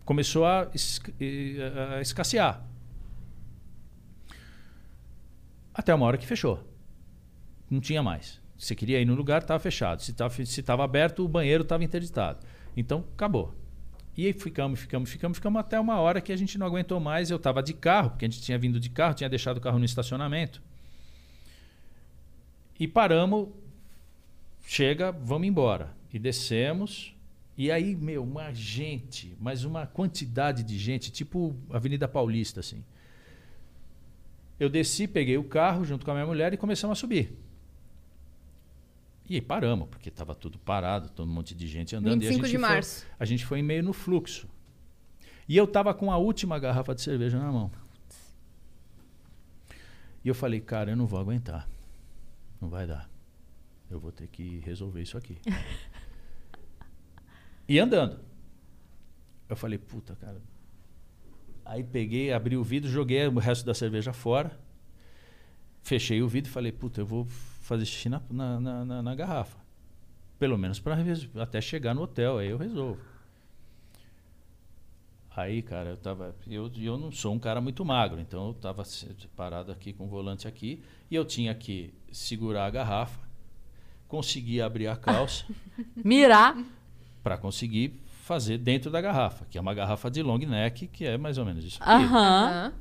começou a, a escassear. Até uma hora que fechou. Não tinha mais. Você queria ir no lugar, estava fechado. Se estava aberto, o banheiro estava interditado. Então, acabou. E aí ficamos, ficamos, ficamos, ficamos até uma hora que a gente não aguentou mais. Eu estava de carro, porque a gente tinha vindo de carro, tinha deixado o carro no estacionamento. E paramos, chega, vamos embora. E descemos. E aí, meu, uma gente, mas uma quantidade de gente, tipo Avenida Paulista, assim. Eu desci, peguei o carro junto com a minha mulher e começamos a subir. E aí paramos, porque estava tudo parado, todo um monte de gente andando. e a 25 gente de foi- março. a gente foi meio no fluxo. E eu estava com a última garrafa de cerveja na mão. E eu falei, cara, eu não vou aguentar. Não vai dar. Eu vou ter que resolver isso aqui. e andando. Eu falei, puta, cara. Aí peguei, abri o vidro, joguei o resto da cerveja fora. Fechei o vidro e falei, puta, eu vou fazer xixi na, na, na- na- garrafa. Pelo menos para até chegar no hotel, aí eu resolvo. Aí, cara, eu tava. Eu, eu não sou um cara muito magro, então eu tava parado aqui com o volante aqui e eu tinha que segurar a garrafa, conseguir abrir a calça Mirar. Para conseguir fazer dentro da garrafa, que é uma garrafa de long neck, que é mais ou menos isso. Aham. Aham.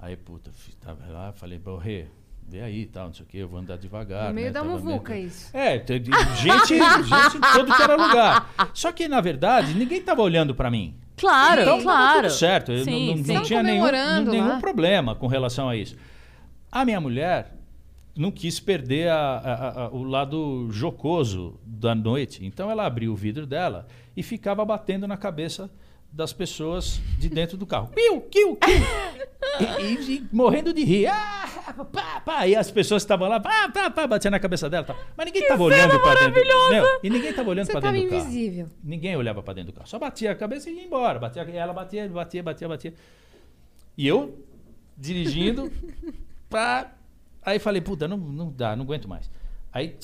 Aí, puta, tava lá, falei, Borré, vê aí e tal, não sei o quê, eu vou andar devagar. No meio né? da muvuca, meio- isso. É, gente, gente em todo que era lugar. Só que, na verdade, ninguém tava olhando para mim. Claro, Então, tava claro. tudo certo. eu Sim, não, não- não tinha nenhum, nenhum problema com relação a isso. A minha mulher não quis perder a- a- a- o lado jocoso da noite. Então ela abriu o vidro dela e ficava batendo na cabeça das pessoas de dentro do carro. Piu, kiu, kiu. E, e- e morrendo de rir. Ah, pá, pá. E as pessoas que estavam lá, pá, pá, pá, batia na cabeça dela. Tá. Mas ninguém estava olhando para dentro. Meu, e ninguém estava olhando para dentro do carro. invisível. Ninguém olhava para dentro do carro. Só batia a cabeça e ia embora. Batia, e ela batia, batia, batia, batia. E eu dirigindo pra... Aí falei, puta, não, não dá, não aguento mais. Aí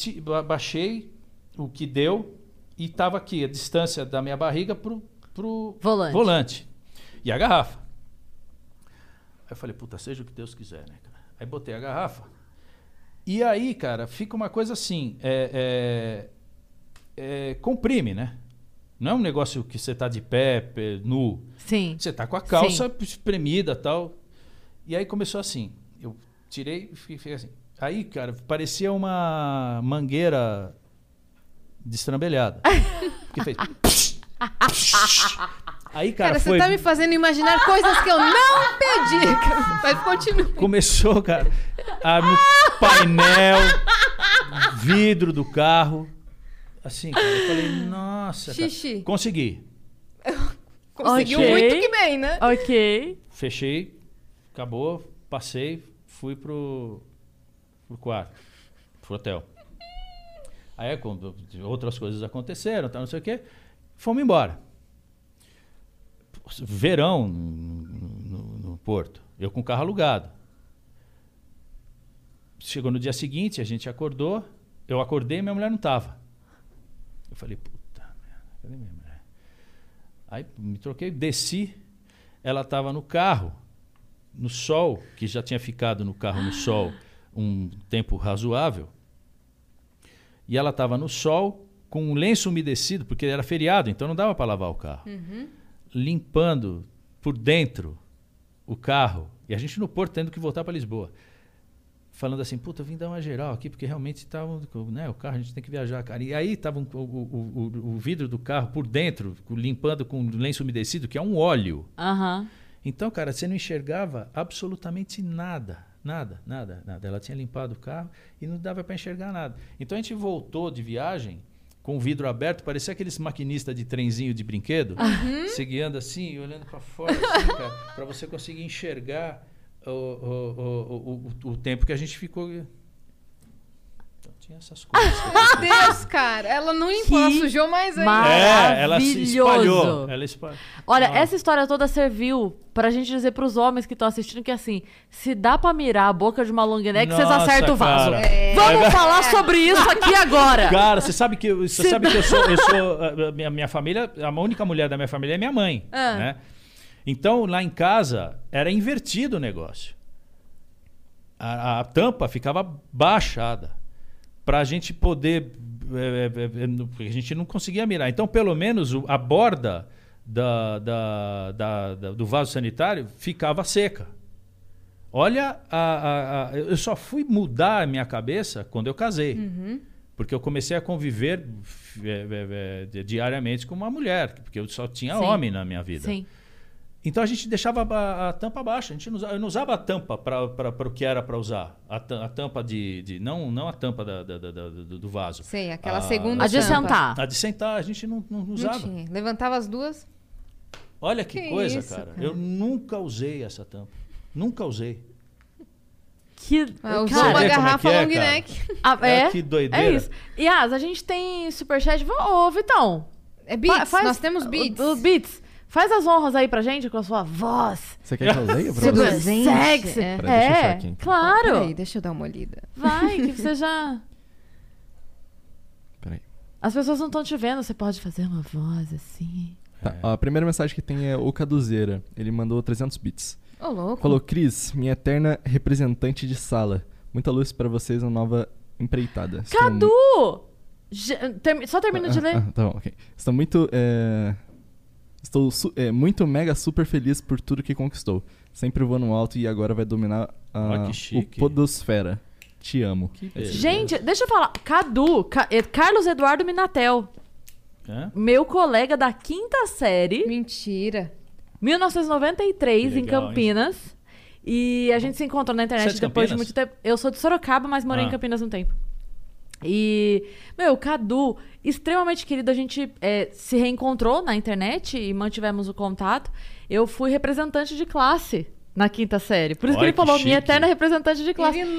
baixei o que deu e tava aqui, a distância da minha barriga pro, pro Volante. volante. E a garrafa. Aí eu falei, puta, seja o que Deus quiser, né, cara? Aí botei a garrafa. E aí, cara, fica uma coisa assim, é, é, é, comprime, né? Não é um negócio que você tá de pé, pé, nu. Sim. Você tá com a calça espremida tal. E aí começou assim. Tirei e fiquei assim. Aí, cara, parecia uma mangueira destrambelhada. que fez. Aí, cara, Cara, foi. você tá me fazendo imaginar coisas que eu não pedi. Mas continua. Começou, cara, a, no painel, vidro do carro. Assim, cara, eu falei, nossa. cara. Xixi. Consegui. Conseguiu Ok. muito que bem, né? Ok. Fechei, acabou, passei, fui pro, pro quarto, pro hotel. Aí outras coisas aconteceram, não sei o quê, fomos embora. Verão no, no- no Porto, eu com o carro alugado. Chegou no dia seguinte, a gente acordou, eu acordei e minha mulher não estava. Eu falei, puta merda, cadê minha mulher? Aí me troquei, desci, ela estava no carro, no sol, que já tinha ficado no carro no sol um tempo razoável. E ela estava no sol com um lenço umedecido, porque era feriado, então não dava para lavar o carro. Limpando por dentro o carro. E a gente no Porto tendo que voltar para Lisboa. Falando assim, puta, eu vim dar uma geral aqui, porque realmente estava, né, o carro, a gente tem que viajar, cara. E aí estava o, o- o- o vidro do carro por dentro, limpando com lenço umedecido, que é um óleo. Aham. Então, cara, você não enxergava absolutamente nada. Nada, nada, nada. Ela tinha limpado o carro e não dava para enxergar nada. Então a gente voltou de viagem com o vidro aberto, parecia aqueles maquinistas de trenzinho de brinquedo, você guiando assim, e olhando para fora, assim, para você conseguir enxergar o, o, o, o, o tempo que a gente ficou. Tinha essas coisas. Meu Deus, cara. Ela não limpou, ela sujou mais ainda. é, ela se espalhou. Maravilhoso. Ela espalhou. Olha, Ah. essa história toda serviu pra gente dizer pros homens que estão assistindo que assim, se dá pra mirar a boca de uma long neck, vocês acertam o vaso. cara. Vamos falar sobre isso aqui agora. Cara, você sabe que eu, você Se sabe que eu sou, eu sou a- a minha, minha família, a única mulher da minha família é minha mãe, Ah. né? Então lá em casa era invertido o negócio. A, a tampa ficava baixada para a gente poder, é, é, é, porque a gente não conseguia mirar. Então pelo menos a borda da, da- da- do vaso sanitário ficava seca. Olha, a- a- a- eu só fui mudar a minha cabeça quando eu casei. Porque eu comecei a conviver é, é, é, diariamente com uma mulher, porque eu só tinha Sim. homem na minha vida. Sim. Então a gente deixava a, a tampa baixa. A gente não usava, eu não usava a tampa para o que era para usar. A, a tampa de, de- não, não a tampa da- da- da- do, do vaso. Sei, aquela A- segunda A de tampa. sentar. A de sentar a gente não, não Não usava. tinha. Levantava as duas. Olha que, Que coisa, isso, cara. cara. Eu nunca usei essa tampa. Nunca usei. Que, Ah, usou uma é garrafa é, long neck. ah, É, é, que doideira. é isso. Yas, a gente tem superchat. Ô, ô, Vitão. É beats, fa- nós temos beats. O, o beats. Faz as honras aí pra gente com a sua voz. Você quer que eu leia pra você? Sexy. É. Peraí, deixa eu achar É, aqui, então. claro. Peraí, deixa eu dar uma olhada. Vai, que você já... Peraí. As pessoas não estão te vendo, você pode fazer uma voz assim. Tá, ó, a primeira mensagem que tem é o Caduzeira. Ele mandou 300 bits. Ô, louco. Falou, Cris, minha eterna representante de sala. Muita luz pra vocês na nova empreitada. Estou Cadu! Termi- Só termina de Ah, ler. ah, tá bom, ok. Estou muito. é, Estou su- é, muito mega super feliz por tudo que conquistou. Sempre voando alto e agora vai dominar a... Ah, o. Podosfera. Te amo. Que beleza. Gente, deixa eu falar. Cadu, Ca- eh, Carlos Eduardo Minatel, Hã? meu colega da quinta série, Mentira. 1993, Que em legal, hein? Campinas. E a gente se encontrou na internet é de depois de Campinas? muito tempo. Eu sou de Sorocaba, mas morei Ah. em Campinas um tempo. E, meu, Cadu, extremamente querido, a gente eh, se reencontrou na internet e mantivemos o contato. Eu fui representante de classe na quinta série. Por isso Olha que ele que falou, minha chique. eterna representante de classe. Por um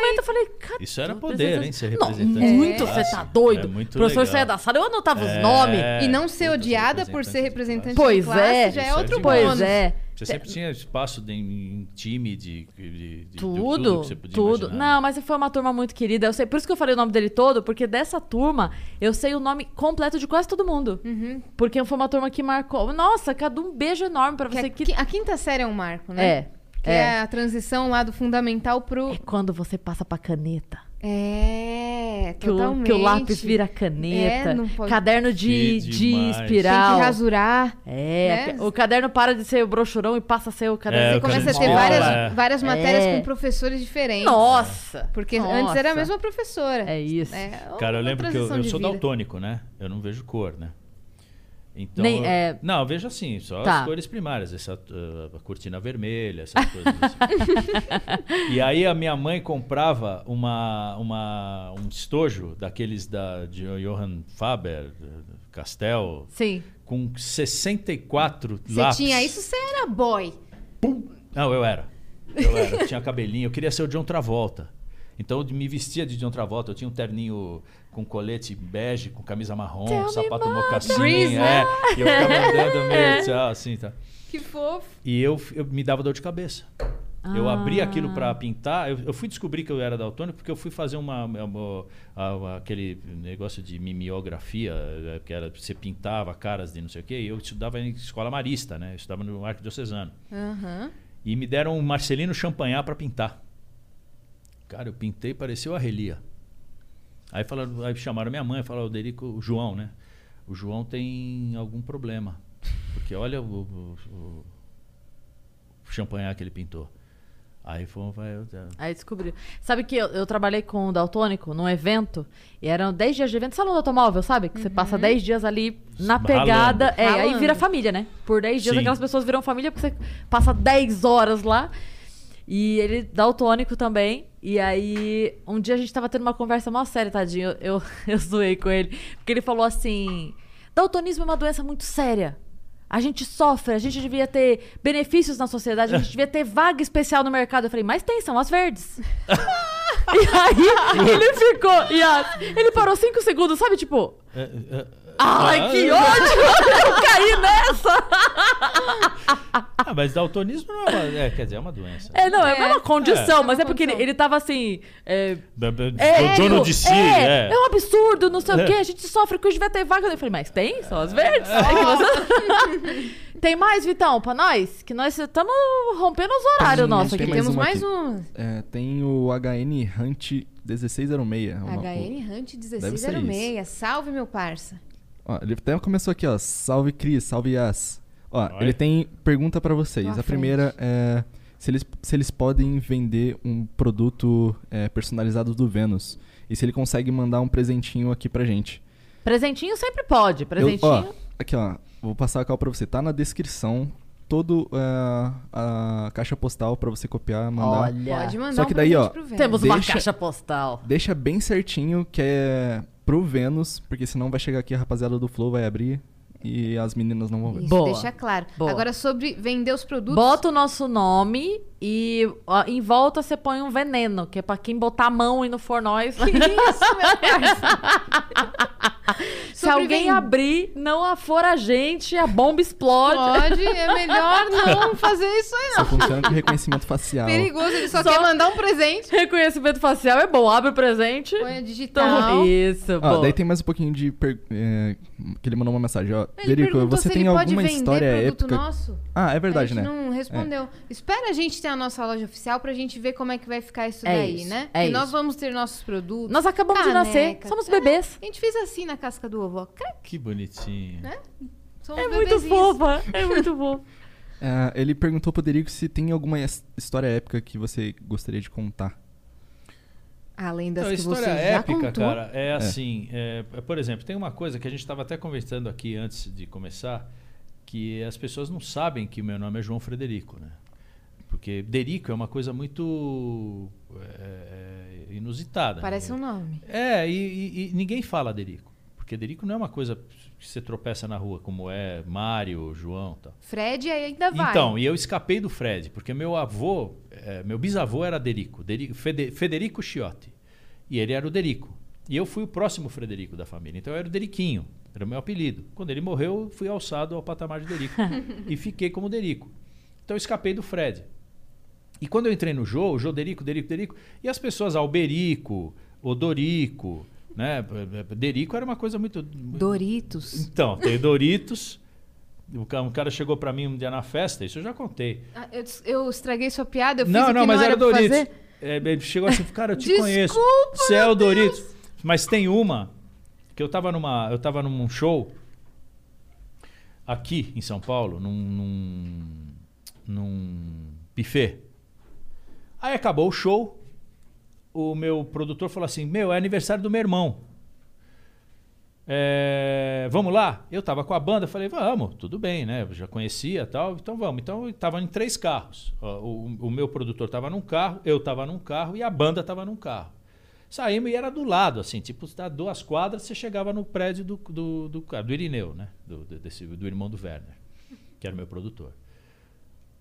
momento eu falei, Cadu, Isso era poder, hein? Ser Não, representante. muito, de você tá doido. É muito o professor legal. saia da sala, eu anotava os É, nomes. E não ser odiada por ser representante de Pois classe é. já é é outro. Pois bônus. é. Você sempre tinha espaço de, em time, de, de, de- de Tudo, que você podia tudo. imaginar. Não, mas foi uma turma muito querida. Eu sei, por isso que eu falei o nome dele todo, porque dessa turma eu sei o nome completo de quase todo mundo. Uhum. Porque foi uma turma que marcou. Nossa, Cadu, um beijo enorme pra Que você a, que. a quinta série é um marco, né? É. Que é. a transição lá do fundamental pro. É quando você passa pra caneta. É, Que o, totalmente. que o lápis vira caneta. É, não pode- Caderno de, Que de demais. Tem espiral. que rasurar. É, né? o caderno para de ser o brochurão e passa a ser o caderno. É, Você o começa a ter de várias, é. várias matérias É. com professores diferentes. Nossa! Porque Nossa. antes era a mesma professora. É isso. É, Cara, eu lembro que eu, eu de sou daltônico, né? Eu não vejo cor, né? Então, Nem- é- Não, eu vejo assim, só Tá. as cores primárias, essa uh, a cortina vermelha, essas coisas assim. e aí a minha mãe comprava uma, uma, um estojo daqueles da de Johann Faber, Castel, Sim. com 64 Você lápis. tinha isso, você era boy. Não, eu era. Eu era, tinha cabelinho, eu queria ser o John Travolta. Então eu me vestia de John Travolta, eu tinha um terninho com colete bege, com camisa marrom, Tell sapato mocassim, é, né? e eu ficava andando meio tchau, assim, tá. Que fofo. E eu, eu me dava dor de cabeça. Eu abri Ah. aquilo para pintar. Eu, eu fui descobrir que eu era daltônico porque eu fui fazer uma, uma- a- aquele negócio de mimeografia, eh, que era você pintava caras de não sei o quê. E eu estudava em escola marista, né? Eu estudava no Arquidiocesano. Aham. E me deram um Marcelino Champagnat para pintar. Cara, eu pintei, pareceu a Relia. Aí, falaram, aí chamaram minha mãe e falaram, o Derico, o João, né? O João tem algum problema. Porque olha o, o, o, o champanhar que ele pintou. Aí foi, vai, eu- Aí descobriu. Sabe que eu, eu trabalhei com o Daltônico num evento, e eram 10 dias de evento, salão do automóvel, sabe? Que você passa 10 dias ali na Ralando. pegada. É, aí Ralando. vira família, né? Por 10 dias Sim. aquelas pessoas viram família porque você passa 10 horas lá. E ele daltônico também. E aí, um dia a gente tava tendo uma conversa mó séria, tadinho. Eu, eu, eu zoei com ele. Porque ele falou assim: Daltonismo é uma doença muito séria. A gente sofre, a gente devia ter benefícios na sociedade, a gente devia ter vaga especial no mercado. Eu falei, mas tem, são as verdes. e aí ele ficou. E a- ele parou cinco segundos, sabe? Tipo, É, é, ai, ah, que ódio! Eu caí nessa! ah, mas daltonismo não é uma, é, quer dizer, é uma doença. É, não, é, É. uma condição, É. mas É é porque ele, condição. ele tava assim. É, É, dono de si, é, é. é um absurdo, não sei É. o quê. A gente sofre com isso, devia ter vaga. Eu falei, mas tem? São as verdes? É você- tem mais, Vitão, pra nós? Que nós estamos rompendo os horários nossos aqui. Temos mais aqui. um. É, tem o HN Hunt 1606. é uma- HN Hunt Deve ser 1606. Salve, meu parça. Ó, ele até começou aqui, ó. Salve Cris, salve Yas. Ó, Oi. ele tem pergunta pra vocês. A primeira é se eles, se eles podem vender um produto é, personalizado do Vênus. E se ele consegue mandar um presentinho aqui pra gente. Presentinho sempre pode. Eu- Presentinho. ó, aqui, ó. Vou passar a cal pra você. Tá na descrição todo é, a caixa postal pra você copiar, mandar. Olha. Pode mandar Só que um daí, ó. Temos uma Deixa- caixa postal. Deixa bem certinho que é pro Vênus, porque senão vai chegar aqui a rapaziada do Flow, vai abrir e as meninas não vão ver. Isso, Boa. deixa claro. Boa. Agora, sobre vender os produtos. Bota o nosso nome e ó, em volta você põe um veneno, que é pra quem botar a mão e não for nós. Isso, meu. Se alguém abrir, não for a gente, a bomba explode. Pode, é melhor não fazer isso aí, Só não. funciona com reconhecimento facial. Perigoso, ele só, Só- quer mandar um presente. Reconhecimento facial é bom, abre o presente. Põe a Então, digital. isso, Ó, boa. daí tem mais um pouquinho de. per- é, que ele mandou uma mensagem, ó. Ele Derico, perguntou você se tem alguma vender história produto épica. nosso. Ah, é verdade, a né? não respondeu. Espera a gente ter a nossa loja oficial pra gente ver como é que vai ficar isso É daí, isso, né? é e nós isso. vamos ter nossos produtos. Nós acabamos de nascer, caneca. somos É, bebês. A gente fez assim na casca do ovo, ó. Que bonitinho. Né? Somos É muito fofa, é muito fofa. É, ele perguntou pro Derico se tem alguma his- história épica que você gostaria de contar. Além das Então, a que história você já épica, contou. cara, é assim. é, é, por exemplo, tem uma coisa que a gente estava até conversando aqui antes de começar, que as pessoas não sabem que o meu nome é João Frederico, né? Porque Derico é uma coisa muito é, é, inusitada. Parece um nome. É, e, e- e ninguém fala Derico. Porque Derico não é uma coisa que você tropeça na rua, como é Mário, João tal. Fred ainda vai. Então, e eu escapei do Fred, porque meu avô, eh, meu bisavô era Derico, Deri- Fede- Federico Chiotti. E ele era o Derico. E eu fui o próximo Frederico da família. Então eu era o Deriquinho, era o meu apelido. Quando ele morreu, eu fui alçado ao patamar de Derico. e fiquei como Derico. Então eu escapei do Fred. E quando eu entrei no Jô, o Jô Derico, Derico, Derico, e as pessoas Alberico, Odorico, né? Derico era uma coisa muito. Doritos. Então, tem Doritos. Um cara chegou pra mim um dia na festa, isso eu já contei. Ah, eu, eu estraguei sua piada, eu fiz não, não, mas não era Doritos. fazer. É, ele chegou assim, cara, eu te Desculpa, conheço. Você é o Doritos. Mas tem uma que eu tava numa, eu tava num show aqui em São Paulo, num, num, num buffet. Aí acabou o show, o meu produtor falou assim: Meu, é aniversário do meu irmão. É, vamos lá? Eu tava com a banda, falei, vamos, tudo bem, né? Eu já conhecia tal, então vamos. Então tava em três carros. Ó, O, o meu produtor tava num carro, eu tava num carro e a banda tava num carro. Saímos e era do lado, assim, tipo, tá duas quadras, você chegava no prédio do, do, do, do Irineu, né? Do, do- desse, do irmão do Werner, que era meu produtor.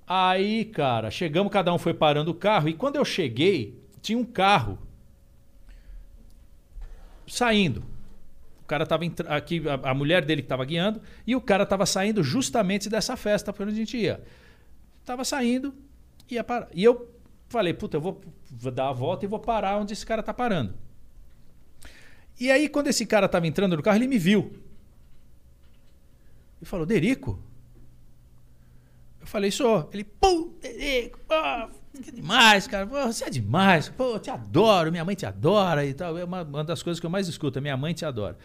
Aí, cara, chegamos, cada um foi parando o carro. E quando eu cheguei, tinha um carro saindo. Cara tava aqui, a, a mulher dele que estava guiando, e o cara estava saindo justamente dessa festa para onde a gente ia. Tava saindo, ia parar. E eu falei, puta, eu vou, vou dar a volta e vou parar onde esse cara tá parando. E aí, quando esse cara tava entrando no carro, ele me viu. E falou, Derico? Eu falei, sou. Ele, pô, Derico, pô, que demais, cara. Pô, você é demais. Pô, eu te adoro, minha mãe te adora e tal. É uma, uma das coisas que eu mais escuto, é minha mãe te adora.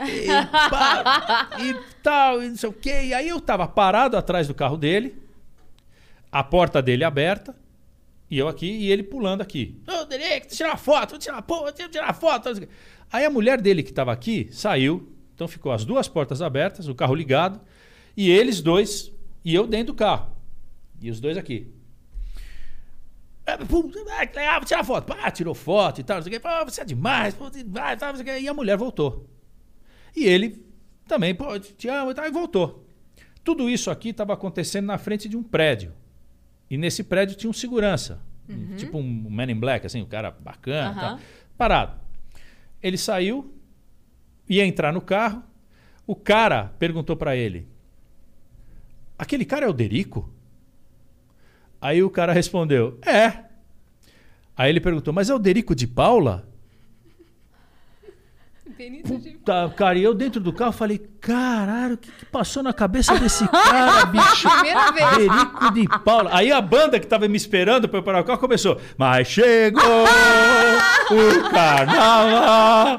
E, pá, e tal, e não sei o quê. E aí eu tava parado atrás do carro dele, a porta dele aberta, e eu aqui, e ele pulando aqui. Ô, Derico, tirar uma foto, vou tirar pô, tirar uma foto. Aí a mulher dele que tava aqui saiu, então ficou as duas portas abertas, o carro ligado, e eles dois, e eu dentro do carro. E os dois aqui. Ah, pum, ah, que legal, vou tirar foto. Pá, tirou foto e tal, não sei o quê. Pô, você é demais, pô, demais, tal, não sei o quê. E a mulher voltou. E ele também, pô, te amo e tal, e voltou. Tudo isso aqui estava acontecendo na frente de um prédio. E nesse prédio tinha um segurança. Tipo um Man in Black, assim, um cara bacana. Aham. tal, parado. Ele saiu, ia entrar no carro. O cara perguntou para ele: Aquele cara é o Derico? Aí o cara respondeu: É. Aí ele perguntou: Mas é o Derico de Paula? Benito de... Tá, cara, e eu dentro do carro falei: Caralho, o que, que passou na cabeça desse cara, bicho? Primeira vez. Derico de Paula. Aí a banda que tava me esperando pra eu parar o carro começou. Mas chegou o carnaval.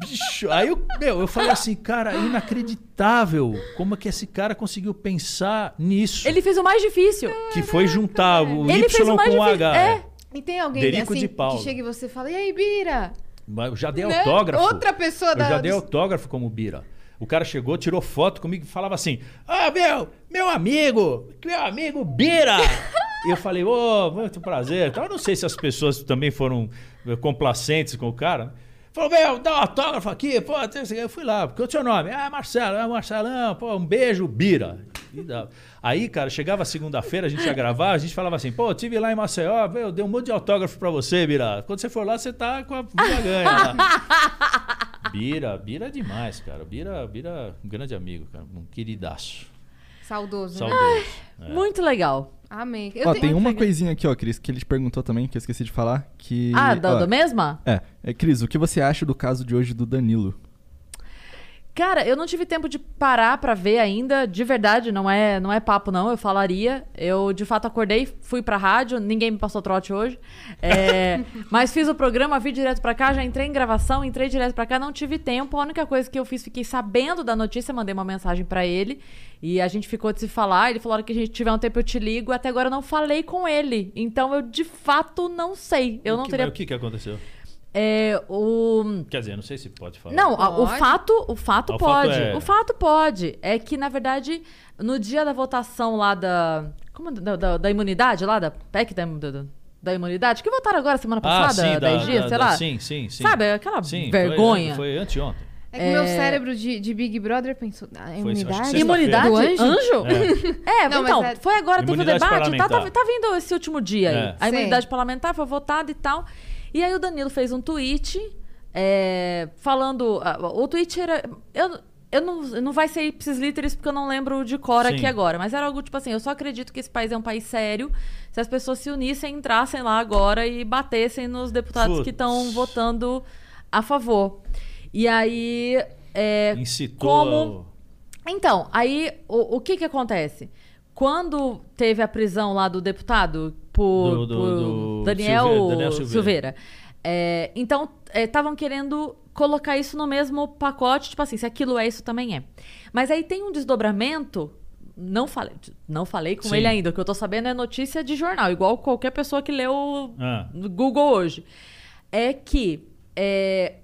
Bicho, aí eu, meu, eu falei assim, cara, inacreditável. Como é que esse cara conseguiu pensar nisso? Ele fez o mais difícil. Que foi juntar o Ele fez Y o mais com o. H. É. E tem alguém Derico assim de Paula. que chega e você fala, e aí, Bira? Eu já dei Né? autógrafo. Outra pessoa Eu da- já dei autógrafo como Bira. O cara chegou, tirou foto comigo e falava assim: Ah, meu, meu amigo, meu amigo Bira. e eu falei, ô, muito prazer. Então, eu não sei se as pessoas também foram eh, complacentes com o cara. Falou, meu, dá um autógrafo aqui, pô, eu fui lá, porque é o seu nome? Ah, Marcelo, é Marcelão, pô, um beijo, Bira. E dá. Aí, cara, chegava segunda-feira, a gente ia gravar, a gente falava assim, pô, eu tive lá em Maceió, eu dei um monte de autógrafo pra você, Bira. Quando você for lá, você tá com a vida ganha lá. Bira, Bira é demais, cara. Bira, Bira, um grande amigo, cara. Um queridaço. Saudoso, né? Saudoso. É. Muito legal. Amém. Eu Ó, tenho- tem uma coisinha aqui, ó, Cris, que ele te perguntou também, que eu esqueci de falar, que... ah, da, ó, da mesma? É, é, Cris, o que você acha do caso de hoje do Danilo? Cara, eu não tive tempo de parar pra ver ainda, de verdade, não é, não é papo não, eu falaria. Eu de fato acordei, fui pra rádio, ninguém me passou trote hoje. É, mas fiz o programa, vi direto pra cá, já entrei em gravação, entrei direto pra cá, não tive tempo. A única coisa que eu fiz, fiquei sabendo da notícia, mandei uma mensagem pra ele e a gente ficou de se falar. Ele falou: "A hora que a gente tiver um tempo eu te ligo". Até agora eu não falei com ele. Então eu de fato não sei. Eu O não que, teria O que, que aconteceu? É, o Quer dizer, não sei se pode falar. não, a- o Pode. fato, o fato Ah, o pode. fato é- O fato pode. É que, na verdade, no dia da votação lá da. Como da, da, da imunidade lá, da PEC da, da, da imunidade, que votaram agora semana Ah, passada, sim, da, 10 dias, da- sei da- lá. Sim, sim, sim. Sabe, aquela Sim, vergonha. Foi, foi anteontem. É que meu É. cérebro de, de Big Brother pensou, ah, imunidade? Imunidade? Do anjo? anjo? É. É, Não, então, é- foi agora, teve o debate, tá, tá, tá vindo esse último dia aí. É. A Sim. imunidade parlamentar foi votada e tal. E aí o Danilo fez um tweet é, falando. ah, O tweet era. Eu, eu não, não vai ser ipsis literis porque eu não lembro de cor Sim. aqui agora, mas era algo tipo assim: eu só acredito que esse país é um país sério se as pessoas se unissem, entrassem lá agora e batessem nos deputados Putz. que estão votando a favor. E aí. é, Incitou. como- então, aí o, o que que acontece? Quando teve a prisão lá do deputado por, Do- do- por do Daniel, Silveira- Daniel Silveira, Silveira. é, então estavam querendo colocar isso no mesmo pacote, tipo assim, se aquilo é, isso também é. Mas aí tem um desdobramento. Não falei, não falei com Sim. ele ainda. O que eu tô sabendo é notícia de jornal, igual qualquer pessoa que leu Ah. no Google hoje. É que é,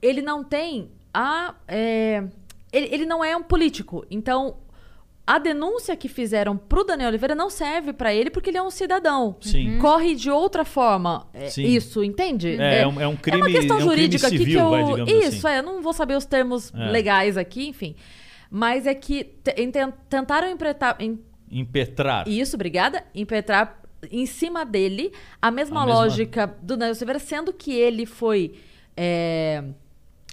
ele não tem a. é, ele, ele não é um político. Então, a denúncia que fizeram pro Daniel Oliveira não serve pra ele porque ele é um cidadão. Sim. Corre de outra forma. é, Sim. Isso, entende? É, é um- é um crime- uma questão é um crime jurídica aqui que civil, eu. vai, digamos Isso, assim. é. Eu não vou saber os termos É. legais aqui, enfim. Mas é que tentaram empretar- em- Impetrar. Isso, obrigada. Impetrar em cima dele a mesma A mesma- lógica do Daniel Silveira, sendo que ele foi é,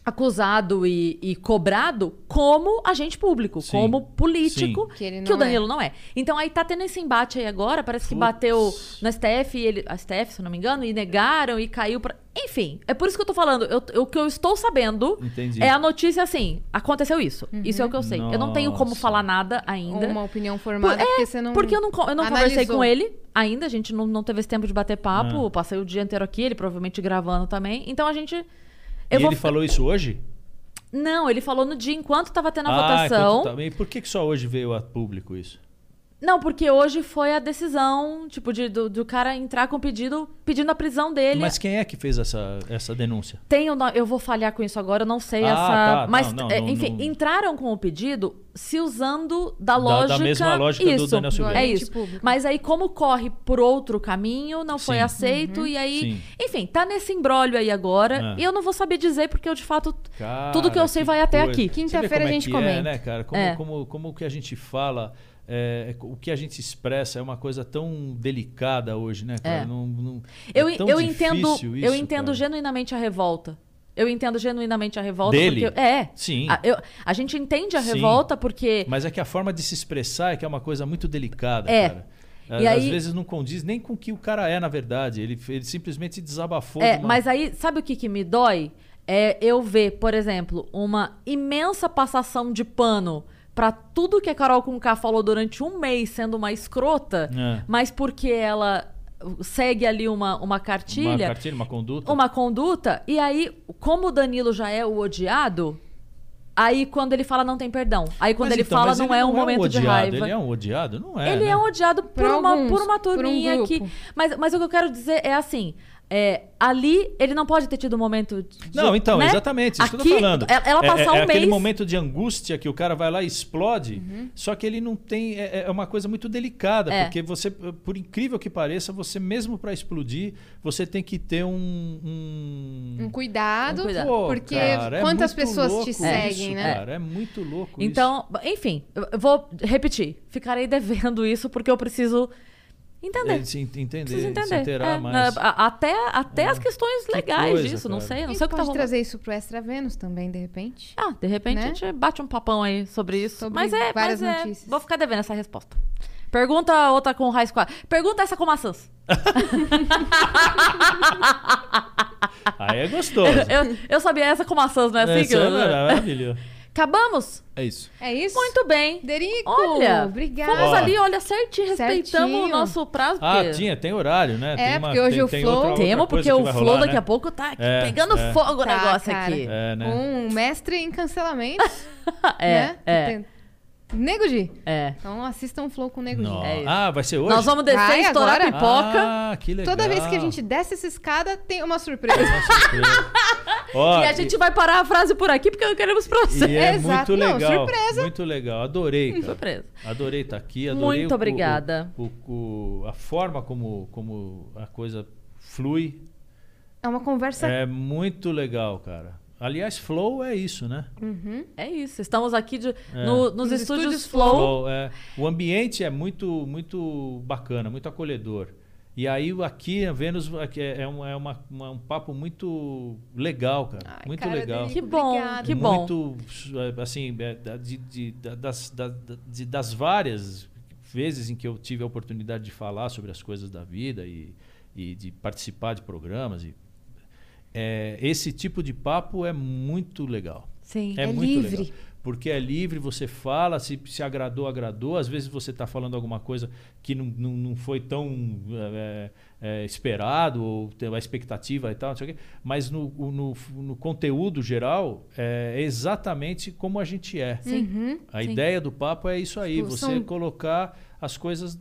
acusado e, e cobrado como agente público, Sim. como político, Que ele que o não é. Danilo não é. Então aí tá tendo esse embate aí agora, parece que Putz. bateu no STF, e ele, a STF, se eu não me engano, e negaram e caiu pra... Enfim, é por isso que eu tô falando. Eu- o que eu estou sabendo Entendi. é a notícia assim, aconteceu isso. Isso é o que eu sei. Eu não tenho como Nossa. falar nada ainda. Uma opinião formada, Por- é, porque você não. Porque eu não, eu não conversei com ele ainda, a gente não, não teve esse tempo de bater papo, Ah. passei o dia inteiro aqui, ele provavelmente gravando também. Então a gente. E Eu vou ele falou isso hoje? Não, ele falou no dia enquanto tava tendo a ah, votação. tá- E por que, que só hoje veio a público isso? Não, porque hoje foi a decisão, tipo, de, do, do cara entrar com pedido, pedindo a prisão dele. Mas quem é que fez essa, essa denúncia? Tem o eu vou falhar com isso agora, eu não sei Ah, essa. tá, mas, não, não, é, não, enfim, não. entraram com o pedido se usando da Da- lógica. da mesma lógica do isso, Daniel Silveira. É isso. público. Mas aí, como corre por outro caminho, não foi Sim. aceito, e aí. Sim. Enfim, tá nesse embrólio aí agora. É. E eu não vou saber dizer, porque eu, de fato. Cara, Tudo que eu sei vai até aqui. Quinta-feira a é gente que comenta. É, né, cara? Como, É. como, como o que a gente fala, é, o que a gente expressa é uma coisa tão delicada hoje, né, cara? É. Não, não- Eu, é eu entendo, difícil eu isso, entendo cara. genuinamente a revolta. Eu entendo genuinamente a revolta Dele? porque. É. Sim. A, eu- a gente entende a Sim. revolta porque. Mas é que a forma de se expressar é que é uma coisa muito delicada, É. cara. E Às aí- vezes não condiz nem com o que o cara é, na verdade. Ele, ele simplesmente desabafou. É, uma- mas aí, sabe o que, que me dói? É eu ver, por exemplo, uma imensa passação de pano pra tudo que a Carol Conká falou durante um mês sendo uma escrota, É. mas porque ela segue ali uma, uma Uma cartilha, cartilha, uma conduta. uma conduta, e aí, como o Danilo já é o odiado, aí quando ele fala não tem perdão. Aí quando Mas ele então, fala não ele é um momento de odiado. raiva. Ele é um odiado? Não é. Ele né? é um odiado por, Por uma, alguns, por uma por um turminha aqui. Mas, mas o que eu quero dizer é assim: é, ali ele não pode ter tido um momento de. Não, então, né? exatamente, isso que eu Aqui, tô falando. Ela, ela É- passar é, um é aquele mês. momento de angústia que o cara vai lá e explode, só que ele não tem. É, é uma coisa muito delicada, É. porque você, por incrível que pareça, você mesmo para explodir, você tem que ter um. um... Um cuidado, Um cuidado. Pô, porque cara, é quantas pessoas louco te isso, seguem, né? Cara, é muito louco isso. Então, enfim, eu vou repetir. Ficarei devendo isso porque eu preciso entender. É, se entender, Preciso se entender. inteirar É, mais. a- até até as questões legais coisa, disso, não cara. sei, A não gente sei o que tá rolando. trazer isso pro Extra Vênus também, de repente. Ah, de repente Né? a gente bate um papão aí sobre isso. Sobre mas é, várias mas é, notícias. vou ficar devendo essa resposta. Pergunta outra com raiz quadra. Pergunta essa com maçãs. Aí é gostoso. Eu, eu sabia essa com maçãs, não é assim Esse que é eu... maravilhoso. Acabamos? É isso. É isso? Muito bem. Derico, Olha, obrigada. Fomos Ó. ali, olha, certinho, respeitamos Certinho. o nosso prazo. Ah, porque- tinha, tem horário, né? É, tem uma, porque hoje tem, o Flow- outra- coisa porque que o vai Flow rolar, daqui né? a pouco tá aqui É, pegando é. fogo o Tá, negócio cara. aqui. É, né? Um mestre em cancelamentos, É, né? é, Tem- Nego Di. é. Então assistam o Flow com o Nego Não. Di. É. Ah, vai ser hoje? Nós vamos descer, Vai estourar agora? pipoca. Ah, que legal. Toda vez que a gente desce essa escada, tem uma surpresa. Uma surpresa. Ó, e a gente vai parar a frase por aqui porque queremos pra você. E é Exato. muito Não, legal. surpresa. Muito legal. Adorei, cara. Surpresa. Adorei estar aqui. Adorei Muito o- o- obrigada. O, o- a forma como, como a coisa flui É uma conversa. é muito legal, cara. Aliás, flow é isso, né? É isso. Estamos aqui de- É. no- nos, Nos estúdios, estúdios Flow. Flow, é. O ambiente é muito, muito bacana, muito acolhedor. E aí aqui a Vênus aqui é, é um, é uma- uma- um papo muito legal, cara. Ai, muito cara, legal. Derico, Que bom, obrigada. que bom. muito é, assim é, de- de- da- das, das várias vezes em que eu tive a oportunidade de falar sobre as coisas da vida e, e de participar de programas e é, esse tipo de papo é muito legal Sim. É muito livre. legal. porque é livre você fala se, se agradou agradou às vezes você está falando alguma coisa que não, não, não foi tão é, é, esperado ou a expectativa e tal não sei o quê, mas no, no, no conteúdo geral é exatamente como a gente é Uhum. a Sim. ideia do papo é isso aí, Tipo, você colocar as coisas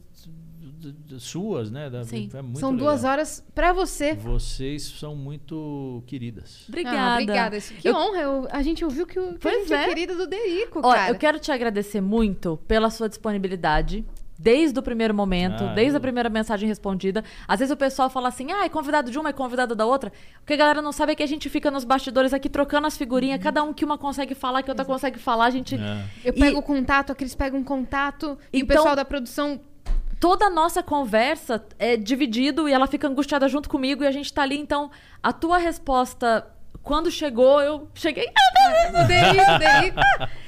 suas, né? Da- Sim. É muito São legal. duas horas pra você. Vocês são muito queridas. Obrigada. Ah, obrigada. Que Eu- honra. eu- a gente ouviu que, o, que a Pois gente é. é. querida do Derico, Olha, cara. eu quero te agradecer muito pela sua disponibilidade Desde o primeiro momento, Ah, desde eu- a primeira mensagem respondida. Às vezes o pessoal fala assim, ah, é convidado de uma, é convidado da outra. O que a galera não sabe é que a gente fica nos bastidores aqui trocando as figurinhas, cada um que uma consegue falar, que outra consegue falar, a gente. É. Eu E- pego o contato, a Cris pega um contato, e o Então- pessoal da produção toda a nossa conversa é dividido e ela fica angustiada junto comigo e a gente tá ali. Então, a tua resposta, quando chegou, eu cheguei. Derico.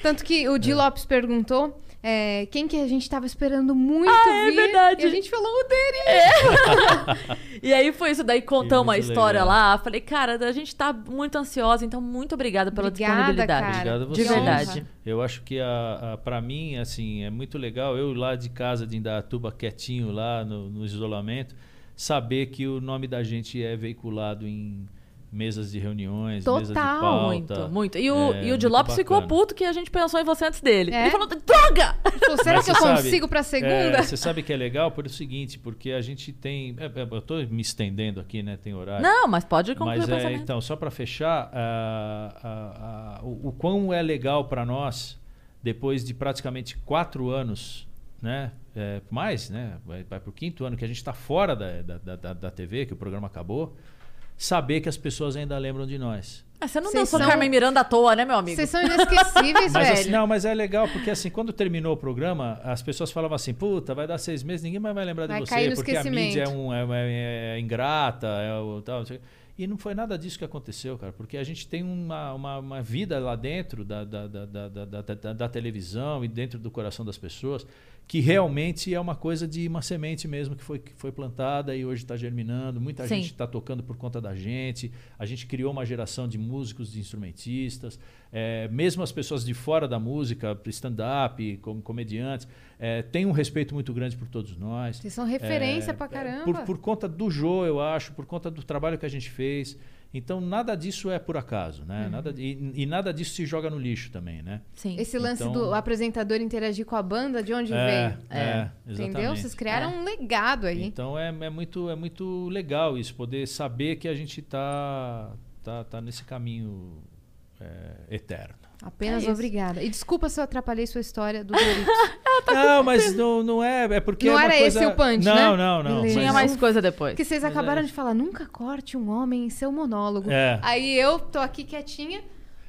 Tanto que o Di Lopes perguntou é, quem que a gente tava esperando muito Ah, é vir. verdade. E a gente falou o Derico. E aí foi isso, daí contamos a muito história legal. lá. Falei, cara, a gente tá muito ansiosa, então muito obrigada pela Obrigada, disponibilidade. cara. Obrigado a De vocês. verdade. Eu acho que a, a, para mim, assim, é muito legal eu lá de casa de Indaiatuba quietinho lá no, no isolamento, saber que o nome da gente é veiculado em mesas de reuniões, mesas de Total, pauta. Muito, muito. E o, É, e o muito Lopes ficou puto que a gente pensou em você antes dele. É? Ele falou, droga! Falou, Será Mas que eu sabe, consigo pra segunda? é, Você sabe que é legal por o seguinte, porque a gente tem. é, é, eu tô me estendendo aqui, né? Tem horário. Não, mas pode concluir Mas o é, pensamento. então, só para fechar, ah, ah, ah, o, o quão é legal para nós, depois de praticamente quatro anos, né? é, mais, né? Vai, vai para o quinto ano que a gente está fora da, da, da, da TV, que o programa acabou, saber que as pessoas ainda lembram de nós. Ah, você não Vocês dançou são- Carmen Miranda à toa, né, meu amigo? Vocês são inesquecíveis, Mas, velho. assim, não, mas é legal, porque assim, quando terminou o programa, as pessoas falavam assim, puta, vai dar seis meses, ninguém mais vai lembrar Vai de cair você, no porque a mídia é, um, é, é- é ingrata, é o tal. não sei o quê." E não foi nada disso que aconteceu, cara, porque a gente tem uma, uma, uma vida lá dentro da, da, da, da, da, televisão e dentro do coração das pessoas que realmente é uma coisa de uma semente mesmo que foi, que foi plantada e hoje está germinando. Muita Sim. gente está tocando por conta da gente. A gente criou uma geração de músicos, de instrumentistas. É, mesmo as pessoas de fora da música, stand-up, como comediantes, é, têm um respeito muito grande por todos nós. Vocês são referência É, pra é, caramba. Por, por conta do Jô, eu acho, por conta do trabalho que a gente fez. Então, nada disso é por acaso, Uhum. né? Nada, e, e nada disso se joga no lixo também, né? Sim. Esse lance Então- do apresentador interagir com a banda, de onde É, veio? é, exatamente. Entendeu? Vocês criaram É. um legado aí. Então é, é muito, é muito legal isso, poder saber que a gente está tá, tá nesse caminho é, eterno. Apenas É obrigada. E desculpa se eu atrapalhei sua história do Doritos. Não, mas não, não é. É porque. Não é uma era coisa... esse o punch, não, né? Não, não, Beleza. Tinha mas- mais coisa depois. Porque vocês Mas acabaram é. de falar, nunca corte um homem em seu monólogo. É. Aí eu tô aqui quietinha.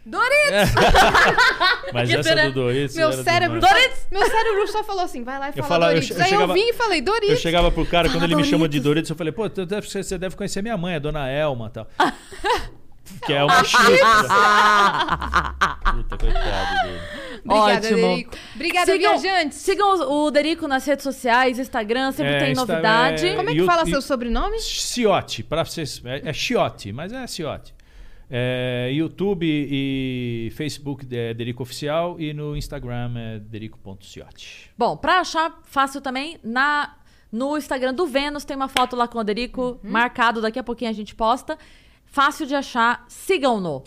Doritos! Mas Que essa pena. do Doritos. Meu era cérebro, só, meu cérebro só falou assim, vai lá e Eu fala falava- eu Doritos. che- eu Aí eu chegava- vim e falei, Doritos. Eu chegava pro cara, quando Fala ele me chama de Doritos. Eu falei, pô, você deve conhecer minha mãe, a dona Elma e tal. que é uma chifra. Puta, coitado dele. Obrigada, Ótimo. Derico. Obrigada, Sigam- viajantes. Sigam o Derico nas redes sociais, Instagram, sempre É, tem Insta- novidade. é- Como é que E o- fala e- seu sobrenome? Ciote, para vocês. É, é Chiote, mas é Ciote. É, YouTube e Facebook é Derico Oficial e no Instagram é derico.ciote. Bom, pra achar fácil também, na, no Instagram do Vênus tem uma foto lá com o Derico Uhum. marcado, daqui a pouquinho a gente posta. Fácil de achar, sigam-no,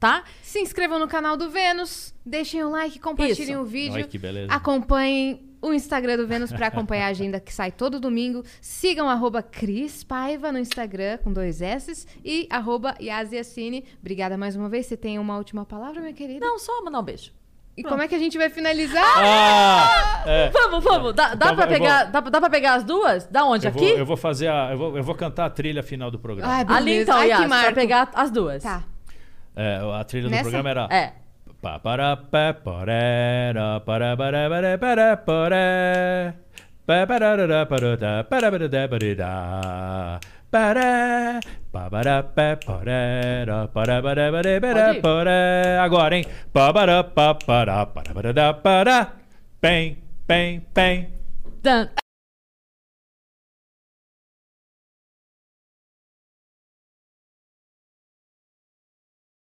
tá? Se inscrevam no canal do Vênus, deixem o like, compartilhem Isso. o vídeo. Olha que beleza. Acompanhem o Instagram do Vênus para acompanhar a agenda que sai todo domingo. Sigam arroba Cris Paiva no Instagram com dois S e arroba Yaziacine. Obrigada mais uma vez. Você tem uma última palavra, minha querida? Não, só mandar um beijo. E como é que a gente vai finalizar? Ah! É. Vamos, vamos. Dá, dá, Então pra eu vou- pegar, dá, dá pra pegar as duas? Da onde? Eu vou, Aqui? eu vou fazer a. Eu vou, eu vou cantar a trilha final do programa. Ai, Ali beleza. então, Ai, Yas, que pra marco. pegar as duas. Tá. É, a trilha Nessa? do programa era. É. Pa para para para para para para para. Para, pa para para. Agora, hein? Pa para pa para para para para. Pem, pem, pem. Dan.